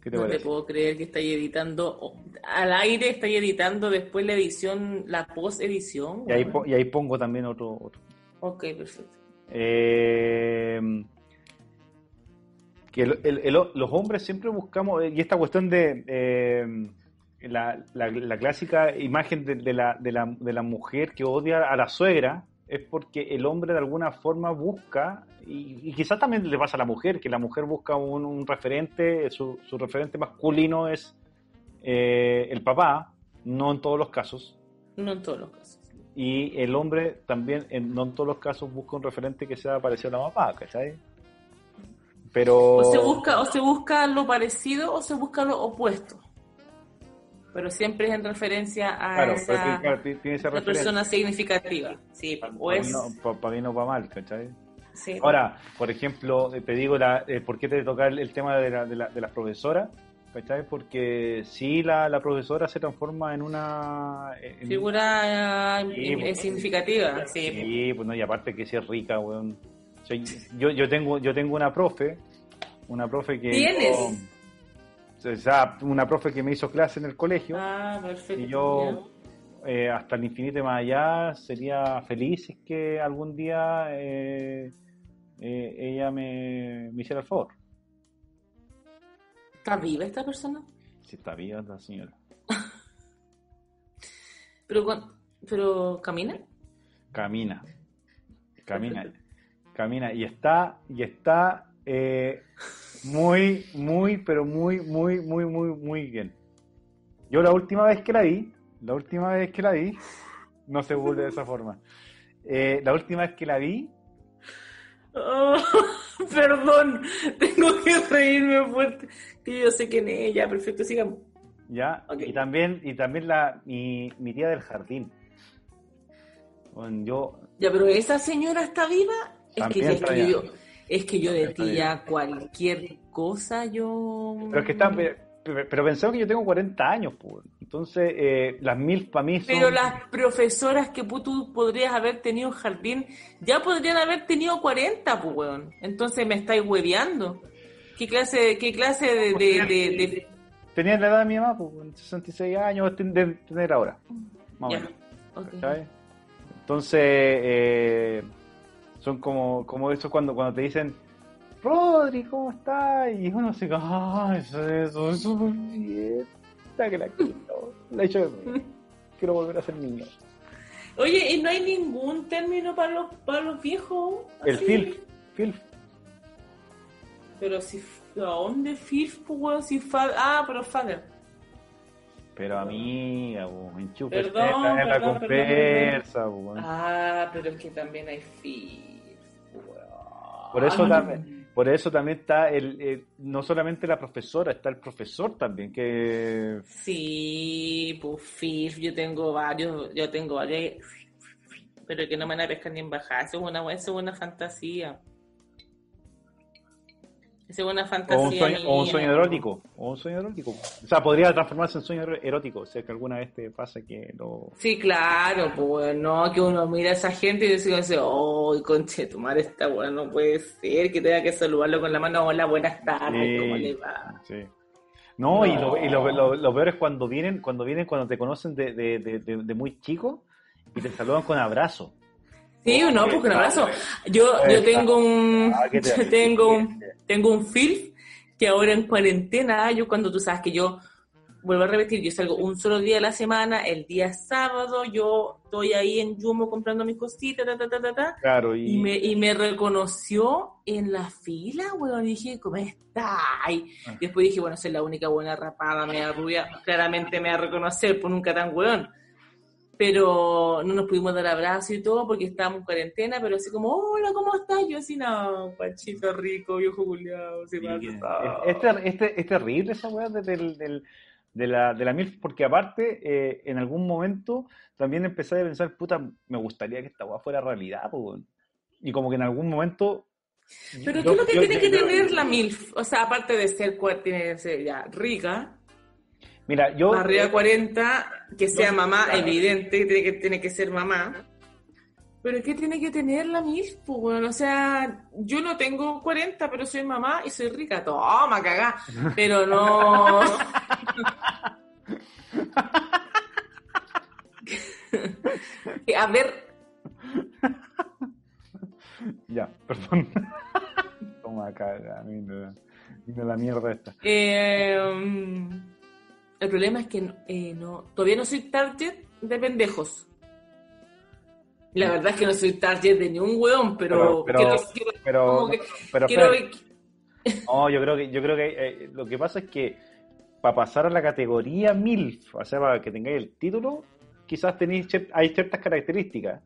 B: ¿Qué te
A: No te puedo creer que estáis editando oh, al aire, estáis editando después la edición, la post-edición.
B: Y ahí, po- y ahí pongo también otro, otro.
A: Ok, perfecto.
B: Eh, que el- el- el- los hombres siempre buscamos, y esta cuestión de eh, la, la- la clásica imagen de, de la, de, la, de la mujer que odia a la suegra, es porque el hombre de alguna forma busca, y, y quizás también le pasa a la mujer, que la mujer busca un, un referente, su, su referente masculino es eh, el papá, no en todos los casos,
A: No en todos los casos.
B: y el hombre también, en, no en todos los casos, busca un referente que sea parecido a la mamá, ¿cachai? Pero...
A: O se busca, o se busca lo parecido o se busca lo opuesto. Pero siempre es en referencia a
B: Claro,
A: esa,
B: pero tiene- claro, tiene esa
A: esa
B: referencia.
A: persona significativa. Sí, o
B: Para
A: es,
B: bien, no, pa- pa bien o para mal, ¿cachai?
A: Sí.
B: Ahora, por ejemplo, eh, te digo la, eh, por qué te toca el, tema de, la, de, la, de las profesoras, ¿cachai? Porque sí, la, la profesora se transforma en una... en-
A: Figura eh,
B: Sí,
A: eh,
B: pues.
A: significativa, sí.
B: Sí, pues no, y aparte que sí es rica, weón. Yo, yo tengo, yo tengo una profe, una profe que...
A: ¿Tienes?
B: Una profe que me hizo clase en el colegio.
A: Ah, perfecto.
B: Y yo, eh, hasta el infinito y más allá, sería feliz si es que algún día eh, eh, ella me, me hiciera el favor.
A: ¿Está viva esta persona?
B: Si está viva la señora.
A: Pero, pero camina.
B: Camina. Camina. Camina. Y está, y está muy, muy, pero muy, muy, muy, muy, muy bien. Yo la última vez que la vi, la última vez que la vi, no se vuelve de esa forma. Eh, la última vez que la vi,
A: Oh, perdón, tengo que reírme fuerte. Que yo sé quién es ella. Perfecto, sigamos.
B: ya,
A: Ok.
B: y también, y también la, mi, mi tía del jardín. Bueno, yo,
A: Ya, pero esa señora está viva. Es que, es que yo, es que yo de ti ya cualquier cosa yo.
B: pero es que está, pero, pensé que yo tengo 40 años, pues. Entonces, eh, las mil para mí son...
A: Pero las profesoras que tú podrías haber tenido en jardín ya podrían haber tenido 40, pues, weón. Entonces me estáis hueveando. ¿Qué clase, qué clase de, de, de- de-
B: Tenía la edad de mi mamá, pues, 66 años, de tener ahora. Más o menos,
A: ok.
B: ¿cachai? Entonces, eh, son como, como eso cuando, cuando te dicen, Rodri, ¿cómo estás? Y uno se ah, eso, eso, eso, muy bien. Está que la quiero, la echo de menos. Quiero volver a ser niño.
A: Oye, ¿y no hay ningún término para los, para los viejos?
B: El
A: Así.
B: filf, filf.
A: Pero si, ¿a dónde filf, pues? Si fa- ah, pero father.
B: Pero amiga, po, enchufe
A: Perdón,
B: en la
A: perdón,
B: conversa, po, weón.
A: Ah, pero es que también hay filf.
B: Por eso también, por eso también está el, el- no solamente la profesora, está el profesor también, que
A: Sí, pues yo tengo varios, yo tengo varios, pero que no me van a pescar ni en bajada, eso es una, eso es una fantasía. Es una
B: o un
A: fantasía
B: sueño, o un sueño erótico, o un sueño erótico. O sea, podría transformarse en sueño erótico, o sea que alguna vez te pasa que lo
A: Sí, claro, pues no, que uno mira a esa gente y dice, dice oh, conche, tu madre está bueno, no puede ser que tenga que saludarlo con la mano, hola, buenas tardes,
B: Sí.
A: ¿cómo le va?
B: Sí. No, y, lo, y lo, lo- lo peor es cuando vienen, cuando vienen, cuando te conocen de, de, de, de- de muy chico y te saludan con abrazo.
A: Sí, o no, pues un abrazo. Yo, yo tengo un,
B: Ah, ¿qué te
A: yo tengo un, tengo un film que ahora en cuarentena, yo cuando tú sabes que yo, vuelvo a repetir, yo salgo un solo día a la semana, el día sábado yo estoy ahí en Jumbo comprando mis cositas, ta, ta, ta, ta, ta,
B: Claro, y,
A: y me, y me reconoció en la fila, weón, y dije, ¿cómo está? Y
B: Ah.
A: después dije, bueno, soy la única buena rapada, media rubia, claramente me va a reconocer, por nunca tan weón. Pero no nos pudimos dar abrazos y todo porque estábamos en cuarentena, pero así como, hola, ¿cómo estás? Yo así, no, pachito rico, viejo culiado, se pasa.
B: es, es ter- es ter- es terrible esa weá de, del- del- de la, de la MILF, porque aparte, eh, en algún momento también empecé a pensar, puta, me gustaría que esta weá fuera realidad. Y como que en algún momento.
A: Pero ¿qué es lo que
B: yo-
A: tiene que
B: yo-
A: tener la MILF? O sea, aparte de ser, tiene que ser ya rica,
B: Mira, yo.
A: arriba de 40, que sea mamá,
B: claro.
A: evidente, que tiene que, tiene que ser mamá. Pero ¿qué tiene que tener la MILF? Pues, bueno, o sea, yo no tengo 40, pero soy mamá y soy rica. Toma, cagá. Pero no... A ver,
B: Ya, perdón. Toma caga, mira, mira la mierda esta.
A: eh, mm, el problema es que no, eh, no- todavía no soy target de pendejos. La verdad es que no soy target de ni un weón, pero,
B: Pero- pero-
A: quiero-
B: Pero,
A: que
B: pero
A: quiero-.
B: No, yo creo que, yo creo que eh, lo que pasa es que para pasar a la categoría MILF, o sea, para que tengáis el título, quizás tenéis hay ciertas características.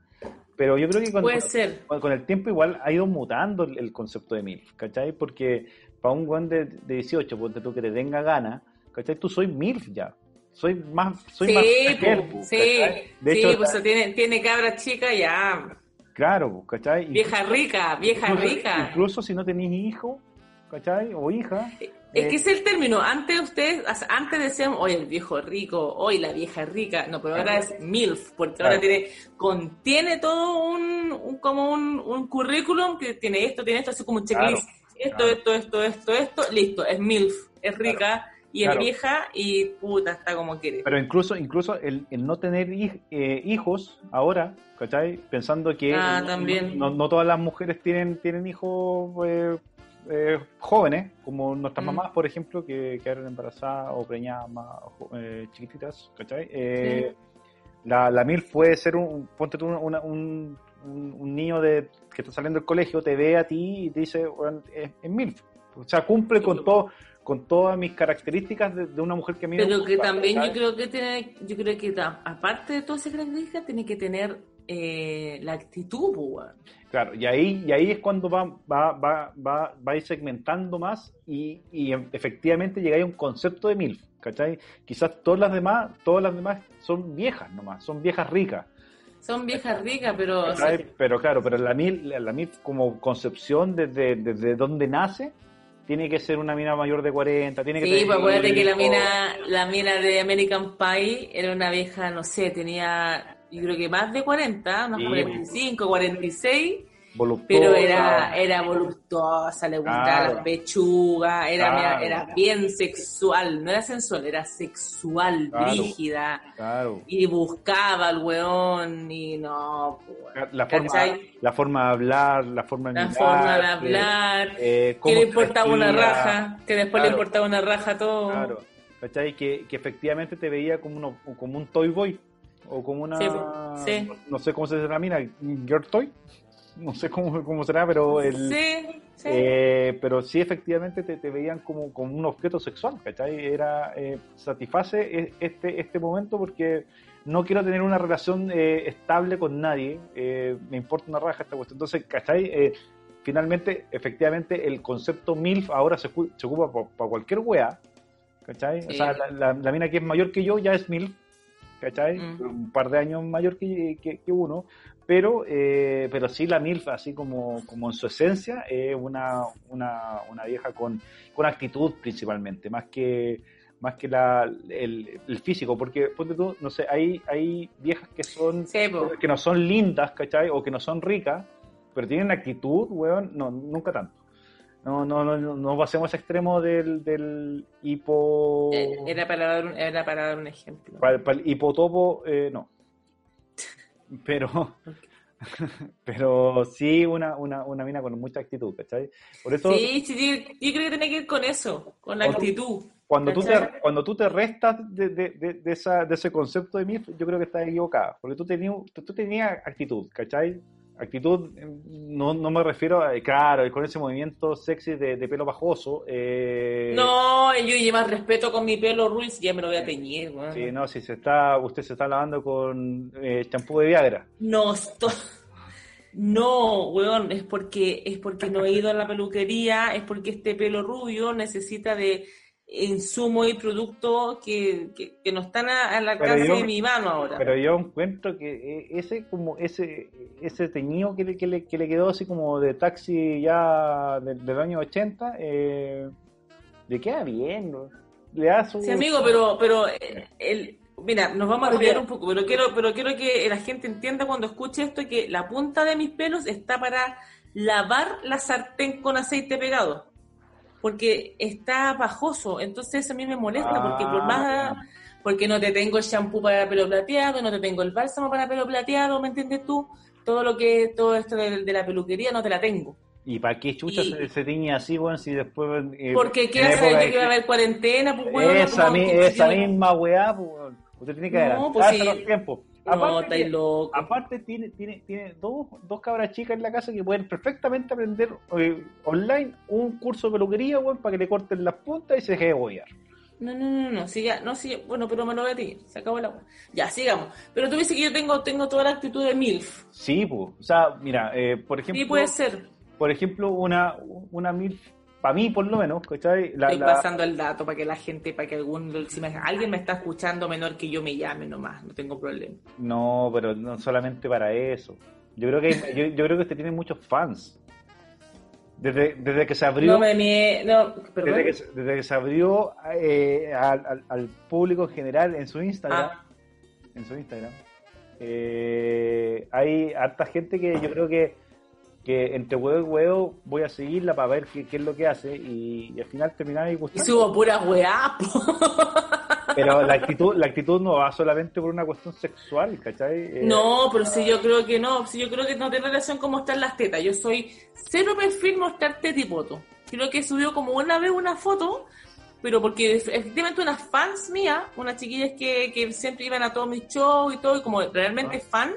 B: Pero yo creo que con,
A: puede ser.
B: con- con el tiempo igual ha ido mutando el, el concepto de MILF, ¿cachai? Porque para un buen de, de 18, ponte tú que te tenga ganas, ¿cachai? Tú soy MILF ya. Soy más, soy
A: Sí,
B: más mujer, po,
A: sí, sí,
B: hecho,
A: pues tiene, tiene cabra chica ya.
B: Claro, ¿cachai?
A: Vieja rica, vieja
B: incluso,
A: rica.
B: Incluso si no tenéis hijo, ¿cachai? O hija.
A: Es
B: eh,
A: que es el término. Antes ustedes, antes decían, oye, el viejo rico, hoy la vieja rica. No, pero ahora es MILF, porque ahora tiene, contiene todo un, un- como un, un currículum que tiene esto, tiene esto, así como un checklist. esto,
B: claro.
A: esto, esto, esto, esto, listo, es MILF, es rica y es vieja y puta, está como quiere.
B: Pero incluso, incluso el, el no tener hij- eh, hijos ahora, ¿cachai? Pensando que
A: Ah,
B: no,
A: también.
B: no- no todas las mujeres tienen, tienen hijos eh, eh, jóvenes, como nuestras
A: Mm.
B: mamás, por ejemplo, que quedaron embarazadas o preñadas más eh, chiquititas, ¿cachai? Eh, la, la MILF puede ser un, ponte tú una- un, un, un niño de, que está saliendo del colegio, te ve a ti y te dice, "Weón, es, es MILF. O sea, cumple
A: Sí.
B: con todo con todas mis características de, de una mujer que a mí me
A: Pero que
B: gusta,
A: también yo
B: ¿cachai?
A: creo que tiene, yo creo que aparte de todas esas características, tiene que tener eh, la actitud, weón.
B: Claro, y ahí, y ahí es cuando va, va, va, va, va a ir segmentando más y, y efectivamente llegáis a un concepto de MILF, ¿cachai? Quizás todas las demás, todas las demás son viejas nomás, son viejas ricas,
A: Son viejas ricas, pero o sea,
B: ¿cachai? Pero claro, pero la MILF, la MILF como concepción desde, desde donde nace, tiene que ser una mina mayor de 40, tiene que
A: Sí,
B: tener
A: pues acuérdate que la
B: hijos.
A: mina, la mina de American Pie era una vieja, no sé, tenía, yo creo que más de 40, unos
B: Sí.
A: 45, 46,
B: voluptuosa.
A: pero era, era voluptuosa, le gustaba
B: Claro.
A: la pechuga, era,
B: Claro.
A: era bien sexual, no era sensual, era sexual,
B: Claro.
A: brígida, y buscaba al weón, y no, pues,
B: La forma, la forma de hablar, la forma de
A: la
B: mirar,
A: forma de hablar,
B: eh,
A: que le importaba una raja, que después le importaba una raja todo.
B: Claro, ¿cachai? Que, que efectivamente te veía como, uno, como un toy boy o como una.
A: Sí, sí.
B: No sé cómo se dice la mina, girl toy. No sé cómo, cómo será, pero el.
A: Sí, sí.
B: eh, pero sí, efectivamente te, te veían como, como un objeto sexual, ¿cachai? Era. Eh, satisface e- este, este momento porque no quiero tener una relación eh, estable con nadie. eh, me importa una raja esta cuestión. Entonces, ¿cachai? Eh, finalmente, efectivamente, el concepto MILF ahora se, ocu- se ocupa para cualquier wea, ¿cachai? O sea, la, la- la mina que es mayor que yo ya es MILF, ¿cachai?
A: Mm.
B: Un par de años mayor que, que- que uno, pero, eh, pero sí la MILF, así como, como en su esencia, es una, una, una vieja con, con actitud principalmente, más que más que la, el, el físico, porque ponte tú, no sé, hay, hay viejas que son que no son lindas, ¿cachai? O que no son ricas, pero tienen actitud, weón, no, nunca tanto. No, no, no, no, no pasemos a extremo del, del hipo...
A: Eh, Era para dar un, era para dar un ejemplo.
B: Para, para el hipotopo, eh, no. Pero, pero sí una, una, una mina con mucha actitud, ¿cachai? Por eso,
A: Sí, sí, yo, creo que tiene que ir con eso, con la actitud.
B: cuando, tú te, cuando tú te restas de, de, de, de esa, de ese concepto de MILF, yo creo que estás equivocada. Porque tú tenías, tú, tú tenías actitud, ¿cachai? Actitud, no, no me refiero a, claro, con ese movimiento sexy de, de pelo bajoso. Eh,
A: No, yo llevo más respeto con mi pelo, Ruiz, ya me lo voy a teñir, weón.
B: Sí, no, si se está, usted se está lavando con eh, champú de Viagra.
A: No, esto- No, weón, es porque, es porque no he ido a la peluquería, es porque este pelo rubio necesita de insumos y productos que, que, que no están a- al alcance
B: yo-
A: de mi mano ahora.
B: Pero yo encuentro que eh, ese como ese ese teñido que le, que le, que le quedó así como de taxi ya del, del año 80, eh, le queda bien, ¿no? Le da su...
A: Sí, amigo, pero, pero eh, el, mira, nos vamos a desviar un poco, pero quiero, pero quiero que la gente entienda cuando escuche esto que la punta de mis pelos está para lavar la sartén con aceite pegado. Porque está bajoso, entonces a mí me molesta, porque por más, porque no te tengo el shampoo para pelo plateado, no te tengo el bálsamo para pelo plateado, ¿me entiendes tú? Todo lo que, todo esto de, de la peluquería no te la tengo.
B: ¿Y para qué chucha
A: Y-
B: se, se tiñe así, weón, si después... eh,
A: Porque qué hace
B: de-
A: que va a haber cuarentena, pues weón,
B: esa, mi- misma weá, pues, weón. usted tiene que
A: No,
B: adelantarse
A: pues sí.
B: a los tiempos. Aparte
A: loco.
B: Tiene, tiene, tiene dos, dos cabras chicas en la casa que pueden perfectamente aprender eh, online un curso de peluquería, weón, para que le corten las puntas y se deje de bollar.
A: No, no, no, no, siga, no, siga, bueno, pero me lo voy a ti, se acabó la agua. Ya, sigamos. Pero tú dices que yo tengo, tengo toda la actitud de MILF.
B: Sí, pues. O sea, mira, eh, por ejemplo,
A: Sí, puede ser.
B: por ejemplo, una, una mil, para mí por lo menos, ¿cachai? La,
A: Estoy
B: la-
A: pasando el dato para que la gente, para que algún, si me- alguien me está escuchando menor que yo me llame nomás, no tengo problema.
B: No, pero no solamente para eso. Yo creo que yo, yo creo que este tiene muchos fans. Desde, desde que se abrió,
A: No me mie... No,
B: desde que, se- desde que se abrió eh, al, al- al público en general en su Instagram,
A: Ah,
B: en su Instagram, eh, hay harta gente que yo creo que, que entre huevo y huevo voy a seguirla para ver qué, qué es lo que hace y, y al final terminar y
A: y
B: gustando.
A: subo puras weá, po.
B: Pero la actitud, la actitud no va solamente por una cuestión sexual, ¿cachai? Eh,
A: No, pero si yo creo que no, si yo creo que no tiene relación con mostrar las tetas. Yo soy cero perfil mostrar tetipoto. Creo que subió como una vez una foto, pero porque efectivamente unas fans mías, unas chiquillas que, que siempre iban a todos mis shows y todo, y como realmente fan,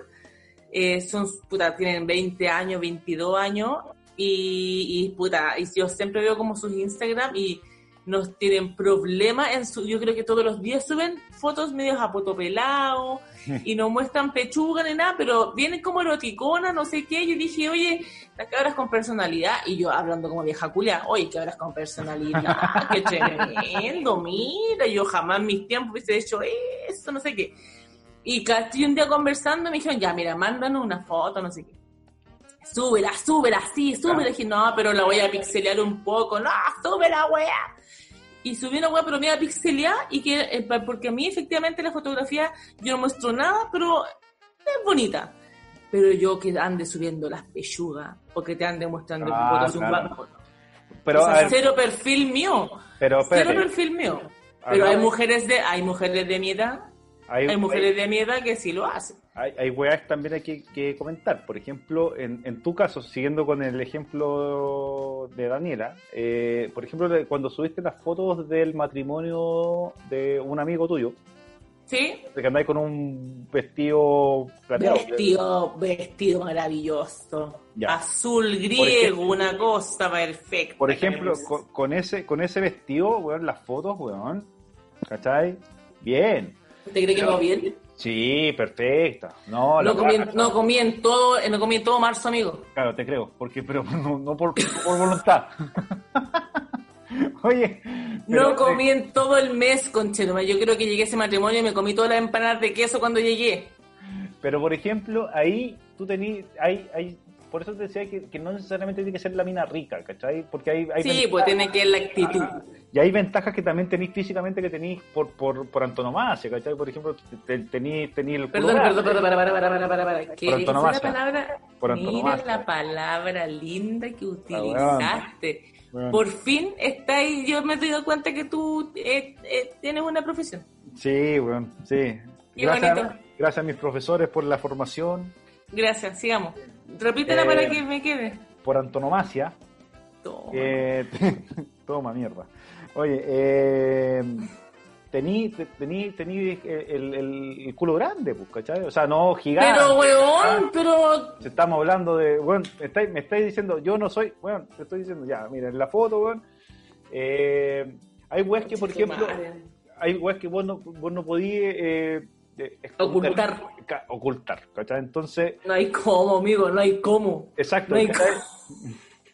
A: eh, son, puta, tienen 20 años, 22 años, y, y puta, y yo siempre veo como sus Instagram y nos tienen problemas en su, yo creo que todos los días suben fotos medios apotopelados y no muestran pechuga ni nada, pero vienen como eroticona, no sé qué, yo dije, oye, las cabras con personalidad, y yo hablando como vieja culia, oye, cabras con personalidad, qué tremendo, mira, yo jamás en mis tiempos hubiese hecho eso, no sé qué. Y casi un día conversando me dijeron, ya, mira, mándanos una foto, no sé qué. Súbela, súbela, sí, súbela. Y dije, no, pero la voy a pixelear un poco. No, súbela, wea. Y subí una wea, pero me iba a pixelear y que, eh, porque a mí efectivamente la fotografía, yo no muestro nada, pero es bonita. Pero yo que ande subiendo las pechugas, o que te ande mostrando
B: Ah,
A: fotos de un
B: claro.
A: barco.
B: pero,
A: O sea,
B: ver,
A: cero perfil mío.
B: pero
A: Cero perfil mío. Pero hay mujeres de, hay mujeres de mi edad,
B: hay,
A: hay mujeres de mi edad que sí lo hacen.
B: hay, hay weas también hay que, que comentar. Por ejemplo, en, en tu caso, siguiendo con el ejemplo de Daniela, eh, por ejemplo, cuando subiste las fotos del matrimonio de un amigo tuyo,
A: ¿Sí?
B: de que andáis con un vestido plateado.
A: Vestido, vestido maravilloso.
B: Ya.
A: Azul griego,
B: ejemplo-
A: una cosa perfecta.
B: Por ejemplo, con ese con ese vestido, weón, las fotos, weón, ¿cachai? Bien.
A: ¿Te crees que va bien?
B: Sí, perfecta. No,
A: No comí,
B: raja.
A: no comí en todo, no comí en todo marzo, amigo.
B: Claro, te creo, porque pero no, no por, no por voluntad. Oye, pero-
A: no comí en todo el mes, conchetoma. Yo creo que llegué a ese matrimonio y me comí todas las empanadas de queso cuando llegué.
B: Pero por ejemplo, ahí tú tenías, hay, hay, por eso te decía que, que no necesariamente tiene que ser la mina rica, ¿cachai? Porque hay, hay
A: Sí,
B: ventajas-
A: pues tiene que la actitud.
B: y hay ventajas que también tenéis físicamente que tenéis por, por, por antonomasia, ¿cachai? Por ejemplo, te- tenéis el
A: Perdón, perdón, perdón, para, para, para, para, para, para. ¿Qué
B: Por
A: esa
B: antonomasia.
A: palabra? Mira la palabra linda que utilizaste. Por fin está ahí, yo me he dado cuenta que tú eh, eh, tienes una profesión.
B: Sí, bueno, sí.
A: Qué
B: Gracias,
A: bonito.
B: gracias a mis profesores por la formación,
A: Gracias, sigamos. Repítela
B: Eh,
A: para que me quede.
B: por antonomasia.
A: Toma.
B: Eh, toma mierda. Oye, eh, tení, te- tení, tení el, el- el culo grande, pues, ¿cachai? O sea, no gigante.
A: pero, weón, pero...
B: Si estamos hablando de, bueno, me estáis, me estáis diciendo, yo no soy, bueno, te estoy diciendo, ya, mira, en la foto, weón, eh, hay weas que, por ejemplo, hay weas que vos no, vos no podías eh,
A: Ocultar.
B: ocultar, ¿cachai? Entonces,
A: No hay cómo, amigo, no hay cómo.
B: exacto,
A: No hay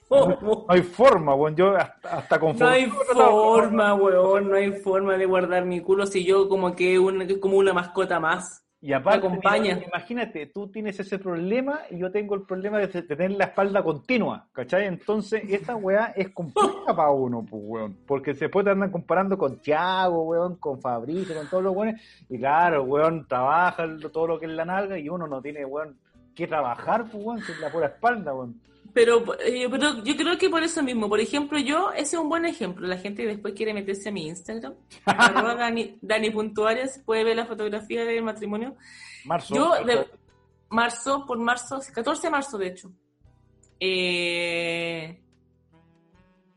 A: cómo.
B: no hay forma, weón, yo hasta, hasta
A: No hay forma, weón, no hay forma de guardar mi culo si yo como que un, como una mascota más.
B: Y aparte,
A: acompaña.
B: mira, imagínate, tú tienes ese problema y yo tengo el problema de te- tener la espalda continua, ¿cachai? Entonces, esta weá es compleja para uno, pues, weón. Porque después te andan comparando con Thiago, weón, con Fabricio, con todos los weones. Y claro, weón, trabaja todo lo que es la nalga y uno no tiene, weón, que trabajar, pues, weón, sin la pura espalda, weón.
A: Pero, eh, pero yo creo que por eso mismo, por ejemplo, yo, ese es un buen ejemplo. La gente después quiere meterse a mi Instagram, arroba Dani, Dani.arias, puede ver la fotografía del matrimonio.
B: Marzo.
A: Yo, de marzo, por marzo, 14 de marzo, de hecho. Eh,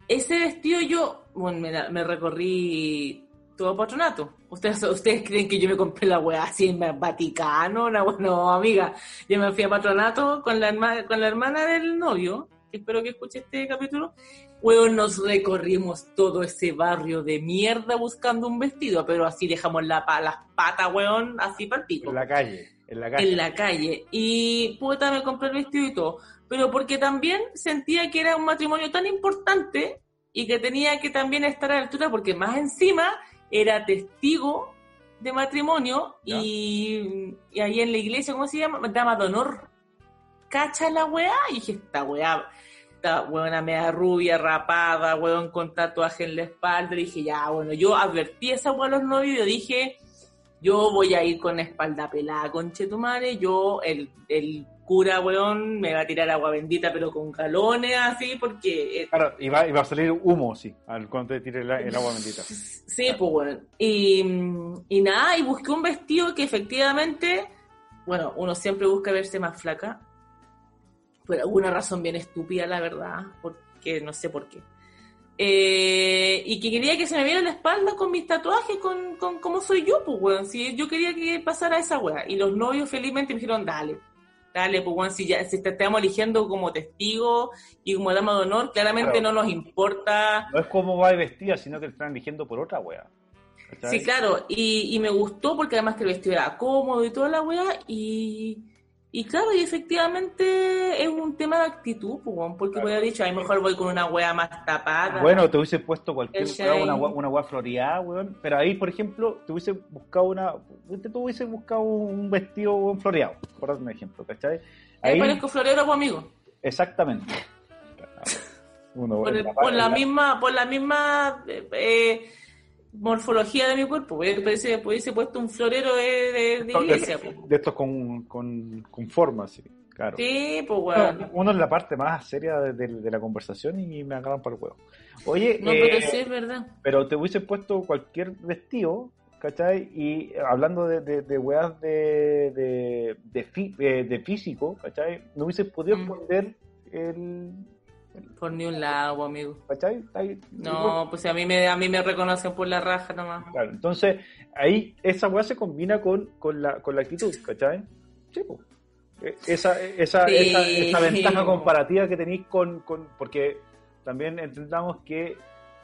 A: ese vestido yo, bueno, me, me recorrí todo patronato. ¿Ustedes, ¿Ustedes creen que yo me compré la weá así en el Vaticano? No, no, amiga. Yo me fui a patronato con la, herma- con la hermana del novio, que espero que escuche este capítulo. Weón, nos recorrimos todo ese barrio de mierda buscando un vestido, pero así dejamos la, las patas, weón, así para el pico
B: En la calle, en la calle.
A: en la calle. Y puta, me compré el vestido y todo. Pero porque también sentía que era un matrimonio tan importante y que tenía que también estar a la altura, porque más encima era testigo de matrimonio y, y ahí en la iglesia, ¿cómo se llama? Dama de honor. cacha la weá, y dije, esta weá, esta weona media rubia, rapada, weón con tatuaje en la espalda, y dije, ya, bueno, yo advertí a esa weá a los novios, yo dije, yo voy a ir con la espalda pelada, conche tu madre, yo, el, el cura, weón, me va a tirar agua bendita, pero con galones, así, porque... eh,
B: Claro, y va, y va a salir humo, sí, al cuando te tire el, el agua bendita.
A: Sí, pues bueno. Y, y nada, y busqué un vestido que efectivamente, bueno, uno siempre busca verse más flaca, por alguna razón bien estúpida, la verdad, porque no sé por qué. Eh, y que quería que se me viera la espalda con mis tatuajes, con, con cómo soy yo, pues, weón. Si yo quería que pasara esa weá. Y los novios felizmente me dijeron, dale, dale, pues, weón, si, ya, si te estamos eligiendo como testigo y como dama de honor, claramente
B: Claro.
A: no nos importa
B: No es como va vestida, sino que te están eligiendo por otra wea.
A: Sí, claro, y, y me gustó porque además que el vestido era cómodo y toda la weá, y, y claro, y efectivamente es un tema de actitud, pues, porque
B: Claro.
A: voy a dicho, a lo mejor voy con una weá más tapada.
B: Bueno, te hubiese puesto cualquier weá, una, wea- una weá floreada, weón. Pero ahí, por ejemplo, te hubiese buscado una. Tú hubiese buscado un vestido weón, floreado, por dar un ejemplo, ¿cachai?
A: Ahí parezco florero, pues, amigo.
B: exactamente. Uno,
A: Por,
B: en
A: el-
B: la-
A: por la
B: en la-
A: misma, por la misma eh, eh, morfología de mi cuerpo, hubiese, hubiese puesto un florero de, de- de iglesia,
B: de estos con, con, con forma, sí, claro.
A: Sí, pues, weón.
B: Uno es la parte más seria de, de- de la conversación y me agarran para el huevo. Oye,
A: No,
B: eh,
A: pero sí es verdad.
B: pero te hubiese puesto cualquier vestido, ¿cachai? Y hablando de, de, de weas de, de, de, fi- eh, de físico, ¿cachai? No hubiese podido
A: Mm.
B: esconder el...
A: Por ni un lado, amigo.
B: ¿cachai? Ahí-
A: No, pues a mí me, a mí me reconocen por la raja nomás.
B: Claro, entonces ahí esa wea se combina con, con, la, con la actitud, ¿cachai? Sí, po. Eh, Esa, esa,
A: Sí.
B: esa, esa ventaja comparativa que tenéis con, con. Porque también entendamos que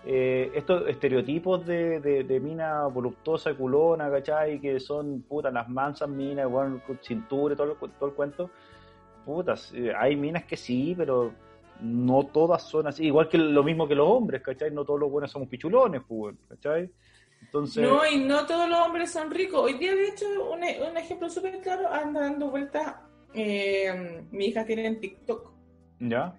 B: eh, estos estereotipos de, de, de mina voluptuosa, culona, ¿cachai? Que son putas las mansas minas, con cintura y todo todo el cuento. Putas, eh, hay minas que sí, pero no todas son así. Igual que lo mismo que los hombres, ¿cachai? No todos los buenos somos pichulones, pues, ¿cachai? Entonces.
A: No, y no todos los hombres son ricos. Hoy día, de hecho, un, un ejemplo súper claro, anda dando vueltas. eh, mi hija tiene en TikTok,
B: ¿Ya?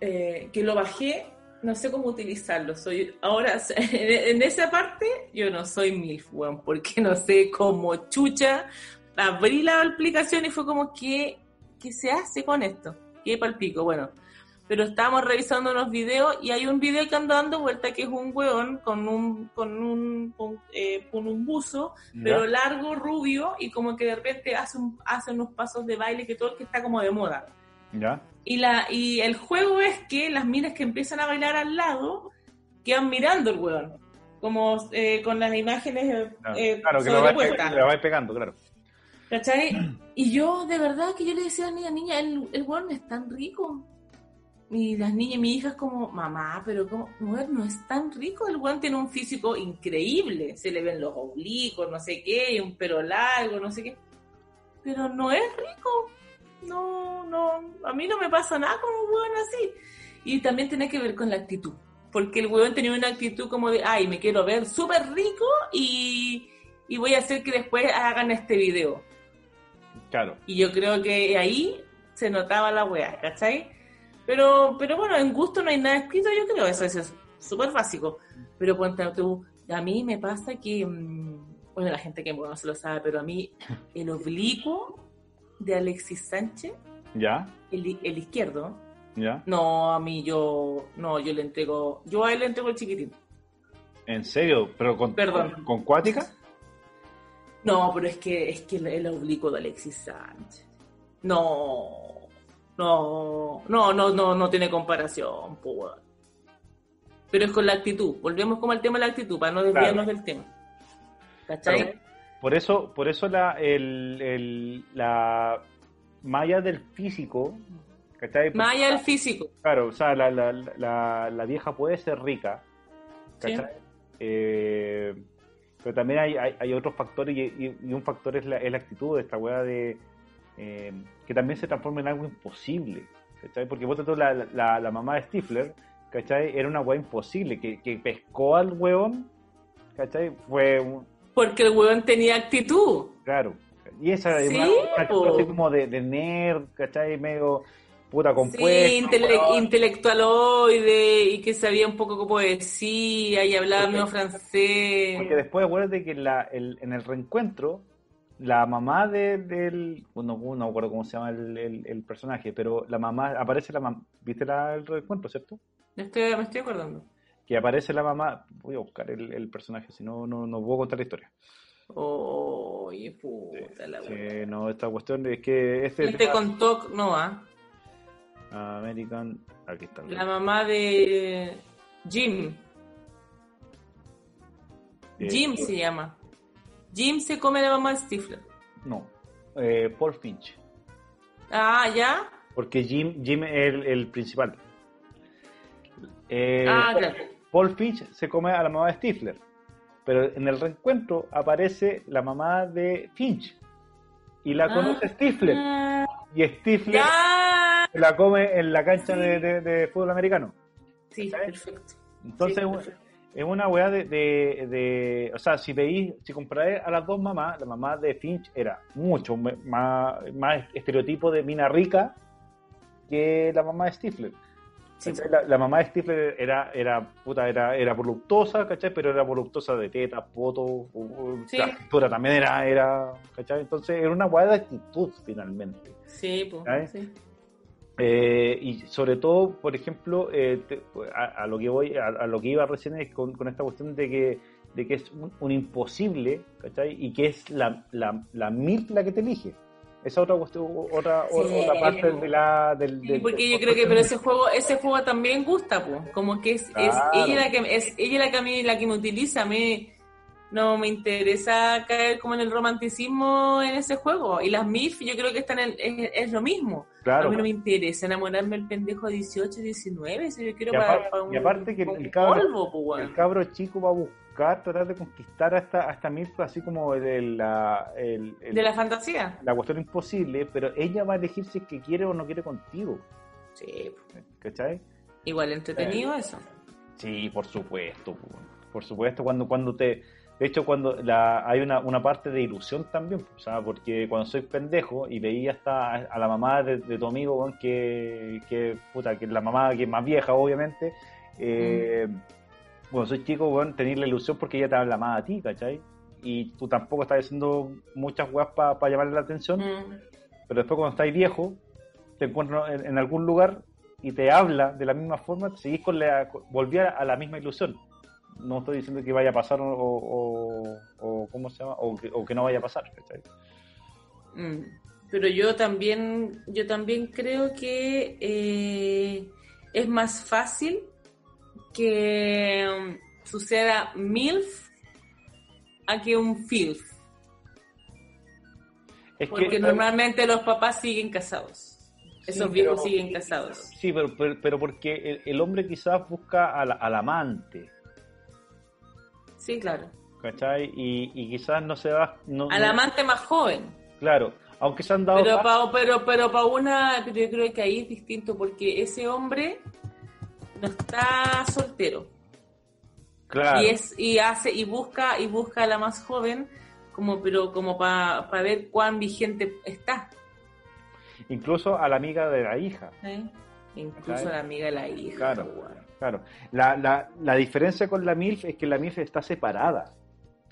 A: eh, que lo bajé, no sé cómo utilizarlo. Soy Ahora, en, en esa parte, yo no soy MILF, weón, porque no sé cómo chucha. Abrí la aplicación y fue como, ¿qué, qué se hace con esto? ¿Qué palpico? Bueno, pero estábamos revisando unos videos y hay un video que anda dando vuelta que es un weón con un con un con, eh, con un buzo pero largo rubio y como que de repente hace un, hace unos pasos de baile que todo el que está como de moda
B: ¿Ya?
A: y la y el juego es que las minas que empiezan a bailar al lado quedan mirando el weón como eh, con las imágenes
B: Claro,
A: eh,
B: claro, que lo vais pegando, claro.
A: ¿Cachai? Y yo, de verdad, que yo le decía a la niña, niña, el, el weón es tan rico. Y las niñas, mi hija es como, mamá, pero como, weón, no es tan rico. El weón tiene un físico increíble. Se le ven los oblicuos, no sé qué, un pelo largo, no sé qué. Pero no es rico. No, no, a mí no me pasa nada con un weón así. Y también tiene que ver con la actitud. Porque el weón tenía una actitud como de, ay, me quiero ver súper rico y, y voy a hacer que después hagan este video.
B: Claro.
A: Y yo creo que ahí se notaba la weá, ¿cachai? Pero, pero bueno, en gusto no hay nada escrito, yo creo, eso, eso es súper básico. Pero ponte tú, a mí me pasa que, mm, bueno, la gente que me conoce lo sabe, pero a mí el oblicuo de Alexis Sánchez,
B: ¿Ya?
A: el, el izquierdo,
B: ¿Ya?
A: no, a mí yo, no, yo le entrego, yo a él le entrego el chiquitín.
B: ¿En serio? ¿Pero con,
A: Perdón.
B: con, con cuática?
A: No, pero es que es que el, el oblicuo de Alexis Sánchez. No, no, no, no, no, no tiene comparación, weón. Pero es con la actitud. Volvemos como al tema de la actitud, para no desviarnos del tema. ¿Cachai?
B: Claro. Por eso, por eso la, el, el- la malla del físico, ¿cachai?
A: Más allá del físico.
B: Claro, o sea, la, la, la, la vieja puede ser rica,
A: Sí.
B: ¿cachai? Eh, pero también hay, hay, hay otros factores y, y- y un factor es la, es la actitud de esta weá de eh, que también se transforma en algo imposible, ¿cachai? Porque vos te la, la, la mamá de Stifler, ¿cachai? Era una weá imposible, que, que pescó al weón, ¿cachai? Fue un,
A: Porque el weón tenía actitud.
B: claro, Y esa es
A: Sí,
B: una, una cosa así como de, de nerd, ¿cachai? Medio puta
A: Sí,
B: compuesta.
A: intele-
B: weón.
A: intelectualoide y que sabía un poco poesía y hablaba medio francés.
B: Porque después acuérdate que en la, el- en el reencuentro, la mamá de- del. No, no me acuerdo cómo se llama el, el- el personaje, pero la mamá. Aparece la mamá. ¿Viste la- el reencuentro, cierto?
A: Estoy, me estoy acordando.
B: Que aparece la mamá. Voy a buscar el, el personaje, si no, no, no puedo contar la historia.
A: Oye, puta la
B: Sí, no, esta cuestión es que. Este
A: Este con TOC no va.
B: American. Aquí está.
A: La mamá de Jim.
B: Eh,
A: Jim se llama. Jim se come la mamá de Stifler.
B: No, eh, Paul Finch.
A: Ah, ¿ya?
B: Porque Jim, Jim es el, el principal. Eh,
A: Ah, claro.
B: Paul Finch se come a la mamá de Stifler. Pero en el reencuentro aparece la mamá de Finch. Y la conoce Stifler.
A: Ah,
B: Y Stifler
A: ya.
B: la come en la cancha
A: Sí.
B: de, de- de fútbol americano.
A: Sí, perfecto.
B: Entonces
A: Sí, perfecto.
B: Es una weá de, de, de- O sea, si veis, si comparáis a las dos mamás, la mamá de Finch era mucho más, más estereotipo de mina rica que la mamá de Stifler.
A: Sí.
B: La, la mamá de Stifler era, era, puta, era, era voluptuosa, ¿cachai? Pero era voluptuosa de tetas, poto,
A: Sí.
B: la cintura también era, era, ¿cachai? Entonces era una weá de actitud finalmente.
A: Sí, pues. Sí.
B: Eh, y sobre todo, por ejemplo, eh, te- a, a lo que voy, a, a lo que iba recién es con, con esta cuestión de que, de que es un, un imposible, ¿cachai? Y que es la, la, la MILF la que te elige. Esa otra cuestión, otra,
A: Sí.
B: otra parte de la, del, del-
A: porque yo creo que pero ese juego ese juego también gusta pues como que es, es
B: Claro.
A: ella la que es ella la que a mí la que me utiliza mí no me interesa caer como en el romanticismo en ese juego y las MIF yo creo que están en, es, es lo mismo
B: Claro.
A: a mí no me interesa enamorarme del pendejo de 18 19 si yo quiero
B: Y
A: para, para
B: y aparte que el-
A: un
B: cabro-
A: polvo, pues.
B: El cabro chico va a buscar, tratar de conquistar a esta, a esta MILF así como el- la, el- el-
A: de la fantasía
B: la cuestión imposible, pero ella va a elegir si es que quiere o no quiere contigo,
A: sí
B: ¿cachai?
A: igual entretenido eso
B: Sí, por supuesto, po. por supuesto, cuando, cuando te... De hecho, cuando la, hay una, una parte de ilusión también, o sea, porque cuando soy pendejo y veía hasta a la mamá de, de tu amigo, que, que, puta, que es la mamá que es más vieja, obviamente, eh, cuando soy chico, bueno, tenés la ilusión porque ella te habla más a ti, ¿cachai? Y tú tampoco estás haciendo muchas weas para llamarle la atención,
A: Mm.
B: pero después cuando estás viejo, te encuentras en, en algún lugar y te habla de la misma forma, seguís con la, volví a la misma ilusión. No estoy diciendo que vaya a pasar o, o, o ¿cómo se llama? O que, o que no vaya a pasar, ¿cachai?
A: Mm, Pero yo también, yo también creo que eh, es más fácil que um, suceda MILF a que un FILF.
B: Es
A: Porque
B: que,
A: normalmente los papás siguen casados. Esos viejos
B: pero-
A: siguen casados.
B: Sí, pero, pero, pero porque el, el hombre quizás busca al, al amante,
A: Sí, claro.
B: ¿cachai? Y, y quizás no se va... No,
A: Al
B: no-
A: amante más joven.
B: Claro, aunque se han dado...
A: Pero para pero, pero pa una, pero yo creo que ahí es distinto porque ese hombre no está soltero.
B: claro,
A: y es y hace y busca y busca a la más joven como pero como para ver cuán vigente está
B: incluso a la amiga de la hija.
A: ¿eh? incluso
B: Claro.
A: la amiga de la hija
B: Claro,
A: weón.
B: Claro. La, la, la diferencia con la MILF es que la MILF está separada.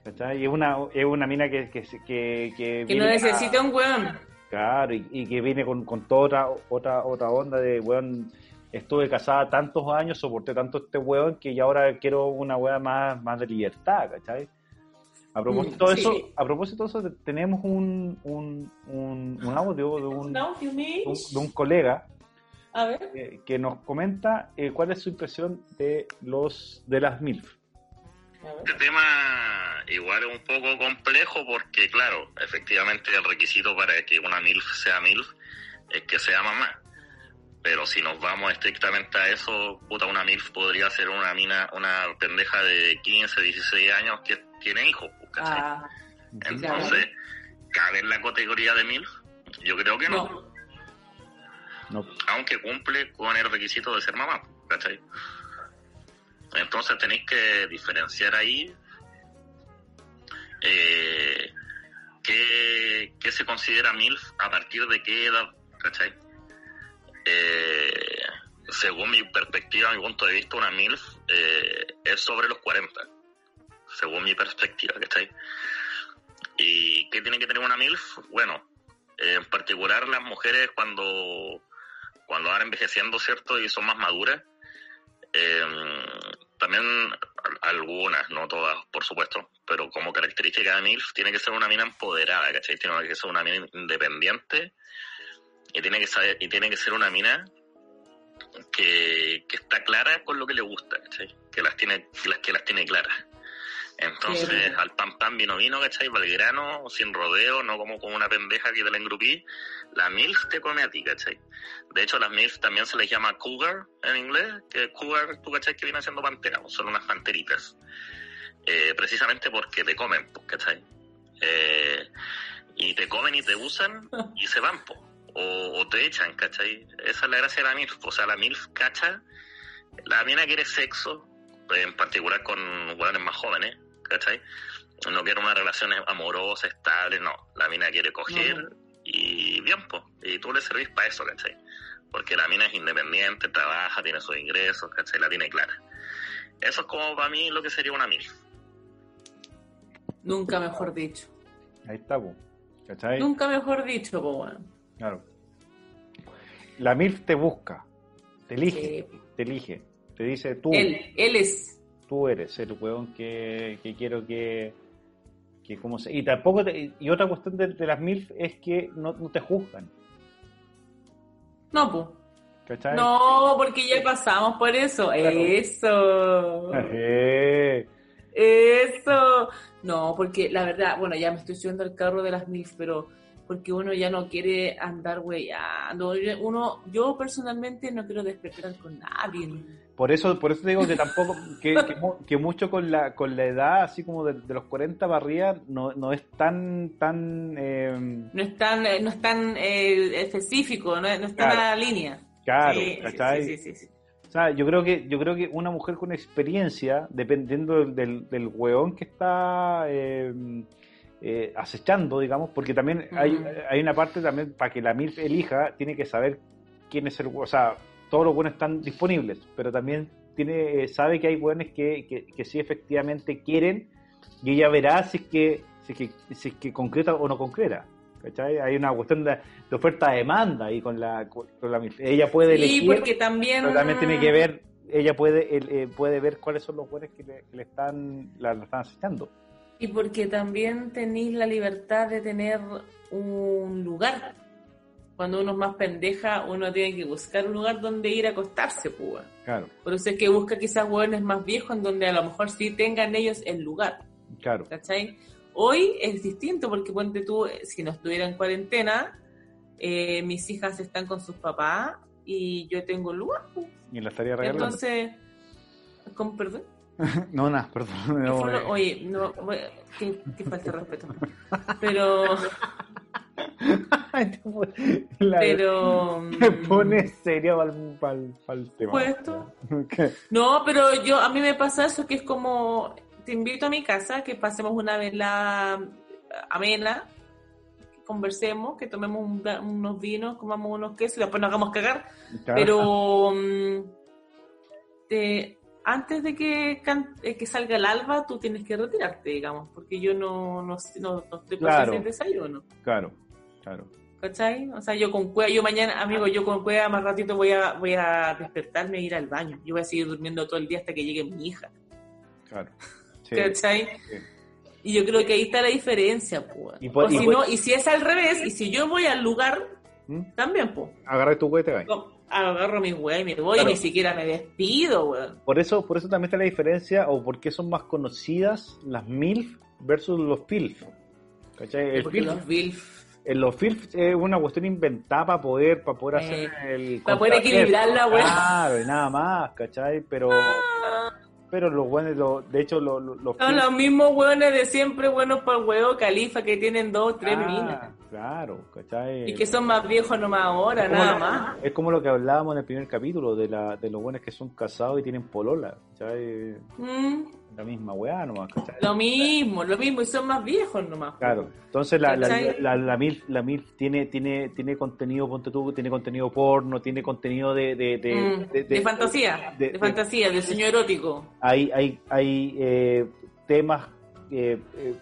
B: ¿cachai? Y es una, es una mina que, que, que, que
A: que no
B: viene a-
A: necesita un weón
B: Claro, y, y que viene con, con toda otra, otra, otra onda de, weón, estuve casada tantos años, soporté tanto este weón que ya ahora quiero una weá más, más de libertad, ¿cachai? A propósito de
A: Mm,
B: eso,
A: sí.
B: a propósito de eso, tenemos un, un, un, un audio de un, de un, de un colega
A: a ver
B: eh, que nos comenta eh, cuál es su impresión de los de las MILF.
E: Este tema igual es un poco complejo porque, claro, efectivamente el requisito para que una MILF sea MILF es que sea mamá. Pero si nos vamos estrictamente a eso, puta, una MILF podría ser una mina, una pendeja de 15, 16 años que tiene hijos, pues, ¿cachai?
A: Ah,
E: Entonces, ¿cabe en la categoría de MILF? Yo creo que no,
A: no
E: Aunque cumple con el requisito de ser mamá. Entonces tenéis que diferenciar ahí eh, qué se considera MILF, a partir de qué edad, ¿cachai? Eh, según mi perspectiva, mi punto de vista, una MILF eh, es sobre los 40, según mi perspectiva, ¿cachai? ¿Y qué tiene que tener una MILF? Bueno, en particular las mujeres cuando, cuando van envejeciendo, ¿cierto? Y son más maduras, eh, también algunas, no todas, por supuesto, pero como característica de MILF tiene que ser una mina empoderada, ¿cachai? Tiene que ser una mina independiente y tiene que saber, y tiene que ser una mina que, que está clara con lo que le gusta, ¿cachai? Que las tiene, las que las tiene claras. Entonces, al pan pan vino vino, ¿cachai? Valgrano, sin rodeo, no como con una pendeja que te la engrupí. La MILF te come a ti, ¿cachai? De hecho, las MILF también se les llama cougar en inglés, que cougar, tú, ¿cachai? Que viene siendo pantera, son unas panteritas. Eh, precisamente porque te comen, pues, ¿cachai? Eh, y te comen y te usan y se van, pues. O, o, te echan, ¿cachai? Esa es la gracia de la MILF. O sea, la MILF, ¿cacha? La mina quiere sexo, en particular con jugadores más jóvenes, ¿cachai? No quiere una relación amorosa, estable, no. La mina quiere coger no. y bien, pues. Y tú le servís para eso, ¿cachai? Porque la mina es independiente, trabaja, tiene sus ingresos, ¿cachai? La tiene clara. Eso es como para mí lo que sería una MILF.
A: Nunca mejor dicho.
B: Ahí está, pues. ¿cachai?
A: Nunca mejor dicho, pues, bueno.
B: Claro. La MILF te busca, te elige, sí. te elige, te dice tú.
A: Él, él es.
B: Tú eres el weón que, que quiero que, que como se, y tampoco te, y otra cuestión de, de, las MILF es que no, no te juzgan.
A: No, pues. ¿Cachai? No, porque ya pasamos por eso. Claro. Eso. Eso. No, porque la verdad, bueno, ya me estoy subiendo al carro de las MILF, pero porque uno ya no quiere andar weyando. Uno, yo personalmente no quiero despertar con nadie.
B: Por eso, por eso digo que tampoco, que, que, que, mucho con la, con la edad, así como de, de los 40 para arriba, no, no es tan, tan eh...
A: no es tan, no es tan eh, específico, no, no está claro. en la línea.
B: Claro,
A: sí,
B: ¿cachai?
A: Sí, sí, sí,
B: O sea, yo creo que, yo creo que una mujer con experiencia, dependiendo del, del, del weón que está eh, eh, acechando, digamos, porque también uh -huh. hay, hay una parte también para que la MILF elija, tiene que saber quién es el o sea, todos los buenos están disponibles, pero también tiene, sabe que hay buenos que, que, que sí efectivamente quieren y ella verá si es que, si es que, si es que concreta o no concreta. ¿cachai? Hay una cuestión de, de oferta-demanda ahí con la, con la MILF. Ella puede
A: sí,
B: elegir,
A: porque también...
B: pero también tiene que ver, ella puede, eh, puede ver cuáles son los buenos que le, que le están, la, la, están acechando.
A: Y porque también tenéis la libertad de tener un lugar. Cuando uno es más pendeja, uno tiene que buscar un lugar donde ir a acostarse, pues.
B: Claro.
A: Por eso es que busca quizás hueones más viejos en donde a lo mejor sí tengan ellos el lugar.
B: Claro.
A: ¿Cachai? Hoy es distinto porque ponte tú, si no estuviera en cuarentena, eh, mis hijas están con sus papás y yo tengo el lugar. Pues.
B: Y la estaría regalando.
A: Entonces, ¿cómo, perdón?
B: no, nada, perdón. No,
A: oye, no, qué, qué falta de respeto. Pero...
B: la,
A: pero
B: me pone serio para el tema.
A: ¿Puesto? No, pero yo a mí me pasa eso que es como te invito a mi casa, que pasemos una vela amena, que conversemos, que tomemos un, unos vinos, comamos unos quesos y después nos hagamos cagar. Claro. Pero um, te, antes de que, que salga el alba, tú tienes que retirarte, digamos, porque yo no, no, no, no estoy
B: claro.
A: el desayuno.
B: Claro, claro.
A: ¿Cachai? O sea, yo con cueva, yo mañana, amigo, yo con cueva más ratito voy a, voy a despertarme e ir al baño. Yo voy a seguir durmiendo todo el día hasta que llegue mi hija.
B: Claro.
A: Sí, ¿Cachai? Sí. Y yo creo que ahí está la diferencia, pues. Y, o y si no, y si es al revés, y si yo voy al lugar, ¿Mm? también, pues.
B: Agarra tu hueá y te.
A: Agarro mi hueá y me voy, claro. y ni siquiera me despido, weón.
B: Por eso, por eso también está la diferencia, o por qué son más conocidas las MILF versus los FILF.
A: ¿Cachai? El los FILF.
B: En los FILF es una cuestión inventada para poder, para poder hacer
A: eh,
B: el.
A: Para poder equilibrar la weá.
B: Claro, y nada más, ¿cachai? Pero. Ah pero los buenos, lo, de hecho, los... Lo,
A: Son los mismos hueones de siempre, buenos para el huevo califa, que tienen dos tres ah, minas.
B: Claro, ¿cachai?
A: Y que son más viejos nomás ahora, nada
B: lo,
A: más.
B: Es como lo que hablábamos en el primer capítulo, de la de los buenos que son casados y tienen polola, ¿cachai?
A: Mm.
B: La misma weá nomás, ¿cachai?
A: Lo mismo, lo mismo, y son más viejos nomás.
B: Claro, entonces la, la, la, la MILF, la MILF tiene, tiene, tiene contenido, ponte tú, tiene contenido porno, tiene contenido de... De, de,
A: Mm, de, fantasía, de,
B: de-
A: fantasía, de sueño erótico.
B: Hay, hay, hay eh, temas eh, eh,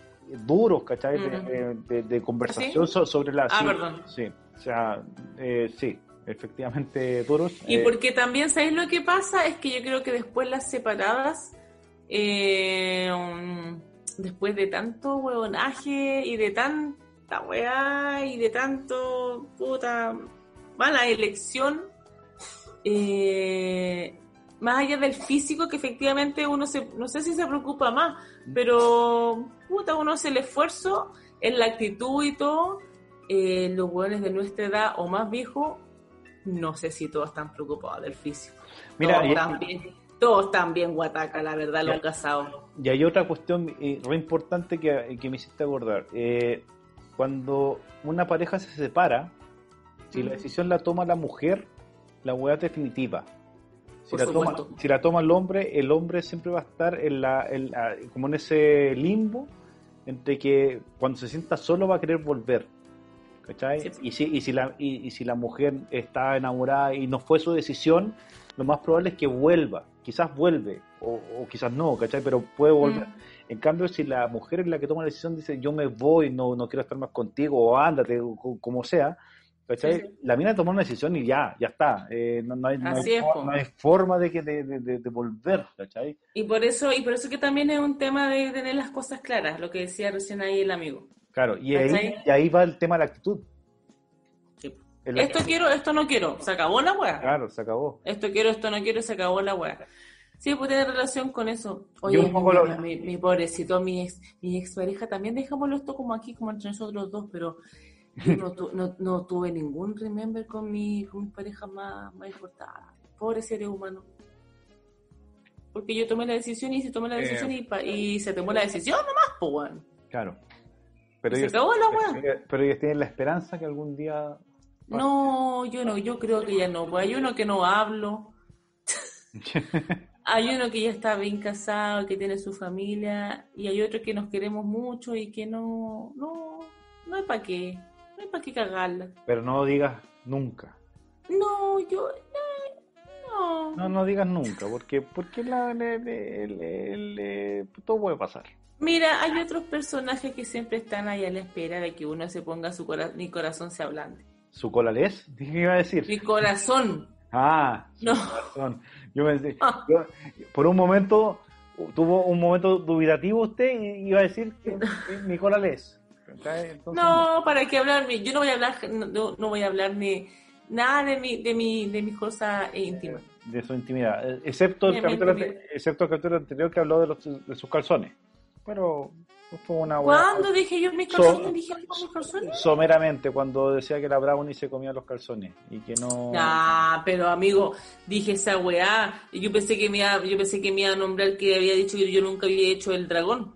B: duros, ¿cachai? De,
A: Mm.
B: de- de- de conversación so- sobre la...
A: Ah,
B: sí,
A: perdón.
B: Sí, o sea, eh, sí, efectivamente duros.
A: Y
B: eh,
A: porque también, ¿sabéis lo que pasa? Es que yo creo que después las separadas, eh, um, después de tanto huevonaje y de tanta weá y de tanto puta mala elección, eh, más allá del físico, que efectivamente uno se, no sé si se preocupa más, pero puta, uno hace el esfuerzo en la actitud y todo. eh, los hueones de nuestra edad o más viejos no sé si todos están preocupados del físico.
B: Mira, y-
A: todos bien guataca, la verdad, los casados.
B: Y hay otra cuestión eh, re importante que, que me hiciste acordar. Eh, cuando una pareja se separa, si la decisión la toma la mujer, la hueá es definitiva. Si la, toma, si la toma el hombre, el hombre siempre va a estar en la, en la- como en ese limbo entre que cuando se sienta solo va a querer volver. ¿Cachai?
A: Sí.
B: Y, si, y, si la, y, y si la mujer está enamorada y no fue su decisión, lo más probable es que vuelva. Quizás vuelve, o, o quizás no, ¿cachai? Pero puede volver.
A: Mm.
B: En cambio, si la mujer es la que toma la decisión, dice yo me voy, no, no quiero estar más contigo, o ándate, o co- como sea, ¿cachai?
A: Sí, sí.
B: La mina tomó una decisión y ya, ya está. Eh, no, no hay, no, hay,
A: es,
B: no hay forma de, que, de, de- de- volver, ¿cachai?
A: Y por eso, y por eso que también es un tema de tener las cosas claras, lo que decía recién ahí el amigo.
B: Claro, y ahí, y ahí va el tema de la actitud.
A: Esto quiero, esto no quiero, se acabó la weá.
B: Claro, se acabó.
A: Esto quiero, esto no quiero, se acabó la weá. Sí, pues tiene relación con eso. Oye,
B: un poco lo-
A: mi, mi pobrecito, mi ex, mi ex pareja, también dejámoslo esto como aquí, como entre nosotros dos, pero no, tu- no, no tuve ningún remember con mi, con mi pareja más, más importante. Pobre ser humano. Porque yo tomé la decisión y se tomó la
B: Eh.
A: decisión y, se tomó la decisión nomás, pues, weón.
B: Claro. Pero
A: Se
B: ellos,
A: acabó la weá.
B: pero ellos tienen la esperanza que algún día...
A: No, yo no, yo creo que ya no. Pues hay uno que no hablo, hay uno que ya está bien casado, que tiene su familia, y hay otro que nos queremos mucho y que no, no, no hay para qué, no hay para qué cagarla.
B: Pero no digas nunca.
A: No, yo, eh, no.
B: No, no digas nunca, porque, porque la, le- le- le- le- todo puede pasar.
A: Mira, hay otros personajes que siempre están ahí a la espera de que uno se ponga su corazón, mi corazón se ablande.
B: ¿Su cola les? Dije que iba a decir.
A: Mi corazón.
B: Ah, su
A: No.
B: corazón. Yo pensé,
A: Ah.
B: yo- por un momento, tuvo un momento dubitativo usted y iba a decir que que mi cola les. ¿Cachai? Entonces,
A: No, ¿para qué hablar? Yo no voy a hablar, no, no voy a hablar ni nada de mi, de mi, de mis cosas íntimas.
B: de su intimidad, excepto el, capítulo, excepto el capítulo anterior que habló de, los, de sus calzones. Pero fue una.
A: ¿Cuándo dije yo mis
B: So-
A: calzones? ¿Dije algo mis calzones?
B: Someramente, cuando decía que la Brownie se comía los calzones y que no...
A: Ah, pero amigo, dije esa weá. Y yo pensé que me iba, yo pensé que me iba a nombrar que había dicho que yo nunca había hecho el dragón.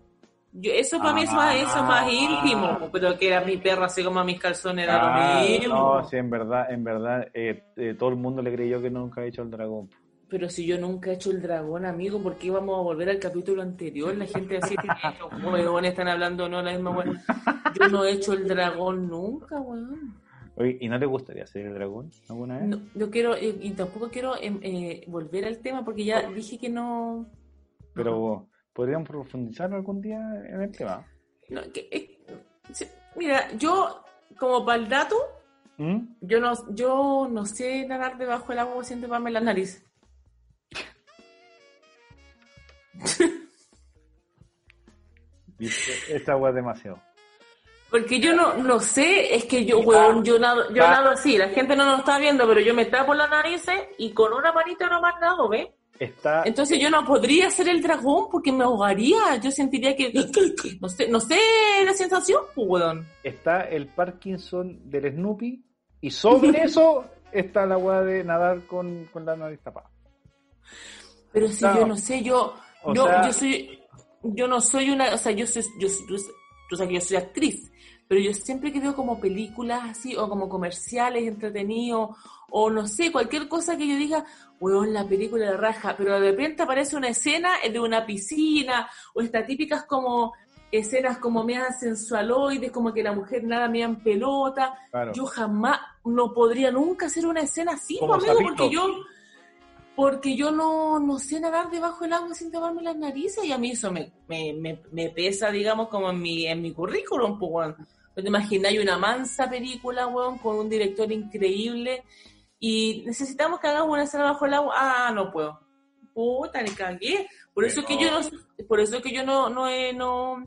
A: Yo, eso para mí es más, eso es más
B: Ah.
A: íntimo, pero que era mi perra se coma mis calzones era
B: Ah,
A: lo mismo.
B: no, sí, en verdad, en verdad, eh, eh, todo el mundo le creyó que nunca ha hecho el dragón.
A: Pero si yo nunca he hecho el dragón, amigo, ¿por qué vamos a volver al capítulo anterior? La gente así tiene estos huevones están hablando, no, la misma weá. Yo no he hecho el dragón nunca, weón.
B: Oye, ¿y no le gustaría hacer el dragón alguna vez?
A: No, yo quiero, eh, y tampoco quiero em, eh, volver al tema porque ya dije que no.
B: Pero podríamos profundizar algún día en el tema.
A: no, que- eh, mira, yo, como para el dato,
B: ¿Mm?
A: yo no, yo no sé nadar debajo del agua sin taparme la nariz.
B: Esta agua es demasiado.
A: Porque yo no, no sé, es que yo, weón, yo nado, yo
B: Ah.
A: nado así, la gente no nos está viendo, pero yo me tapo las narices y con una manita nomás nado, ¿ves?
B: Está,
A: Entonces yo no podría ser el dragón porque me ahogaría, yo sentiría que, no sé, no sé la sensación, pues, weón.
B: está el Parkinson del Snoopy y sobre eso está la agua de nadar con, con la nariz tapada.
A: Pero si
B: No.
A: yo no sé, yo,
B: O
A: yo,
B: sea-
A: yo soy, yo no soy una, o sea, yo soy, yo, yo- sabes que yo soy actriz, pero yo siempre que veo como películas así, o como comerciales entretenidos, o no sé, cualquier cosa que yo diga, weón, la película de raja, pero de repente aparece una escena de una piscina, o estas típicas como escenas como me sensualoides, como que la mujer nada me en pelota.
B: Claro.
A: Yo jamás, no podría nunca hacer una escena así, amigo, porque yo porque yo no, no sé nadar debajo del agua sin taparme las narices y a mí eso me, me, me, me pesa, digamos, como en mi, en mi currículum, pues, weón. ¿No te imagináis una mansa película, weón, con un director increíble y necesitamos que hagamos una escena bajo el agua? Ah, no puedo. Puta, le cagué. Por eso es que yo no, por eso es que yo no, no, he- no,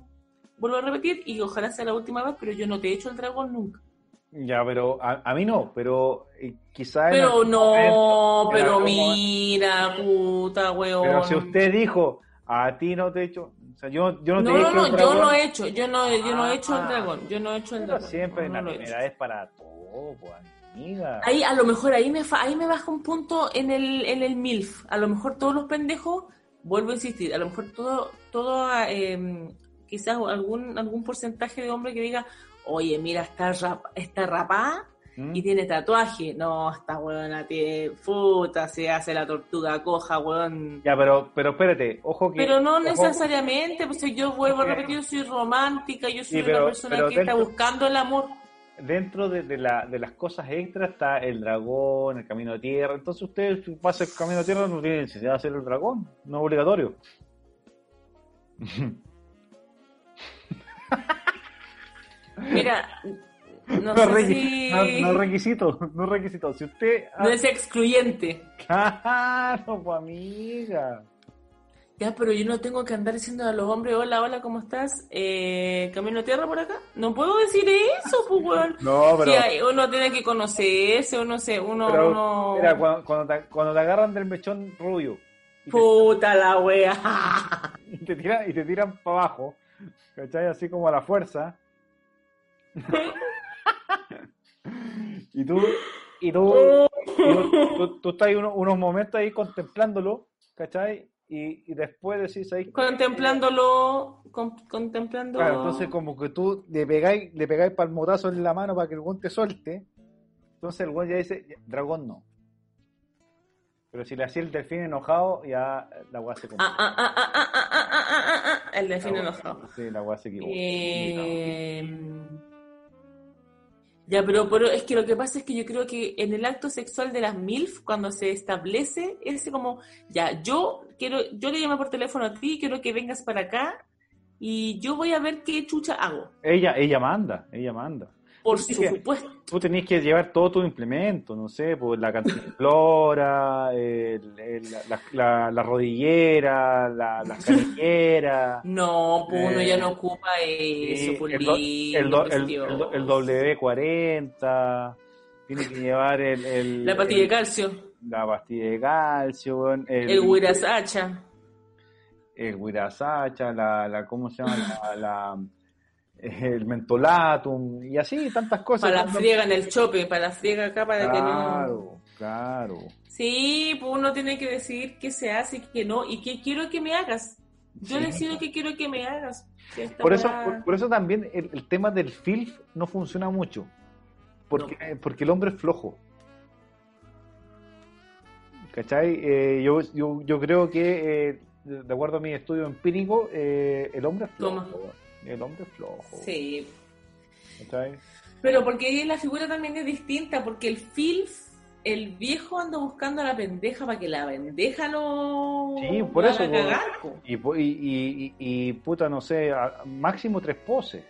A: vuelvo a repetir y ojalá sea la última vez, pero yo no te he hecho el dragón nunca.
B: Ya, pero a, a mí no, pero eh, quizá... en
A: Pero no,
B: momento, en
A: pero mira, puta, weón.
B: Pero si usted dijo, a ti no te he hecho, o sea, yo, yo no te
A: No,
B: he
A: no,
B: hecho
A: no,
B: el
A: yo no he hecho, yo no, yo no he hecho el
B: Ah.
A: dragón, yo no he hecho el dragón.
B: siempre
A: no,
B: la
A: he
B: primera vez para todo, pues, amiga.
A: Ahí, a lo mejor ahí me, ahí me baja un punto en el, en el MILF. A lo mejor todos los pendejos, vuelvo a insistir, a lo mejor todo, todo eh, quizás algún, algún porcentaje de hombre que diga, oye, mira, está, rap, está rapada
B: ¿Mm?
A: y tiene tatuaje. No, esta weona tiene puta, se hace la tortuga coja, weón.
B: Ya, pero, pero espérate, ojo que...
A: Pero no
B: ojo-
A: necesariamente, pues yo vuelvo a repetir, yo soy romántica, yo soy
B: Sí, pero-
A: una persona que está buscando el amor.
B: Dentro de, de la, de las cosas extras está el dragón, el camino de tierra. Entonces usted, si pasa el camino de tierra, no tiene necesidad de hacer el dragón. No es obligatorio.
A: Mira, no,
B: No,
A: sé si...
B: no- no requisito, no es requisito. Si usted...
A: No es excluyente.
B: Claro, pues amiga.
A: Ya, pero yo no tengo que andar diciendo a los hombres, hola, hola, ¿cómo estás? Eh, ¿Camino tierra por acá? No puedo decir eso, pues, weón.
B: No, pero...
A: Sí, uno tiene que conocerse, uno se, uno,
B: pero,
A: uno...
B: mira, cuando, cuando te, cuando te agarran del mechón rubio te,
A: Puta la wea.
B: y te tiran, y te tiran para abajo, ¿cachai? Así como a la fuerza y tú, y tú, tú, estás unos, unos, momentos ahí contemplándolo, ¿cachai? Y, y después decís ahí...
A: Contemplándolo, con, contemplando...
B: Entonces como que tú le pegáis, le pegáis palmotazo en la mano para que el guante te suelte. Entonces el guante ya dice, dragón no. Pero si le hacía el delfín enojado, ya la weá se
A: complica. El delfín enojado.
B: Sí, la weá se
A: equivoca. Ya, pero, pero es que lo que pasa es que yo creo que en el acto sexual de las MILF, cuando se establece ese como, ya, yo quiero, yo le llamo por teléfono a ti, quiero que vengas para acá y yo voy a ver qué chucha hago.
B: Ella, ella manda, ella manda.
A: Por
B: Sí,
A: supuesto.
B: Tú tenés que llevar todo tu implemento, no sé, pues la cantimplora, el- el- la, la- la rodillera, la, la canillera,
A: No, pues uno
B: Eh,
A: ya no ocupa eso,
B: sí,
A: pues
B: el, do- el, do- el-
A: precioso.
B: el- el W40, tiene que llevar el, el-
A: La pastilla de calcio,
B: la pastilla de calcio, el,
A: el Wirasacha,
B: el Wirasacha, la, la, ¿cómo se llama? La, la- el mentolatum, y así, tantas cosas.
A: para la friega en el chope, para la friega acá, para que no...
B: Claro, claro.
A: Sí, pues uno tiene que decidir qué se hace y qué no, y qué quiero que me hagas. Yo
B: Sí.
A: decido qué quiero que me hagas.
B: Por eso, por, por eso también el, el tema del filf no funciona mucho. Porque, porque el hombre es flojo. ¿Cachai? Eh, yo, yo, yo creo que, eh, de acuerdo a mi estudio empírico, eh, el hombre es flojo.
A: Toma.
B: El hombre es flojo.
A: Sí,
B: ¿Cachai?
A: pero porque la figura también es distinta, porque el filf, el viejo anda buscando a la pendeja para que la pendeja lo,
B: Sí, por eso,
A: cagar.
B: Y, y, y, y- y, puta, no sé, a- máximo tres poses.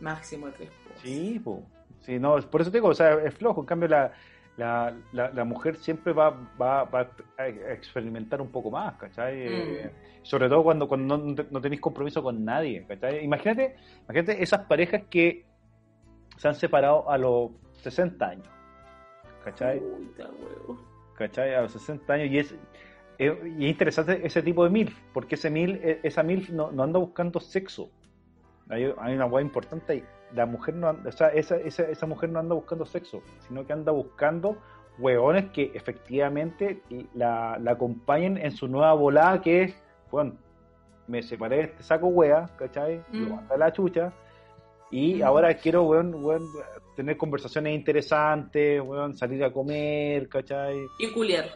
A: Máximo tres poses.
B: Sí, po. Sí, no, por eso te digo, o sea, es flojo. En cambio, la, la, la, la mujer siempre va, va, va a experimentar un poco más, ¿cachai? Eh, sobre todo cuando, cuando no, no tenéis compromiso con nadie, ¿cachai? Imagínate, imagínate esas parejas que se han separado a los 60 años, ¿cachai?
A: Puta.
B: ¿cachai? A los 60 años y es, es- y es interesante ese tipo de MILF, porque ese MILF, e- esa MILF no, no anda buscando sexo. Hay, hay una hueá importante ahí. La mujer no anda- o sea, esa, esa, esa mujer no anda buscando sexo, sino que anda buscando hueones que efectivamente la, la acompañen en su nueva volada que es, bueno, me separé de este saco hueá, ¿cachai? Lo
A: Mm.
B: mandé a la chucha Y ahora quiero, weón, weón, tener conversaciones interesantes, weón, salir a comer, ¿cachai?
A: Y culiar.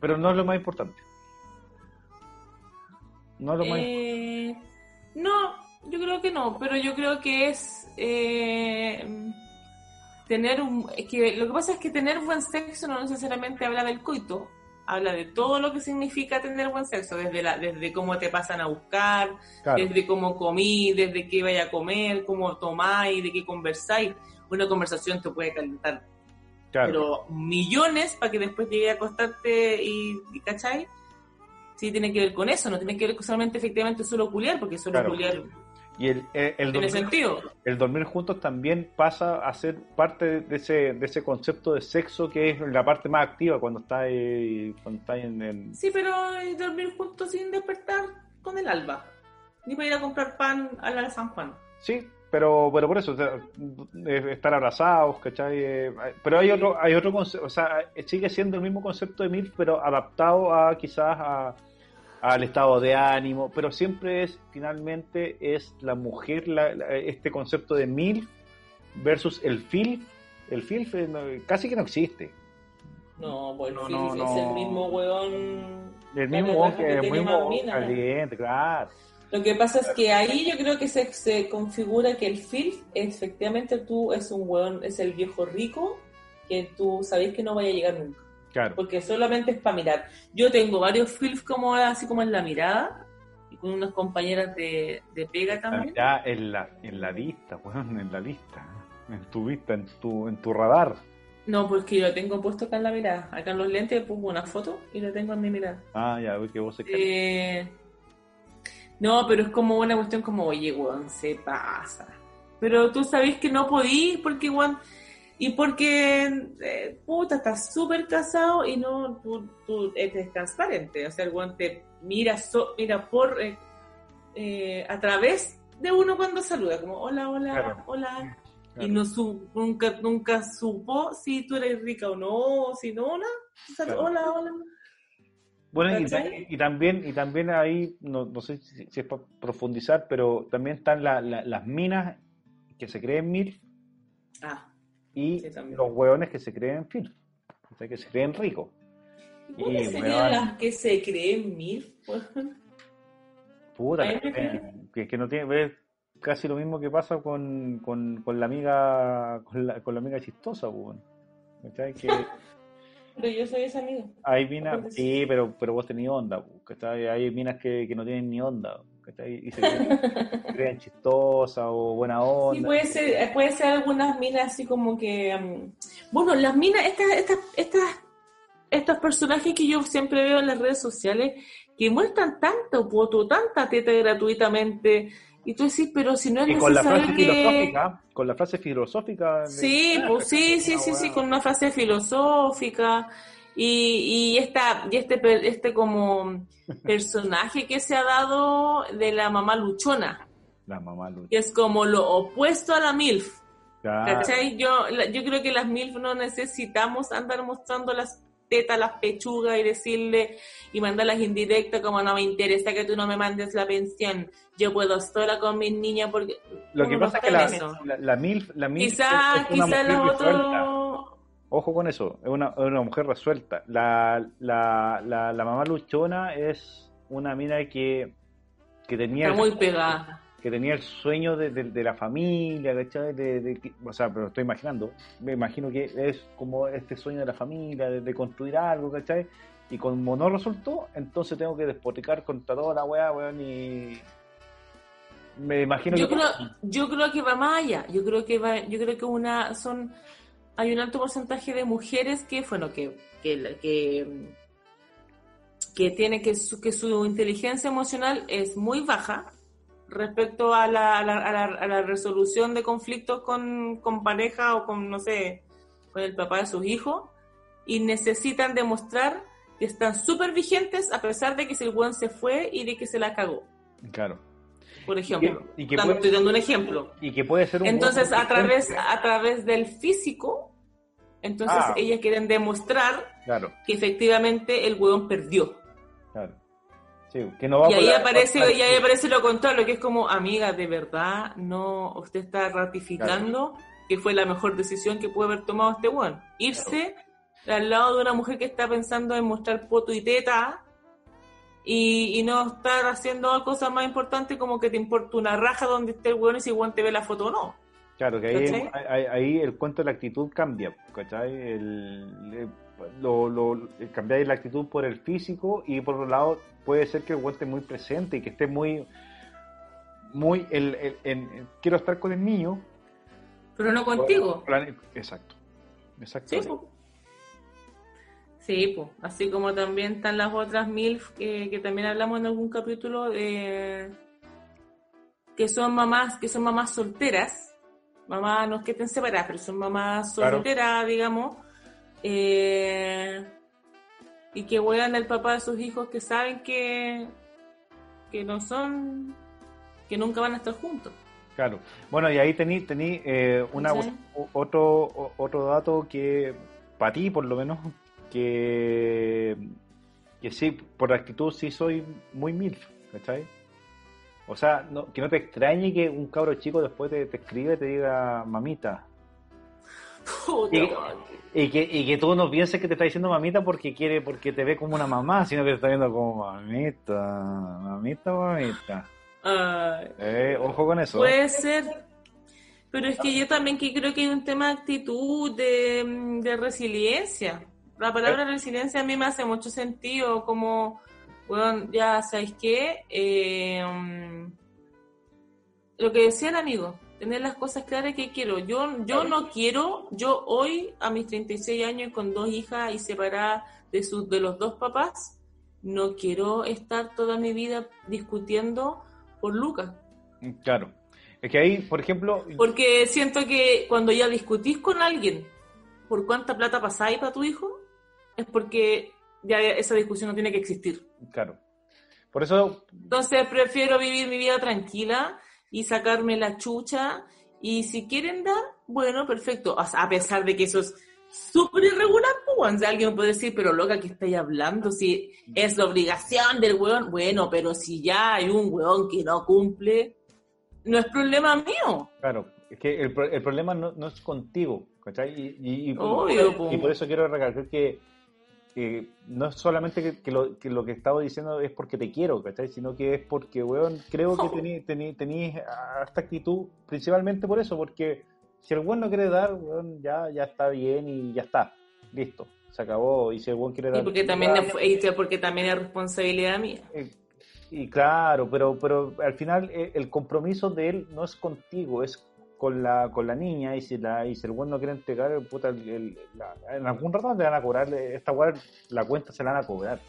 B: Pero no es lo más importante. No es lo más
A: Eh, no, yo creo que no, pero yo creo que es eh, tener un... es que lo que pasa es que tener buen sexo no necesariamente habla del coito, habla de todo lo que significa tener buen sexo, desde, la, desde cómo te pasan a buscar,
B: Claro.
A: desde cómo comí, desde qué vaya a comer, cómo tomáis, de qué conversáis. Una conversación te puede calentar,
B: Claro.
A: pero millones para que después llegue a acostarte y, y ¿cachai? Sí tiene que ver con eso, no tiene que ver solamente efectivamente solo culiar, porque solo
B: Claro.
A: culiar
B: Y el, el, el
A: tiene
B: dormir,
A: sentido.
B: el dormir juntos también pasa a ser parte de ese, de ese concepto de sexo que es la parte más activa cuando está, ahí- cuando está en, en-
A: Sí, pero eh, dormir juntos sin despertar con el alba. Ni para ir a comprar pan a la San Juan.
B: Sí, pero, pero por eso, o sea, eh, estar abrazados, ¿cachai? Eh, pero hay otro, hay otro concepto, o sea, sigue siendo el mismo concepto de MILF, pero adaptado a quizás a, al estado de ánimo, pero siempre es, finalmente, es la mujer, la- la- este concepto de MILF versus el FILF. El FILF eh, casi que no existe.
A: No, pues
B: No,
A: sí,
B: no,
A: es
B: no.
A: el mismo hueón.
B: El mismo
A: roja
B: que
A: que
B: es muy caliente, claro.
A: Lo que pasa es que ahí yo creo que se, se configura que el filf, efectivamente tú es un hueón, es el viejo rico, que tú sabes que no vaya a llegar nunca.
B: Claro.
A: porque solamente es para mirar. Yo tengo varios films como así como en la mirada y con unas compañeras de, de pega también.
B: Ya en la, en la lista, weón, en la lista. En tu vista, en tu, en tu radar.
A: No, porque yo lo tengo puesto acá en la mirada. Acá en los lentes pongo una foto y lo tengo en mi mirada.
B: Ah, ya, que vos se
A: Eh, no, pero es como una cuestión como, oye, weón, se pasa. Pero tú sabés que no podís porque, weón, y porque, eh, puta, estás súper casado y no, tú, tú eres transparente. O sea, el weón te mira, so- mira por, eh, eh, a través de uno cuando saluda, como, hola, hola,
B: Claro.
A: hola. Y no su, nunca, nunca supo si tú eres rica o no, si no, hola,
B: Claro.
A: hola, hola.
B: Bueno, y, también, y también ahí, no, no sé si, si es para profundizar, pero también están la- la- las minas que se creen MILF
A: Ah,
B: y
A: Sí,
B: los hueones que se creen FILF, o sea, que se creen ricos.
A: ¿Cuáles serían las que se creen mil? weón?
B: Puta, que, que, que no tiene, ves casi lo mismo que pasa con, con, con la amiga, con la, con la amiga chistosa, pues, weón. ¿Cachai? Que
A: Pero yo soy esa amiga.
B: hay minas, sí, pero, pero vos tenés onda, pues, ¿cachai? Hay minas que, que no tienen ni onda, ¿cachai? Y se creen, se creen chistosas o buena onda.
A: Sí, puede ser, puede ser algunas minas así como que... mm, bueno, las minas, estas, estas, estas, estos personajes que yo siempre veo en las redes sociales que muestran tanto poto, tanta teta gratuitamente. Y tú decís, pero si no es
B: Y con la
A: necesario
B: frase
A: que...
B: filosófica, con la frase filosófica. de-
A: Sí,
B: Ah,
A: pues sí, sí, sí, sí, con una frase filosófica y, y esta y este este como personaje que se ha dado de la mamá luchona,
B: La mamá lucha.
A: que es como lo opuesto a la MILF,
B: Claro.
A: ¿cachai? Yo, yo creo que las MILF no necesitamos andar mostrando las tetas, las pechugas y decirle y mandarlas indirectas como no me interesa que tú no me mandes la pensión, yo puedo sola con mis niñas porque...
B: Lo que pasa es
A: no
B: que
A: está
B: la, la, la MILF, la MILF
A: Quizá,
B: es, es
A: quizá
B: resuelta.
A: otros...
B: Ojo con eso, es una, una mujer resuelta. La, la, la, la mamá luchona es una mina que, que tenía
A: Está
B: el,
A: muy pegada.
B: que tenía el sueño de, de- de la familia. De, de o sea, pero estoy imaginando, me imagino que es como este sueño de la familia, de, de construir algo, ¿cachai? Y como no resultó, entonces tengo que despotricar contra toda la weá, weón, y me imagino
A: Yo
B: que...
A: creo, yo creo que va más allá. Yo creo que va, yo creo que una son hay un alto porcentaje de mujeres que, bueno, que que que, tiene que su, que su inteligencia emocional es muy baja respecto a la, a la resolución de conflictos con, con pareja o con, no sé, con el papá de sus hijos y necesitan demostrar que están súper vigentes a pesar de que si el buen se fue y de que se la cagó,
B: Claro.
A: Por ejemplo.
B: y que
A: Dando-
B: puede-
A: estoy dando un ejemplo.
B: Y que puede ser un...
A: Entonces, a través, a través del físico, entonces
B: Ah.
A: ellas quieren demostrar
B: Claro,
A: que efectivamente el hueón perdió.
B: claro. Sí, que no va
A: Y ahí aparece, y ahí aparece lo contrario, que es como, amiga, de verdad, no, usted está ratificando que fue la mejor decisión que puede haber tomado este weón. Irse al lado de una mujer que está pensando en mostrar poto y teta y, y no estar haciendo cosas más importantes como que te importa una raja donde esté el weón y si el te ve la foto o no.
B: Claro, que ahí,
A: ¿Cachai?
B: ahí, ahí el cuento de la actitud cambia, ¿cachai? El, el- lo, lo, cambiar la actitud por el físico y por otro lado puede ser que el weón esté muy presente y que esté muy, muy, el, el- quiero estar con el niño.
A: Pero no contigo.
B: Exacto, exacto.
A: Sí. Sí, pues. Así como también están las otras MILF que, que también hablamos en algún capítulo de que son mamás, que son mamás solteras, mamás no es que estén separadas, pero son mamás
B: Claro.
A: solteras, digamos, eh, y que juegan el papá de sus hijos que saben que, que no son, que nunca van a estar juntos.
B: Claro. Bueno, y ahí tení, tení eh, una, otro, otro dato que, para ti por lo menos, que, que sí, por actitud sí soy muy MILF, ¿cachai? O sea, no, que no te extrañe que un cabro chico después te, te escribe y te diga mamita.
A: Puta,
B: Y- que, y que tú no pienses que te está diciendo mamita porque quiere, porque te ve como una mamá, sino que te está viendo como mamita, mamita, mamita. Eh, ojo con eso.
A: Puede ser, pero es que yo también que creo que hay un tema de actitud, de, de resiliencia. La palabra resiliencia a mí me hace mucho sentido, como, bueno, ya sabéis qué, Eh, mm, lo que decía el amigo, tener las cosas claras que quiero. Yo, yo no quiero, yo hoy a mis 36 años con dos hijas y separada de, sus de los dos papás, no quiero estar toda mi vida discutiendo por Lucas.
B: Claro. Es que ahí, por ejemplo,
A: Porque siento que cuando ya discutís con alguien por cuánta plata pasáis para tu hijo, es porque ya esa discusión no tiene que existir.
B: claro. Por eso,
A: Entonces prefiero vivir mi vida tranquila y sacarme la chucha. Y si quieren dar, bueno, perfecto. O sea, a pesar de que eso es súper irregular, pues, alguien puede decir, pero loca, ¿qué estáis hablando? Si es la obligación del weón, bueno, pero si ya hay un weón que no cumple, no es problema mío.
B: claro, es que el, el problema no, no es contigo, ¿cachai? Y, y- y-
A: Obvio,
B: y por eso quiero recalcar que, que no es solamente que, que lo, que lo que estaba diciendo es porque te quiero, ¿cachai? Sino que es porque, weón, creo que
A: Oh.
B: tení, tení, esta actitud principalmente por eso, porque si el weón no quiere dar, weón, ya, ya está bien y ya está, listo, se acabó. Y si el weón quiere dar...
A: Y porque también, es- y porque también es responsabilidad mía.
B: Eh, Y claro, pero, pero al final eh, el compromiso de él no es contigo, es con la, con la niña y si, la, y si el weón no quiere entregar, puta, el- el- la- en algún rato te van a cobrar, esta weá, la cuenta se la van a cobrar.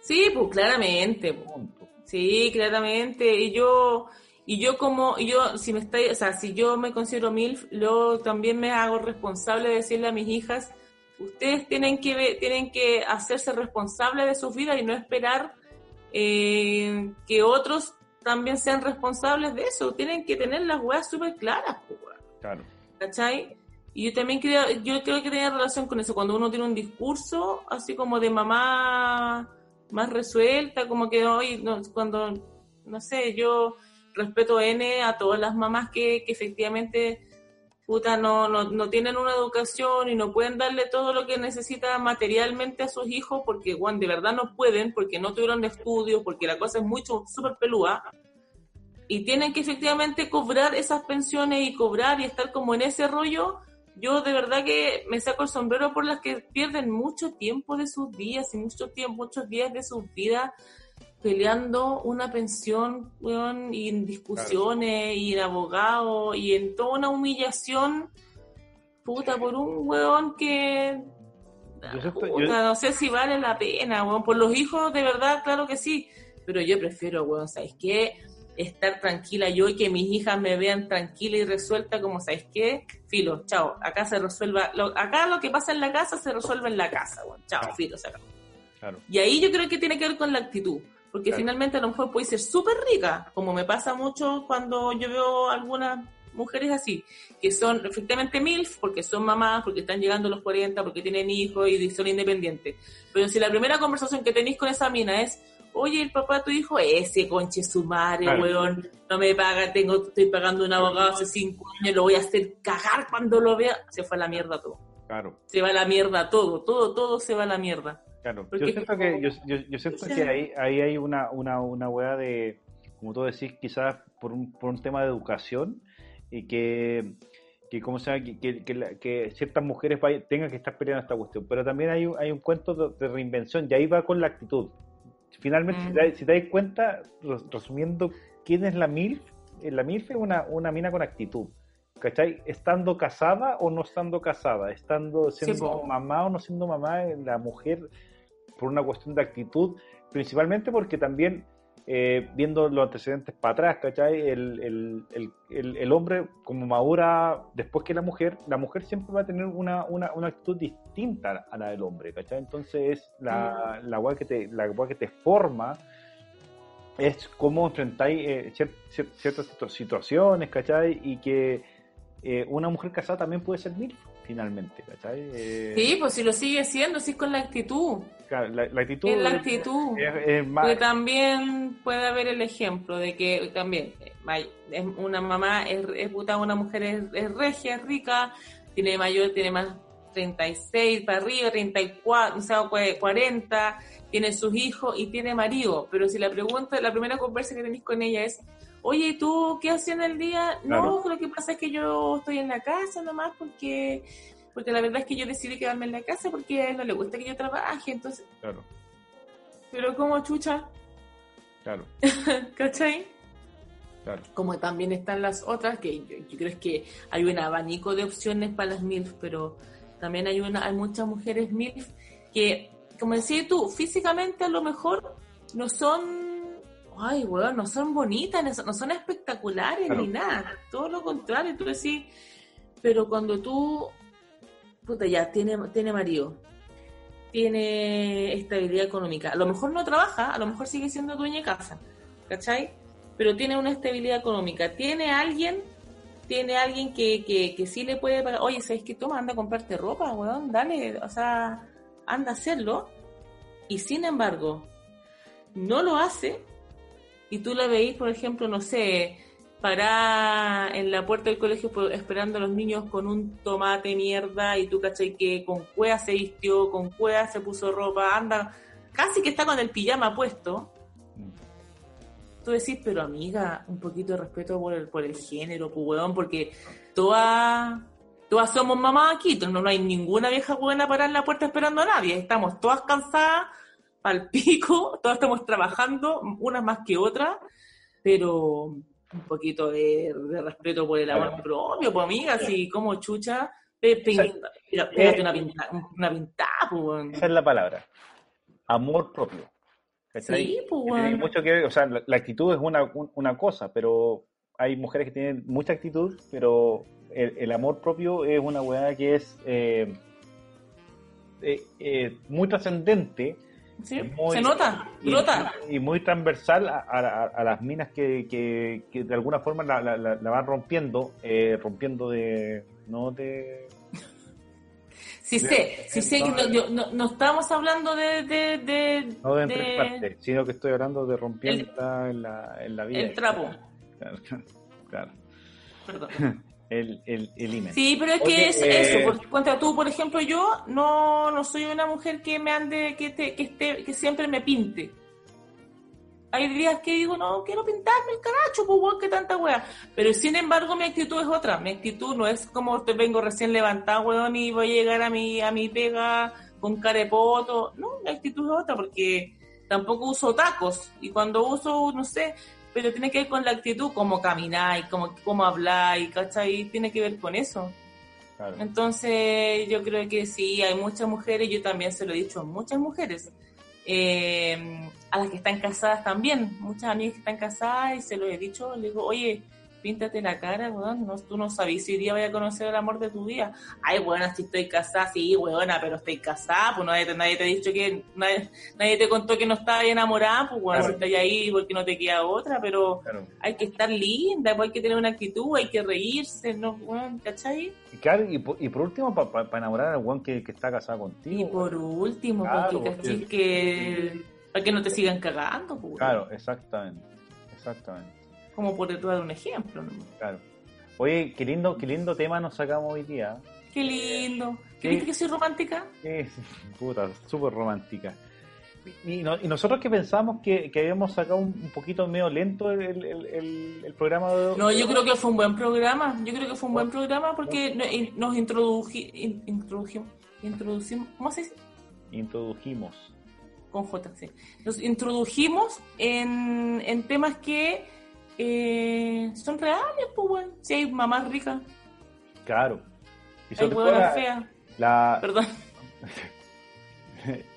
A: Sí, pues claramente. pues.
B: punto.
A: Sí, claramente. Y yo, y yo como, yo, si me estoy, o sea, si yo me considero MILF, yo también me hago responsable de decirle a mis hijas, ustedes tienen que, tienen que hacerse responsables de sus vidas y no esperar eh, que otros también sean responsables de eso. Tienen que tener las weas súper claras.
B: Claro.
A: ¿cachai? Y yo también creo, yo creo que tenía relación con eso, cuando uno tiene un discurso así como de mamá más resuelta, como que hoy, no, cuando, no sé, yo respeto N a todas las mamás que, que efectivamente no, no tienen una educación y no pueden darle todo lo que necesita materialmente a sus hijos porque, bueno, de verdad no pueden, porque no tuvieron estudios, porque la cosa es mucho, súper pelúa. Y tienen que efectivamente cobrar esas pensiones y cobrar y estar como en ese rollo, yo de verdad que me saco el sombrero por las que pierden mucho tiempo de sus días y mucho tiempo, muchos días de sus vidas peleando una pensión, weón, y en discusiones y en abogados y en toda una humillación, puta, por un weón que
B: Yo yo-
A: no sé si vale la pena, weón. Por los hijos, de verdad, claro que sí. Pero yo prefiero, weón, ¿sabes qué? Estar tranquila yo y que mis hijas me vean tranquila y resuelta, como, ¿sabes qué? Filo, chao. Acá se resuelva. Lo, acá lo que pasa en la casa se resuelve en la casa, weón. Chao, filo, se acabó.
B: Claro.
A: Y ahí yo creo que tiene que ver con la actitud. Porque
B: Claro.
A: finalmente a lo mejor puede ser súper rica, como me pasa mucho cuando yo veo algunas mujeres así, que son efectivamente MILF, porque son mamás, porque están llegando a los 40, porque tienen hijos y son independientes. Pero si la primera conversación que tenéis con esa mina es, oye, el papá de tu hijo, ese conche su madre,
B: Claro.
A: weón, no me paga, tengo, estoy pagando un abogado hace cinco años, lo voy a hacer cagar cuando lo vea. Se fue a la mierda todo.
B: Claro,
A: Se va a la mierda todo, todo, todo se va a la mierda.
B: Claro.
A: Porque
B: yo siento que, yo, yo, yo siento
A: o sea-
B: que ahí, ahí hay una, una, una weá de, como tú decís, quizás por un, por un tema de educación y que, que como sea, que, que, que la- que ciertas mujeres vaya- tengan que estar peleando esta cuestión. Pero también hay, un- hay un cuento de, de reinvención y ahí va con la actitud. Finalmente, si,
A: Mm.
B: te, si te das cuenta, res- resumiendo, ¿quién es la MILF? Eh, La MILF es una, una mina con actitud. ¿Cachai? Estando casada o no estando casada, estando siendo mamá o no siendo mamá, eh, la mujer, por una cuestión de actitud, principalmente porque también, eh, viendo los antecedentes para atrás, ¿cachai? El, el, el, el, hombre, como madura después que la mujer, la mujer siempre va a tener una, una, una actitud distinta a la del hombre, ¿cachai? Entonces, es la, la que te, la que te forma es cómo enfrentáis eh, cier- cier- ciertas situ- situaciones, ¿cachai? Y que eh, una mujer casada también puede ser mil, finalmente, ¿cachai? Eh,
A: Sí, pues si lo sigue siendo, sí con la actitud.
B: claro, la, la actitud
A: Es la actitud.
B: es- es más-
A: Porque también puede haber el ejemplo de que también eh, es una mamá es, es puta, una mujer es, es regia, es rica, tiene mayor, tiene más 36 para arriba, 34, o sea, cua- 40, tiene sus hijos y tiene marido. Pero si la pregunta, la primera conversa que tenéis con ella es, oye, ¿y tú qué haces en el día? No, lo que pasa es que yo estoy en la casa nomás porque porque la verdad es que yo decidí quedarme en la casa porque a él no le gusta que yo trabaje, entonces,
B: Claro,
A: pero como chucha,
B: claro,
A: ¿cachai?
B: claro.
A: como también están las otras, que yo, yo creo es que hay un abanico de opciones para las MILF, pero también hay una hay muchas mujeres MILF que, como decías tú, físicamente a lo mejor no son, ay, weón, no son bonitas, no son, espectaculares
B: Claro.
A: ni nada, todo lo contrario, tú decís, pero cuando tú, puta, ya, tiene, tiene marido, tiene estabilidad económica, a lo mejor no trabaja, a lo mejor sigue siendo dueña de casa, ¿cachai? pero tiene una estabilidad económica. Tiene alguien, tiene alguien que, que, que sí le puede pagar. Oye, ¿sabes qué? Toma, anda a comprarte ropa, weón, dale, o sea, anda a hacerlo. Y sin embargo, no lo hace. Y tú la veis, por ejemplo, no sé, pará en la puerta del colegio esperando a los niños con un tomate mierda y tú cachai que con cuea se vistió, con cuea se puso ropa, anda, casi que está con el pijama puesto. Tú decís, pero amiga, un poquito de respeto por el, por el género, pues weón, porque todas, todas somos mamás aquí, no, no hay ninguna vieja buena para en la puerta esperando a nadie, estamos todas cansadas, al pico, todas estamos trabajando, unas más que otras, pero un poquito de, de respeto por el amor propio, pues amiga, si como chucha, pégate
B: eh,
A: una pinta, una pintada, pues.
B: Esa es la palabra. Amor propio.
A: Sí, pues weón.
B: mucho que o sea, la, la actitud es una, un- una cosa, pero hay mujeres que tienen mucha actitud, pero el, el amor propio es una weá que es eh, eh, eh, muy trascendente
A: Sí,
B: muy-
A: se nota,
B: y,
A: brota.
B: y muy transversal a, a- a las minas que, que- que de alguna forma la, la- la- la van rompiendo, eh, rompiendo de... no de...
A: Sí sé, sí sé que no, yo- no, no estamos hablando de, de, de,
B: no de- tres partes, sino que estoy hablando de rompiendo en, la, en la vida.
A: el trapo.
B: Claro, claro.
A: Perdón.
B: El, el, el.
A: Sí, pero es que
B: Oye,
A: es
B: eh,
A: eso. Por, cuenta tú, por ejemplo, yo no, no soy una mujer que me ande, que, te, que, esté, que siempre me pinte. Hay días que digo, no, quiero pintarme el caracho, pues que tanta wea. Pero sin embargo, mi actitud es otra. Mi actitud no es como te vengo recién levantada, weón, y voy a llegar a mi, a mi pega con carepoto. No, mi actitud es otra, porque tampoco uso tacos. Y cuando uso, no sé, pero tiene que ver con la actitud, cómo camináis, cómo, cómo habláis, ¿cachai? Tiene que ver con eso.
B: Claro.
A: Entonces, yo creo que sí, hay muchas mujeres, yo también se lo he dicho a muchas mujeres, eh, a las que están casadas también, muchas amigas que están casadas y se lo he dicho, le digo, oye, píntate la cara, weón, no, tú no sabes si hoy día vaya a conocer el amor de tu vida. Ay, buena, si estoy casada, sí, weona, pero estoy casada, pues nadie, te- nadie te ha dicho que, nadie, nadie te contó que no estabas enamorada, pues bueno,
B: Claro.
A: si estás ahí porque no te queda otra, pero
B: Claro.
A: hay que estar linda, pues hay que tener una actitud, hay que reírse, ¿no? Weón, ¿cachai?
B: Y, claro, y, por, y por último, para enamorar al weón que, que está casado contigo.
A: Y por último,
B: Claro,
A: porque
B: porque-
A: que Para que no te sigan cagando, pues.
B: Claro, exactamente. Exactamente.
A: Como por dar un ejemplo, ¿no?
B: Claro. Oye, qué lindo, qué lindo tema nos sacamos hoy día.
A: Qué lindo.
B: Sí.
A: ¿Viste que soy romántica?
B: Sí, puta, súper romántica. Y, no- y nosotros que pensamos que, que habíamos sacado un, un poquito medio lento el, el- el- el programa de
A: No, yo creo que fue un buen programa. Yo creo que fue un buen programa porque no- nos introduji- in- introdujimos, introducimos, ¿cómo se dice?
B: introdujimos.
A: Con J, sí. Nos introdujimos en, en temas que eh, son reales, pues, weón. Si hay mamás ricas,
B: Claro. Y
A: hay
B: sobre
A: huevonas
B: la,
A: feas.
B: la-
A: Perdón.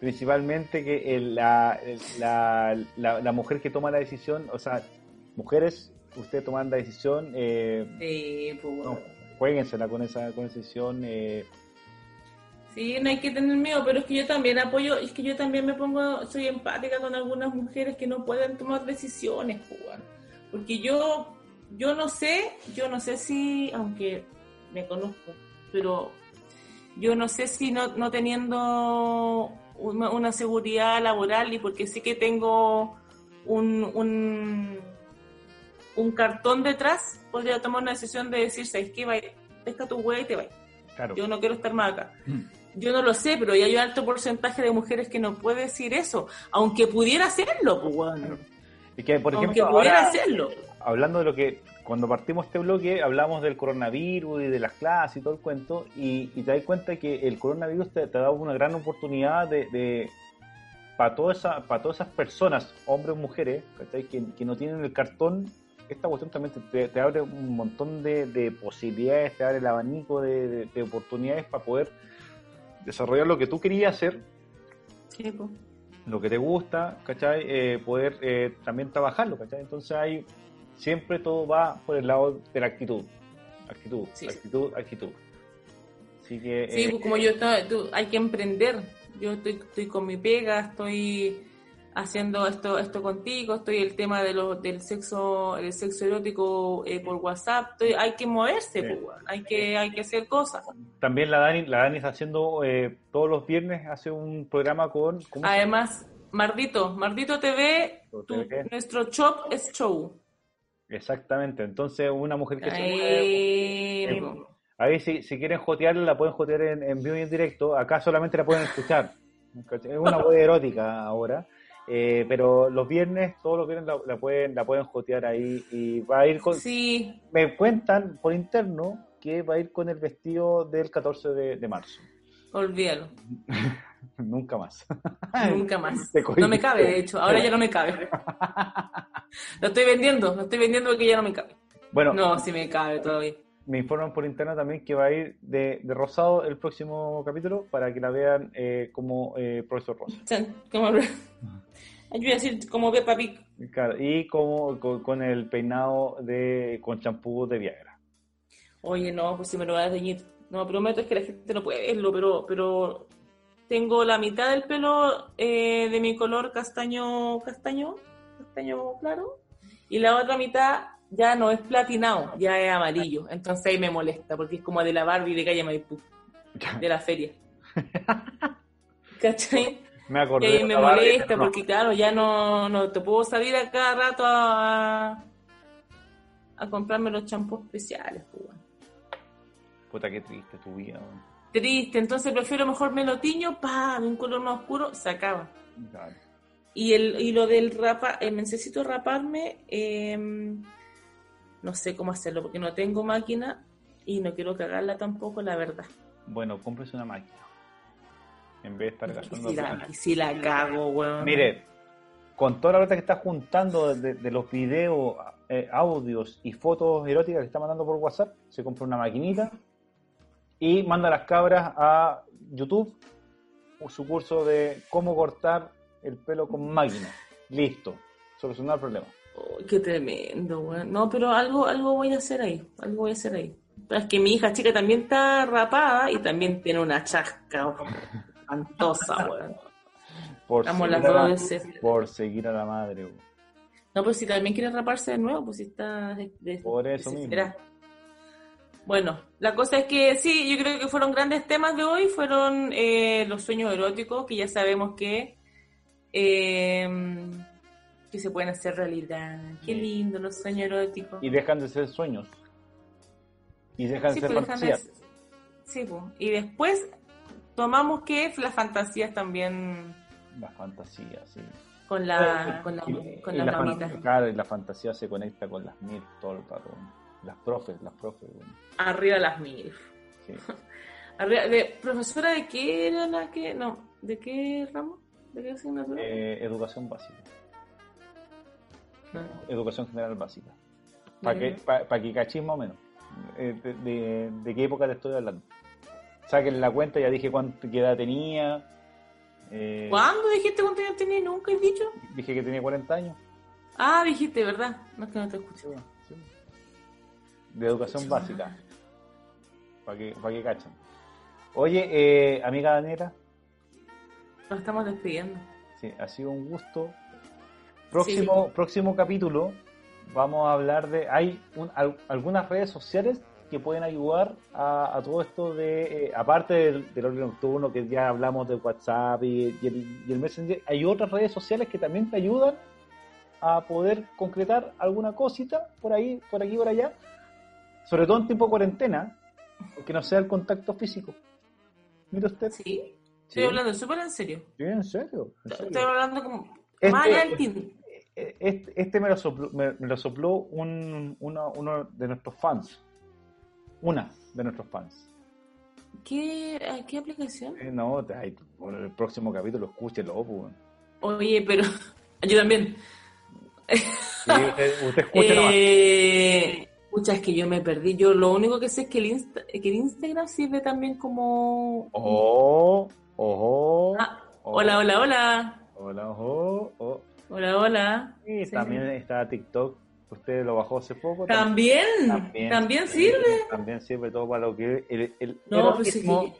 B: principalmente que el- la, la, la, la mujer que toma la decisión, o sea, mujeres, ustedes toman la decisión, eh,
A: Sí, pues,
B: no, jueguensela con esa, con esa decisión. eh,
A: Sí, no hay que tener miedo, pero es que yo también apoyo, es que yo también me pongo, soy empática con algunas mujeres que no pueden tomar decisiones, pues, weón. porque yo, yo no sé, yo no sé si, aunque me conozco, pero yo no sé si no, no teniendo una, una seguridad laboral y porque sí que tengo un, un, un cartón detrás, podría tomar una decisión de decir, ¿sabes qué? Va, pesca tu hueá y te
B: claro.
A: yo no quiero estar más acá. Yo no lo sé, pero ya hay un alto porcentaje de mujeres que no puede decir eso, aunque pudiera hacerlo, pues, bueno.
B: Y que, por
A: aunque
B: ejemplo,
A: pudiera
B: ahora,
A: hacerlo.
B: hablando de lo que, cuando partimos este bloque, hablamos del coronavirus y de las clases y todo el cuento, y, y te das cuenta que el coronavirus te, te ha dado una gran oportunidad de, de para todas esa, para todas esas personas, hombres o mujeres. Que, que no tienen el cartón, esta cuestión también te, te- te abre un montón de, de posibilidades, te abre el abanico de, de- de oportunidades para poder desarrollar lo que tú querías hacer
A: Sí, pues.
B: lo que te gusta, ¿cachai? Eh, poder eh, también trabajarlo, ¿cachai? Entonces hay, siempre todo va por el lado de la actitud. Actitud,
A: Sí.
B: actitud, actitud. Así que...
A: Sí,
B: eh,
A: pues, como yo estaba, tú- hay que emprender. Yo estoy, estoy con mi pega, estoy haciendo esto esto contigo, estoy el tema de lo, del sexo el sexo erótico eh, por WhatsApp, estoy- hay que moverse,
B: Sí.
A: pues, hay que hay que hacer cosas.
B: También la Dani, la Dani está haciendo, eh, todos los viernes hace un programa con... ¿cómo se
A: Además, Mardito, Mardito TV, tu- nuestro shop es show.
B: Exactamente, entonces una mujer que se mueve...
A: Ahí,
B: eh. Ahí si, si quieren jotearla, la pueden jotear en, en vivo y en directo. Acá solamente la pueden escuchar. Es una web erótica ahora. Eh, pero los viernes, todos los viernes la, la pueden la pueden jotear ahí y va a ir con...
A: Sí,
B: Me cuentan por interno que va a ir con el vestido del 14 de, de marzo.
A: olvídalo.
B: Nunca más.
A: Nunca más. No me cabe, de hecho. Ahora ya no me cabe. Lo estoy vendiendo. Lo estoy vendiendo porque ya no me cabe.
B: Bueno,
A: No, sí me cabe todavía.
B: Me informan por interno también que va a ir de, de rosado el próximo capítulo para que la vean eh, como eh, profesor Rosa.
A: Como... Yo iba a decir como Peppa Pig.
B: Claro, y como con, con el peinado de con champú de Viagra.
A: Oye, no, pues si me lo vas a teñir. No, prometo es que la gente no puede verlo, pero, pero tengo la mitad del pelo eh, de mi color castaño, castaño, castaño claro, y la otra mitad ya no es platinado, ya es amarillo. Entonces ahí me molesta, porque es como de la Barbie de calle Maipú, de la feria. ¿Cachai?
B: Me
A: Y
B: acordé.
A: ahí
B: de
A: me
B: Barbie,
A: molesta,
B: no.
A: porque claro, ya no, no te puedo salir a cada rato a, a comprarme los champús especiales. pues.
B: Puta, qué triste tu vida.
A: Triste, entonces prefiero mejor me lo tiño, pa, un color más oscuro, se acaba. Y, el, y lo del rapa, necesito raparme, eh, no sé cómo hacerlo, porque no tengo máquina y no quiero cagarla tampoco, la verdad.
B: Bueno, cómprese una máquina. En vez de estar gastando
A: si, la, si la cago, weón.
B: Mire, con toda la plata que está juntando de, de los videos, eh, audios y fotos eróticas que está mandando por WhatsApp, se compra una maquinita y manda a las cabras a YouTube su curso de cómo cortar el pelo con máquina. Listo, solucionar el problema.
A: Qué tremendo, weón. No, pero algo, algo voy a hacer ahí. Algo voy a hacer ahí. Pero es que mi hija chica también está rapada y también tiene una chasca espantosa, weón.
B: Por seguir la- por seguir a la madre. weón.
A: No, pero si también quiere raparse de nuevo, pues si está de, de-
B: Por eso mismo.
A: Bueno, la cosa es que sí, yo creo que fueron grandes temas de hoy, fueron eh, los sueños eróticos, que ya sabemos que eh, que se pueden hacer realidad. Qué lindo los sueños eróticos.
B: Y dejan de ser sueños. Y dejan
A: Sí,
B: de ser
A: pues, de-
B: fantasías.
A: sí, pues. y después tomamos que las fantasías también
B: Las fantasías, sí.
A: con la con, la,
B: Y-
A: con
B: y la fan-
A: mamitas.
B: Claro, y la fantasía se conecta con las mil todo el rato. Las profes, las profes. bueno,
A: Arriba las mil.
B: sí.
A: Arriba, de, ¿Profesora de qué era la que.? No, ¿de qué ramo? ¿De qué asignatura?
B: Eh, educación básica. Educación general básica. Para que,
A: Ya.
B: pa- que cachis más o menos. Eh, de, de- de qué época te estoy hablando? Saquen la cuenta, ya dije cuánto qué edad tenía. Eh,
A: ¿Cuándo dijiste cuánto años tenía? ¿Nunca he dicho?
B: Dije que tenía 40 años.
A: Ah, dijiste, ¿verdad? No es que no te escucho.
B: Sí. De educación básica. Para que, pa' que. Oye, eh, amiga Daniela,
A: Nos estamos despidiendo.
B: sí, ha sido un gusto. Próximo, próximo capítulo vamos a hablar de... Hay un- al- algunas redes sociales que pueden ayudar a, a todo esto de... eh, aparte del, del orden nocturno, que ya hablamos de WhatsApp y, y el, y el Messenger, hay otras redes sociales que también te ayudan a poder concretar alguna cosita por ahí, por aquí, por allá. Sobre todo en tiempo de cuarentena, que no sea el contacto físico. Mira usted.
A: ¿Sí?
B: Sí.
A: Estoy hablando súper en serio.
B: Sí, en serio. en serio.
A: Estoy hablando como.
B: Este-. Este, este me, lo sopló, me, me lo sopló un, uno, uno de nuestros fans. Una de nuestros fans.
A: ¿Qué, a ¿Qué aplicación?
B: Eh, no, ay, por el próximo capítulo escúchelo. pues.
A: Oye, pero. Yo también.
B: Sí, usted, nomás.
A: Eh, Pucha, es que yo me perdí. Yo lo único que sé es que el, Insta- que el Instagram sirve también como. Ah,
B: ojo.
A: hola, hola, hola.
B: Hola, ojo. ojo.
A: Hola, hola.
B: Y
A: Sí.
B: también está TikTok. Usted lo bajó hace poco.
A: También, también, sirve.
B: También sirve todo para lo que el, el
A: No, pues que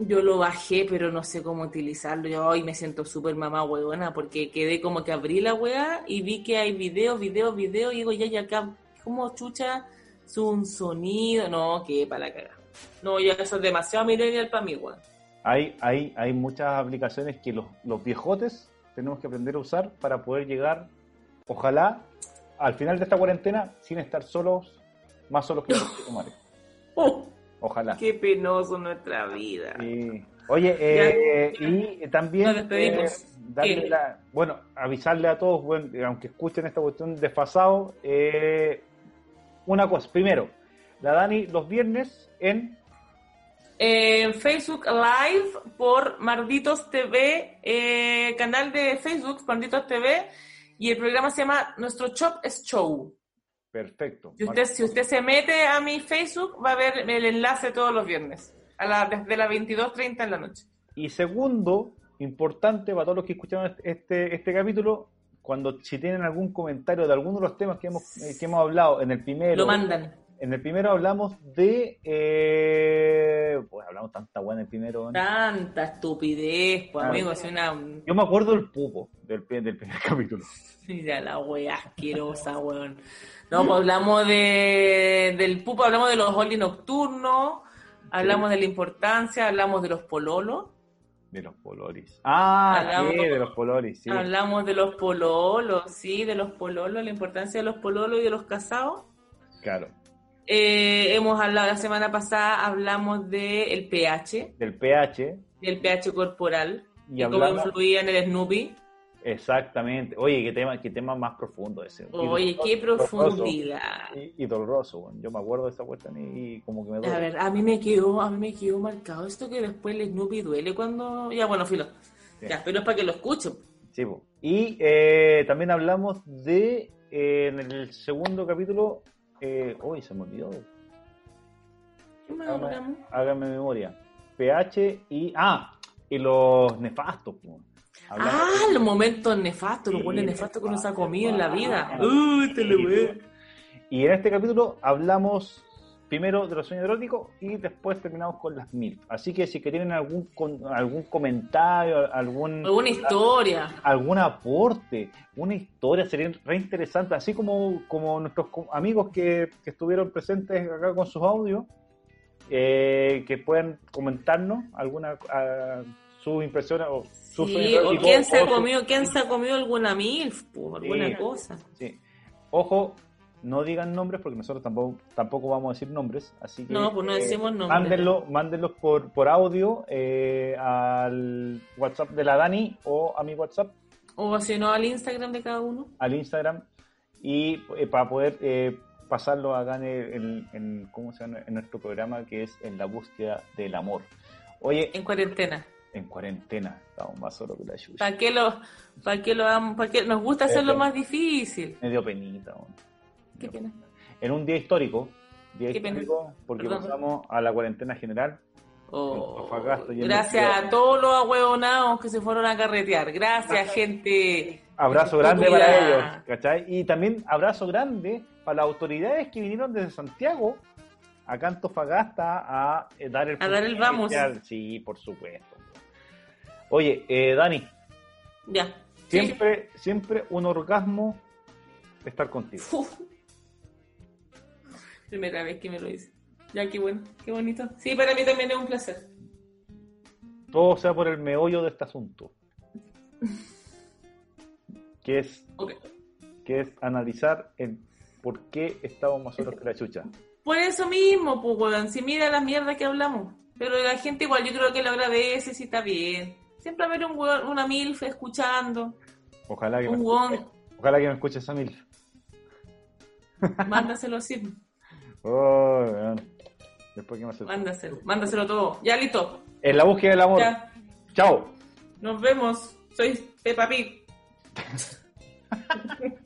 A: yo lo bajé, pero no sé cómo utilizarlo. Yo hoy me siento súper mamá huevona porque quedé como que abrí la weá y vi que hay videos, videos, videos y digo, ya, ya acá, ¿cómo chucha? Es un sonido. No, que para la caga. No, ya eso es demasiado millennial para mí, weón.
B: Hay, hay, hay muchas aplicaciones que los, los viejotes tenemos que aprender a usar para poder llegar, ojalá, al final de esta cuarentena sin estar solos, más solos que los.
A: Oh,
B: Ojalá.
A: qué penoso nuestra vida.
B: Sí. Oye, eh, y también eh, darle
A: ¿Qué?
B: la- bueno, avisarle a todos, bueno, aunque escuchen esta cuestión desfasado, eh, una cosa. Primero, la Dani los viernes en
A: En Facebook Live por Marditos TV, eh, canal de Facebook, Marditos TV, y el programa se llama Nuestro Shop es Show.
B: Perfecto.
A: Si usted, si usted se mete a mi Facebook, va a ver el enlace todos los viernes, a la, desde las 22.30 en la noche.
B: Y segundo, importante para todos los que escucharon este, este capítulo, cuando si tienen algún comentario de alguno de los temas que hemos, eh, que hemos hablado en el primero,
A: Lo mandan.
B: En el primero hablamos de, eh, pues hablamos tanta buena en el primero. ¿no?
A: Tanta estupidez, pues
B: Ah.
A: amigo, es una...
B: Yo me acuerdo del pupo del, pri- del primer capítulo.
A: Mira la wea asquerosa, weón. No, pues hablamos de, del pupo, hablamos de los oli nocturnos, hablamos de la importancia, hablamos de los pololos,
B: De los pololis. Ah,
A: Hablamos-
B: sí, de los pololis, sí.
A: hablamos de los pololos, sí, de los pololos, la importancia de los pololos y de los casados.
B: Claro.
A: Eh, hemos hablado, la semana pasada hablamos del pH,
B: Del pH.
A: del pH corporal,
B: Y
A: y, cómo influía en el Snoopy.
B: Exactamente. Oye, qué tema, qué tema más profundo ese.
A: Oye,
B: doloroso,
A: qué profundidad.
B: Y, y doloroso, bueno. yo me acuerdo de esa cuestión y, y como que me duele.
A: A ver, a mí me quedó, a mí me quedó marcado esto que después el Snoopy duele cuando. Ya, bueno, filo.
B: Sí.
A: Ya, pero es para que lo escuchen.
B: Sí, po. y eh, también hablamos de, eh, en el segundo capítulo, eh, uy, se me olvidó,
A: ¿Qué más
B: hágame, memoria, pH y, ah, y los nefastos.
A: Ah, los momentos nefastos, los buenos nefastos que uno se ha comido en la vida.
B: nefasto.
A: Uy, te lo veo.
B: Y en este capítulo hablamos primero de los sueños eróticos y después terminamos con las mil. Así que si que tienen algún con- algún comentario, algún
A: Alguna historia.
B: algún aporte, una historia, sería re interesante, así como, como nuestros amigos que, que estuvieron presentes acá con sus audios, eh, que puedan comentarnos alguna a- sus impresiones o sus
A: Sí,
B: sueños eróticos,
A: quién se ha comido, quién se ha comido alguna milf, po, alguna
B: Sí.
A: cosa.
B: Sí. Ojo, no digan nombres porque nosotros tampoco, tampoco vamos a decir nombres, así que
A: No, pues no
B: eh,
A: decimos nombres.
B: mándenlo, mándenlos por, por audio eh, al WhatsApp de la Dani o a mi WhatsApp,
A: O si no al Instagram de cada uno.
B: al Instagram y eh, para poder eh, pasarlo acá en, el- en- ¿cómo se llama? en nuestro programa que es En la búsqueda del amor. Oye,
A: En cuarentena.
B: en cuarentena, estamos más solos que la chucha.
A: ¿Para qué lo, para qué lo? ¿Para qué nos gusta hacerlo más difícil?
B: Me dio penita. weón.
A: Qué pena.
B: En un día histórico, día
A: Qué pena.
B: histórico porque
A: Perdón.
B: pasamos a la cuarentena general.
A: Oh, gracias a todos los ahueonados que se fueron a carretear. Gracias, gente.
B: Abrazo grande para ellos, ¿cachai? Y también abrazo grande para las autoridades que vinieron desde Santiago a Antofagasta a eh, dar el
A: A dar el vamos.
B: Sí, por supuesto. Oye, eh, Dani,
A: Ya. Sí.
B: siempre, siempre un orgasmo estar contigo.
A: Uf. Primera vez que me lo dice. Ya, qué bueno, qué bonito. Sí, para mí también es un placer.
B: Todo sea por el meollo de este asunto. Que es, que es analizar el por qué estamos más solos que la chucha.
A: Por eso mismo, pues, weón, si mira la mierda que hablamos. Pero la gente igual yo creo que lo agradece si está bien. Siempre haber un weón, una milf escuchando,
B: Ojalá que, me
A: un
B: escuche, ojalá que me escuche esa mil.
A: mándaselo así,
B: Oh, weón. Después que me hace-
A: mándaselo, mándaselo todo. Ya listo,
B: En la búsqueda del amor.
A: ya,
B: Chao.
A: nos vemos. Soy Peppa Pig.